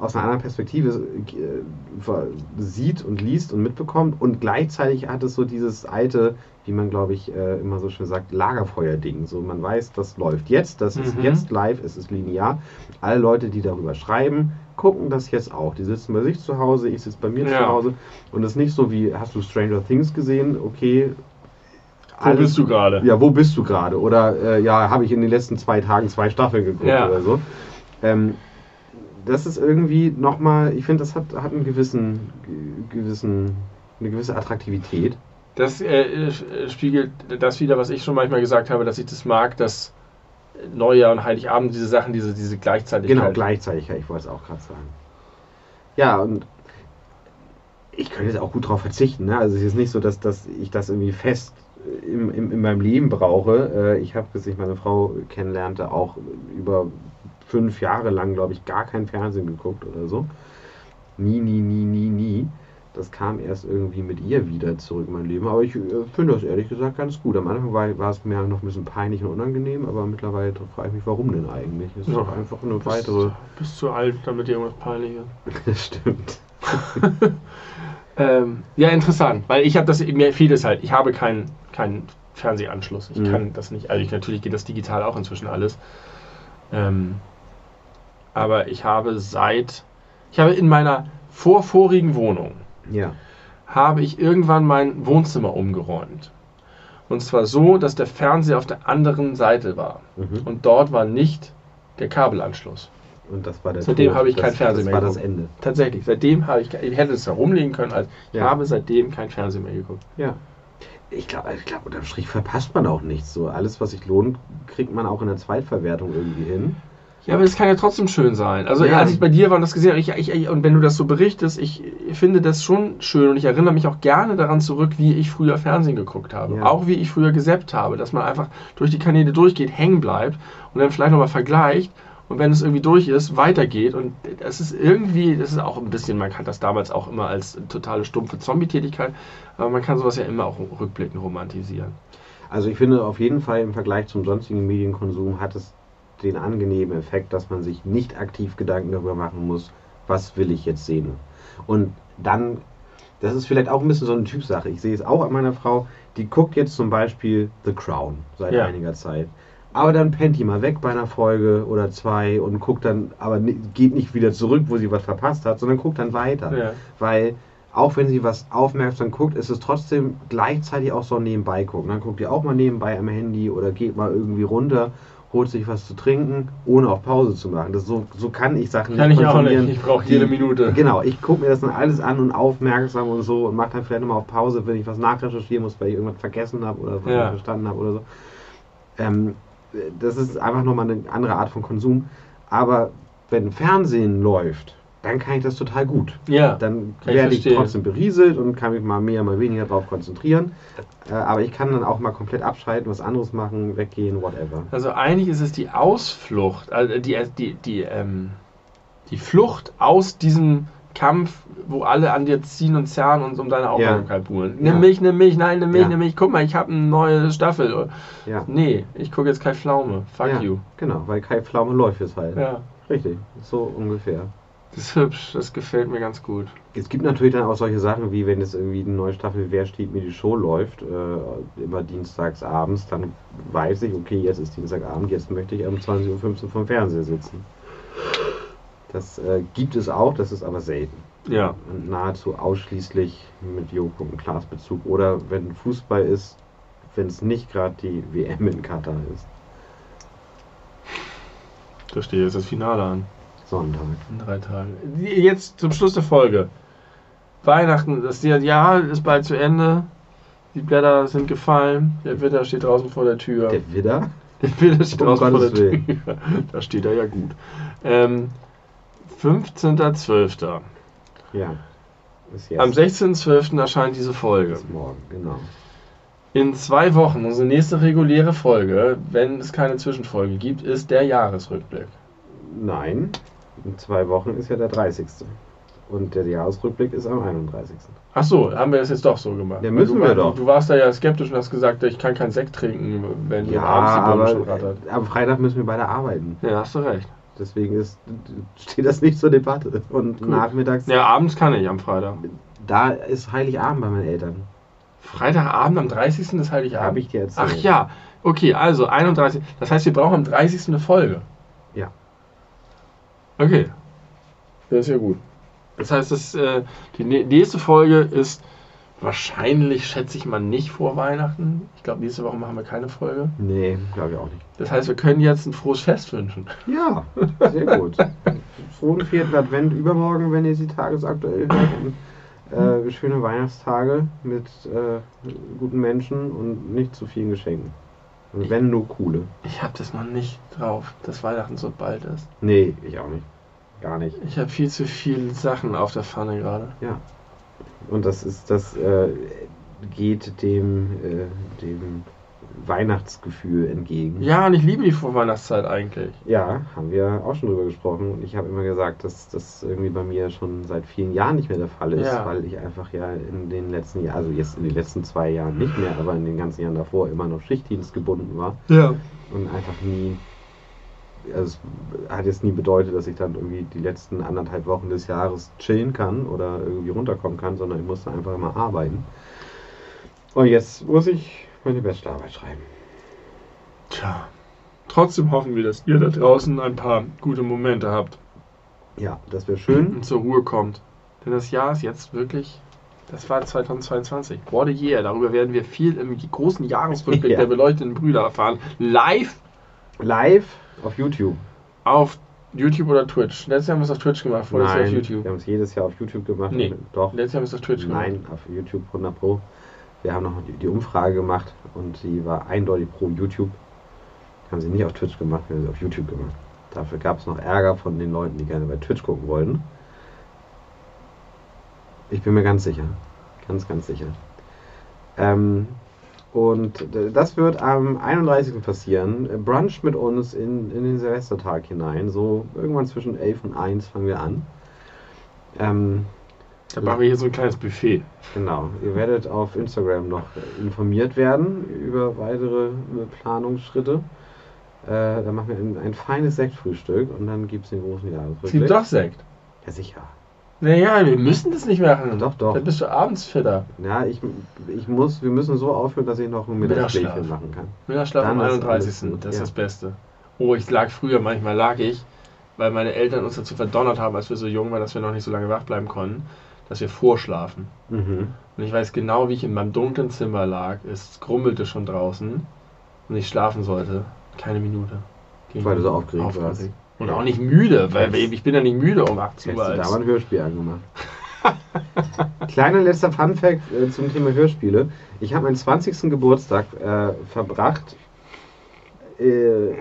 aus einer anderen Perspektive äh, sieht und liest und mitbekommt. Und gleichzeitig hat es so dieses alte, wie man glaube ich äh, immer so schön sagt, Lagerfeuer-Ding. So, man weiß, das läuft jetzt, das ist Mhm. jetzt live, es ist linear. Alle Leute, die darüber schreiben, gucken das jetzt auch. Die sitzen bei sich zu Hause, ich sitze bei mir Ja. zu Hause. Und es ist nicht so wie, hast du Stranger Things gesehen? Okay. Wo alles- bist du gerade? ja, wo bist du gerade? Oder äh, ja, habe ich in den letzten zwei Tagen zwei Staffeln geguckt Ja. oder so. Ähm, das ist irgendwie nochmal, ich finde, das hat, hat einen gewissen, gewissen, eine gewisse Attraktivität. Das äh, äh, spiegelt das wieder, was ich schon manchmal gesagt habe, dass ich das mag, dass Neujahr und Heiligabend diese Sachen, diese, diese Gleichzeitigkeit. Genau, gleichzeitig, ja, ich wollte es auch gerade sagen. Ja, und ich könnte jetzt auch gut darauf verzichten. Ne? Also es ist nicht so, dass, dass ich das irgendwie fest im, im, in meinem Leben brauche. Äh, Ich habe, bis ich meine Frau kennenlernte, auch über fünf Jahre lang, glaube ich, gar kein Fernsehen geguckt oder so. Nie, nie, nie, nie, nie. Das kam erst irgendwie mit ihr wieder zurück in mein Leben. Aber ich äh, finde das ehrlich gesagt ganz gut. Am Anfang war, war es mir noch ein bisschen peinlich und unangenehm, aber mittlerweile frage ich mich, warum denn eigentlich? Es ist Ja. doch einfach eine Bist, weitere. bist zu alt, damit dir irgendwas peinlich ist. Das stimmt. Ähm, ja, interessant, weil ich habe das, mir fehlt es halt, ich habe keinen keinen Fernsehanschluss. Ich Mhm. kann das nicht, also ich, natürlich geht das digital auch inzwischen alles. Ähm, aber ich habe seit, ich habe in meiner vorvorigen Wohnung, Ja. habe ich irgendwann mein Wohnzimmer umgeräumt. Und zwar so, dass der Fernseher auf der anderen Seite war. Mhm. Und dort war nicht der Kabelanschluss. Und das war der Seitdem habe ich das, kein Fernsehen Das mehr war das geguckt. Ende. Tatsächlich, seitdem habe ich, ich hätte es da rumlegen können, als ich Ja. habe seitdem kein Fernsehen mehr geguckt. Ja. Ich glaube, ich glaub, unterm Strich verpasst man auch nichts. So alles, was sich lohnt, kriegt man auch in der Zweitverwertung irgendwie hin. Ja, aber es kann ja trotzdem schön sein. Also Ja. als ich bei dir war und das gesehen habe, ich, ich, und wenn du das so berichtest, ich finde das schon schön und ich erinnere mich auch gerne daran zurück, wie ich früher Fernsehen geguckt habe. Ja. Auch wie ich früher gesappt habe, dass man einfach durch die Kanäle durchgeht, hängen bleibt und dann vielleicht nochmal vergleicht und wenn es irgendwie durch ist, weitergeht. Und das ist irgendwie, das ist auch ein bisschen, man kann das damals auch immer als totale stumpfe Zombie-Tätigkeit, aber man kann sowas ja immer auch rückblickend romantisieren. Also ich finde auf jeden Fall im Vergleich zum sonstigen Medienkonsum hat es den angenehmen Effekt, dass man sich nicht aktiv Gedanken darüber machen muss, was will ich jetzt sehen. Und dann, das ist vielleicht auch ein bisschen so eine Typsache. Ich sehe es auch an meiner Frau, die guckt jetzt zum Beispiel The Crown seit Ja. einiger Zeit. Aber dann pennt die mal weg bei einer Folge oder zwei und guckt dann, aber geht nicht wieder zurück, wo sie was verpasst hat, sondern guckt dann weiter. Ja. Weil auch wenn sie was aufmerksam guckt, ist es trotzdem gleichzeitig auch so ein nebenbei gucken. Dann guckt ihr auch mal nebenbei am Handy oder geht mal irgendwie runter, holt sich was zu trinken, ohne auf Pause zu machen. Das so, so kann ich Sachen Kann ich auch nicht. Ich brauche jede Minute. Genau, ich gucke mir das dann alles an und aufmerksam und so und mache dann vielleicht nochmal auf Pause, wenn ich was nachrecherchieren muss, weil ich irgendwas vergessen habe oder was Ja. nicht verstanden habe oder so. Ähm, das ist einfach nochmal eine andere Art von Konsum. Aber wenn Fernsehen läuft, dann kann ich das total gut. Ja. Dann ich werde ich verstehen. trotzdem berieselt und kann mich mal mehr, mal weniger darauf konzentrieren. Äh, aber ich kann dann auch mal komplett abschalten, was anderes machen, weggehen, whatever. Also eigentlich ist es die Ausflucht, also die, die, die, ähm, die Flucht aus diesem Kampf, wo alle an dir ziehen und zerren und um deine Aufmerksamkeit buhlen. Nimm Ja. mich, nimm mich, nein, nimm mich, Ja. nimm mich. Guck mal, ich habe eine neue Staffel. Ja. Nee, ich gucke jetzt kein Pflaume. Fuck ja, you. Genau, weil Kai Pflaume läuft jetzt halt. Ja, Richtig, so ungefähr. Das ist hübsch. Das gefällt mir ganz gut. Es gibt natürlich dann auch solche Sachen, wie wenn jetzt irgendwie eine neue Staffel Wer steht mir die Show läuft, äh, immer dienstags abends, dann weiß ich, okay, jetzt ist Dienstagabend, jetzt möchte ich um 20.15 Uhr vom Fernseher sitzen. Das äh, gibt es auch, das ist aber selten. Ja. Und nahezu ausschließlich mit Joko und Klaas Bezug. Oder wenn Fußball ist, wenn es nicht gerade die WM in Katar ist. Da steht jetzt das Finale an. Sonntag. In drei Tagen. Jetzt zum Schluss der Folge. Weihnachten, das Jahr ist bald zu Ende. Die Blätter sind gefallen. Der Witter steht draußen vor der Tür. Der Widder? Der Witter steht draußen vor der. Tür. Da steht er ja gut. Ähm, 15.12. Ja. Am 16.12. erscheint diese Folge. Morgen, genau. In zwei Wochen, unsere nächste reguläre Folge, wenn es keine Zwischenfolge gibt, ist der Jahresrückblick. Nein, in zwei Wochen ist ja der 30. Und der Jahresrückblick ist am 31. Ach so, haben wir das jetzt doch so gemacht? Ja, müssen du, wir war- doch. Du warst da ja skeptisch und hast gesagt, ich kann keinen Sekt trinken, wenn Ja, abends die Birne aber schon rattert. am Freitag müssen wir beide arbeiten. Ja, hast du recht. Deswegen ist, steht das nicht zur Debatte. Und Gut. nachmittags, Ja, abends kann ich am Freitag. da ist Heiligabend bei meinen Eltern. Freitagabend am 30. ist Heiligabend. Habe ich dir erzählt. Ach ja, okay, also 31. Das heißt, wir brauchen am 30. eine Folge. Okay. Das ist ja gut. Das heißt, das, äh, die nä- nächste Folge ist wahrscheinlich, schätze ich mal, nicht vor Weihnachten. Ich glaube, nächste Woche machen wir keine Folge. Nee, glaube ich auch nicht. Das heißt, wir können jetzt ein frohes Fest wünschen. Ja, sehr gut. Frohen vierten Advent übermorgen, wenn ihr sie tagesaktuell hört. Und, äh, schöne Weihnachtstage mit äh, guten Menschen und nicht zu vielen Geschenken. Und wenn nur coole. Ich habe das noch nicht drauf, dass Weihnachten so bald ist. Nee, ich auch nicht. Gar nicht. Ich habe viel zu viele Sachen auf der Pfanne gerade. Ja. Und das ist, das äh, geht dem, äh, dem Weihnachtsgefühl entgegen. Ja, und ich liebe die Vorweihnachtszeit eigentlich. Ja, haben wir auch schon drüber gesprochen. Und ich habe immer gesagt, dass das irgendwie bei mir schon seit vielen Jahren nicht mehr der Fall ist, Ja. weil ich einfach ja in den letzten Jahren, also jetzt in den letzten zwei Jahren nicht mehr, aber in den ganzen Jahren davor immer noch Schichtdienst gebunden war Ja. und einfach nie, also es hat jetzt nie bedeutet, dass ich dann irgendwie die letzten anderthalb Wochen des Jahres chillen kann oder irgendwie runterkommen kann, sondern ich musste einfach immer arbeiten. Und jetzt muss ich meine Bachelorarbeit schreiben. Tja. Trotzdem hoffen wir, dass ihr da draußen ein paar gute Momente habt Ja, das wäre schön. und zur Ruhe kommt. Denn das Jahr ist jetzt wirklich. Das war 2022. What a year. Darüber werden wir viel im großen Jahresrückblick Ja. der beleuchteten Brüder erfahren. Live Live auf YouTube. auf YouTube oder Twitch. Letztes Jahr haben wir es auf Twitch gemacht, vorletztes Jahr auf YouTube. wir haben es jedes Jahr auf YouTube gemacht. Nee. Doch. Letztes Jahr haben wir es auf Twitch gemacht. Nein, auf YouTube 100 Pro. Wir haben noch die, Umfrage gemacht und die war eindeutig pro YouTube. Haben sie nicht auf Twitch gemacht, wir haben sie auf YouTube gemacht. Dafür gab es noch Ärger von den Leuten, die gerne bei Twitch gucken wollten. Ich bin mir ganz sicher. Ganz, ganz sicher. Ähm, und das wird am 31. passieren. Brunch mit uns in, in den Silvestertag hinein. So irgendwann zwischen 11 und 1 fangen wir an. Ähm, Da machen wir hier so ein kleines Buffet. Genau, ihr werdet auf Instagram noch informiert werden über weitere äh, Planungsschritte. Äh, dann machen wir ein, ein feines Sektfrühstück und dann gibt es den großen Es Jahresrückblick. gibt doch Sekt. Ja, sicher. Naja, wir müssen das nicht machen. Doch, doch. Dann bist du abends fitter. Ja, ich, ich muss, wir müssen so aufhören, dass ich noch ein Mittagsschläfchen machen kann. Mittagsschlaf am Dann ist 31. alles gut, das ist ja. das Beste. Oh, ich lag früher, manchmal lag ich, weil meine Eltern uns dazu verdonnert haben, als wir so jung waren, dass wir noch nicht so lange wach bleiben konnten, dass wir vorschlafen. Mhm. Und ich weiß genau, wie ich in meinem dunklen Zimmer lag. Es grummelte schon draußen und ich schlafen sollte. Keine Minute. Ging Weil du so aufgeregt warst. Und auch nicht müde, weil ich bin ja nicht müde um 18 Hättest Uhr. du da mal ein Hörspiel angemacht. Kleiner letzter Funfact äh, zum Thema Hörspiele. Ich habe meinen 20. Geburtstag äh, verbracht äh,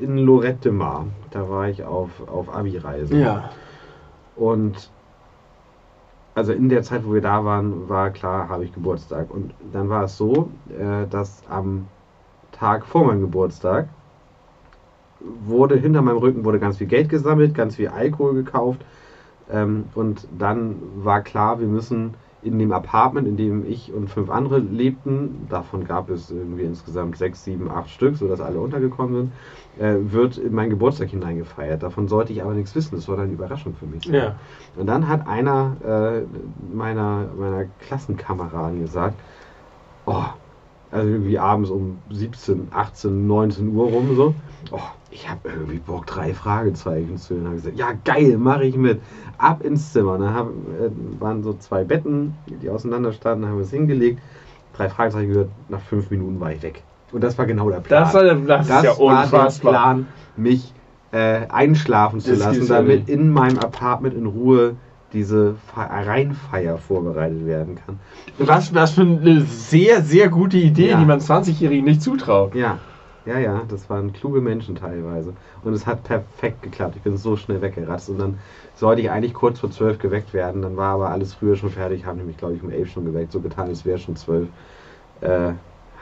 in Lorette de Mar. Da war ich auf, auf Abi-Reise. ja. Und also in der Zeit, wo wir da waren, war klar, habe ich Geburtstag. Und dann war es so, äh, dass am Tag vor meinem Geburtstag wurde hinter meinem Rücken wurde ganz viel Geld gesammelt, ganz viel Alkohol gekauft. Ähm, und dann war klar, wir müssen in dem Apartment, in dem ich und fünf andere lebten, davon gab es irgendwie insgesamt sechs, sieben, acht Stück, sodass alle untergekommen sind, äh, wird in meinen Geburtstag hineingefeiert. Davon sollte ich aber nichts wissen. Das war dann eine Überraschung für mich. Ja. Und dann hat einer äh, meiner, meiner Klassenkameraden gesagt, oh, Also irgendwie abends um 17, 18, 19 Uhr rum so. Oh, ich habe irgendwie Bock, drei Fragezeichen zu hören. Hab gesagt, ja geil, mache ich mit. Ab ins Zimmer. Da haben, äh, waren so zwei Betten, die auseinander standen, haben wir es hingelegt. Drei Fragezeichen gehört, nach fünf Minuten war ich weg. Und das war genau der Plan. Das, war, der- das, Das ja war der. Plan, mich äh, einschlafen zu Das lassen, damit in meinem Apartment in Ruhe diese Fe- Rheinfeier vorbereitet werden kann. Was, was für eine sehr, sehr gute Idee, Ja. die man 20-Jährigen nicht zutraut. Ja, ja, ja, das waren kluge Menschen teilweise. Und es hat perfekt geklappt. Ich bin so schnell weggeratzt. Und dann sollte ich eigentlich kurz vor zwölf geweckt werden. Dann war aber alles früher schon fertig. Haben nämlich, glaube ich, um elf schon geweckt. So getan, es wäre schon zwölf. Äh,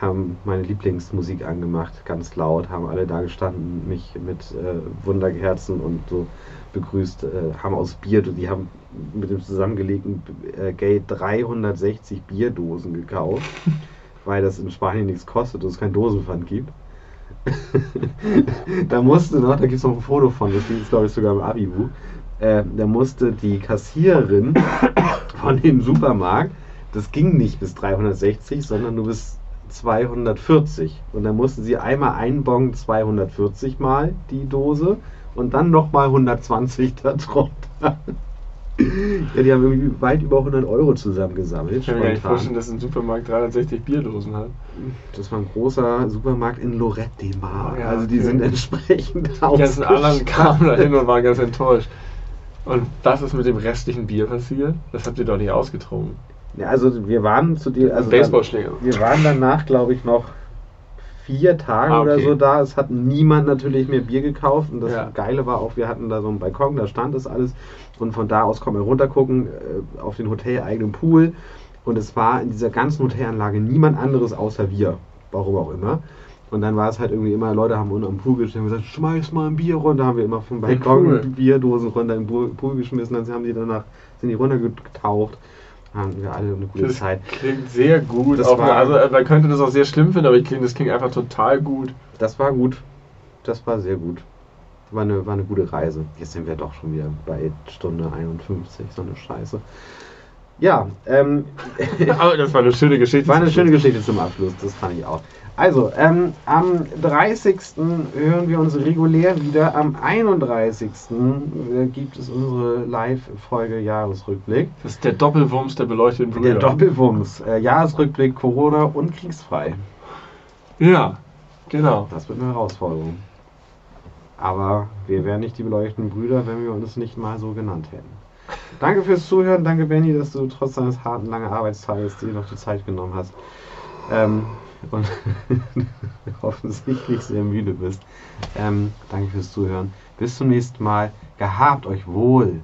haben meine Lieblingsmusik angemacht, ganz laut. Haben alle da gestanden, mich mit äh, Wunderkerzen und so begrüßt. Äh, haben aus Bier, die haben mit dem zusammengelegten äh, Geld 360 Bierdosen gekauft. weil das in Spanien nichts kostet und es kein Dosenpfand gibt. da musste noch, da gibt es noch ein Foto von, das es glaube ich sogar im Abibu. Äh, da musste die Kassiererin von dem Supermarkt, das ging nicht bis 360, sondern nur bis 240. Und dann mussten sie einmal einbongen 240 mal die Dose und dann nochmal 120 da drunter. ja, die haben irgendwie weit über 100 Euro zusammengesammelt. Ich kann mir nicht vorstellen, dass ein Supermarkt 360 Bierdosen hat. Das war ein großer Supermarkt in Lorette de Mar. Ja, also die okay. sind entsprechend Die ganzen anderen kamen dahin und waren ganz enttäuscht. Und was ist mit dem restlichen Bier passiert? Das habt ihr doch nicht ausgetrunken. Ja, also wir waren zu dir, also Baseballschläger. wir waren danach, glaube ich, noch vier Tage Ah, oder okay. so da. Es hat niemand natürlich mehr Bier gekauft und das Ja. Geile war auch, wir hatten da so einen Balkon, da stand das alles und von da aus konnten wir runtergucken äh, auf den hoteleigenen Pool und es war in dieser ganzen Hotelanlage niemand anderes außer wir, warum auch immer. Und dann war es halt irgendwie immer, Leute haben unten am Pool gestanden und gesagt, schmeiß mal ein Bier runter. Haben wir immer vom Balkon. Bierdosen runter in den Pool, Pool geschmissen. Dann haben die danach, sind die runtergetaucht. Haben wir alle eine gute Das Zeit. klingt sehr gut. War- also äh, man könnte das auch sehr schlimm finden, aber ich klingt, das klingt einfach total gut. Das war gut. Das war sehr gut. War eine, war eine gute Reise. Jetzt sind wir doch schon wieder bei Stunde 51, so eine Scheiße. Ja, ähm, aber das war eine schöne Geschichte. war eine schöne Geschichte zum Abschluss, das fand ich auch. Also, ähm, am 30. hören wir uns regulär wieder. Am 31. äh, gibt es unsere Live-Folge Jahresrückblick. Das ist der Doppelwumms der beleuchteten Brüder. Der Doppelwumms. Äh, Jahresrückblick Corona und kriegsfrei. Ja, genau. Das wird eine Herausforderung. Aber wir wären nicht die beleuchteten Brüder, wenn wir uns nicht mal so genannt hätten. Danke fürs Zuhören. Danke, Benny, dass du trotz deines harten, langen Arbeitstages dir noch die Zeit genommen hast. Ähm, und offensichtlich sehr müde bist. Ähm, danke fürs Zuhören. Bis zum nächsten Mal. Gehabt euch wohl.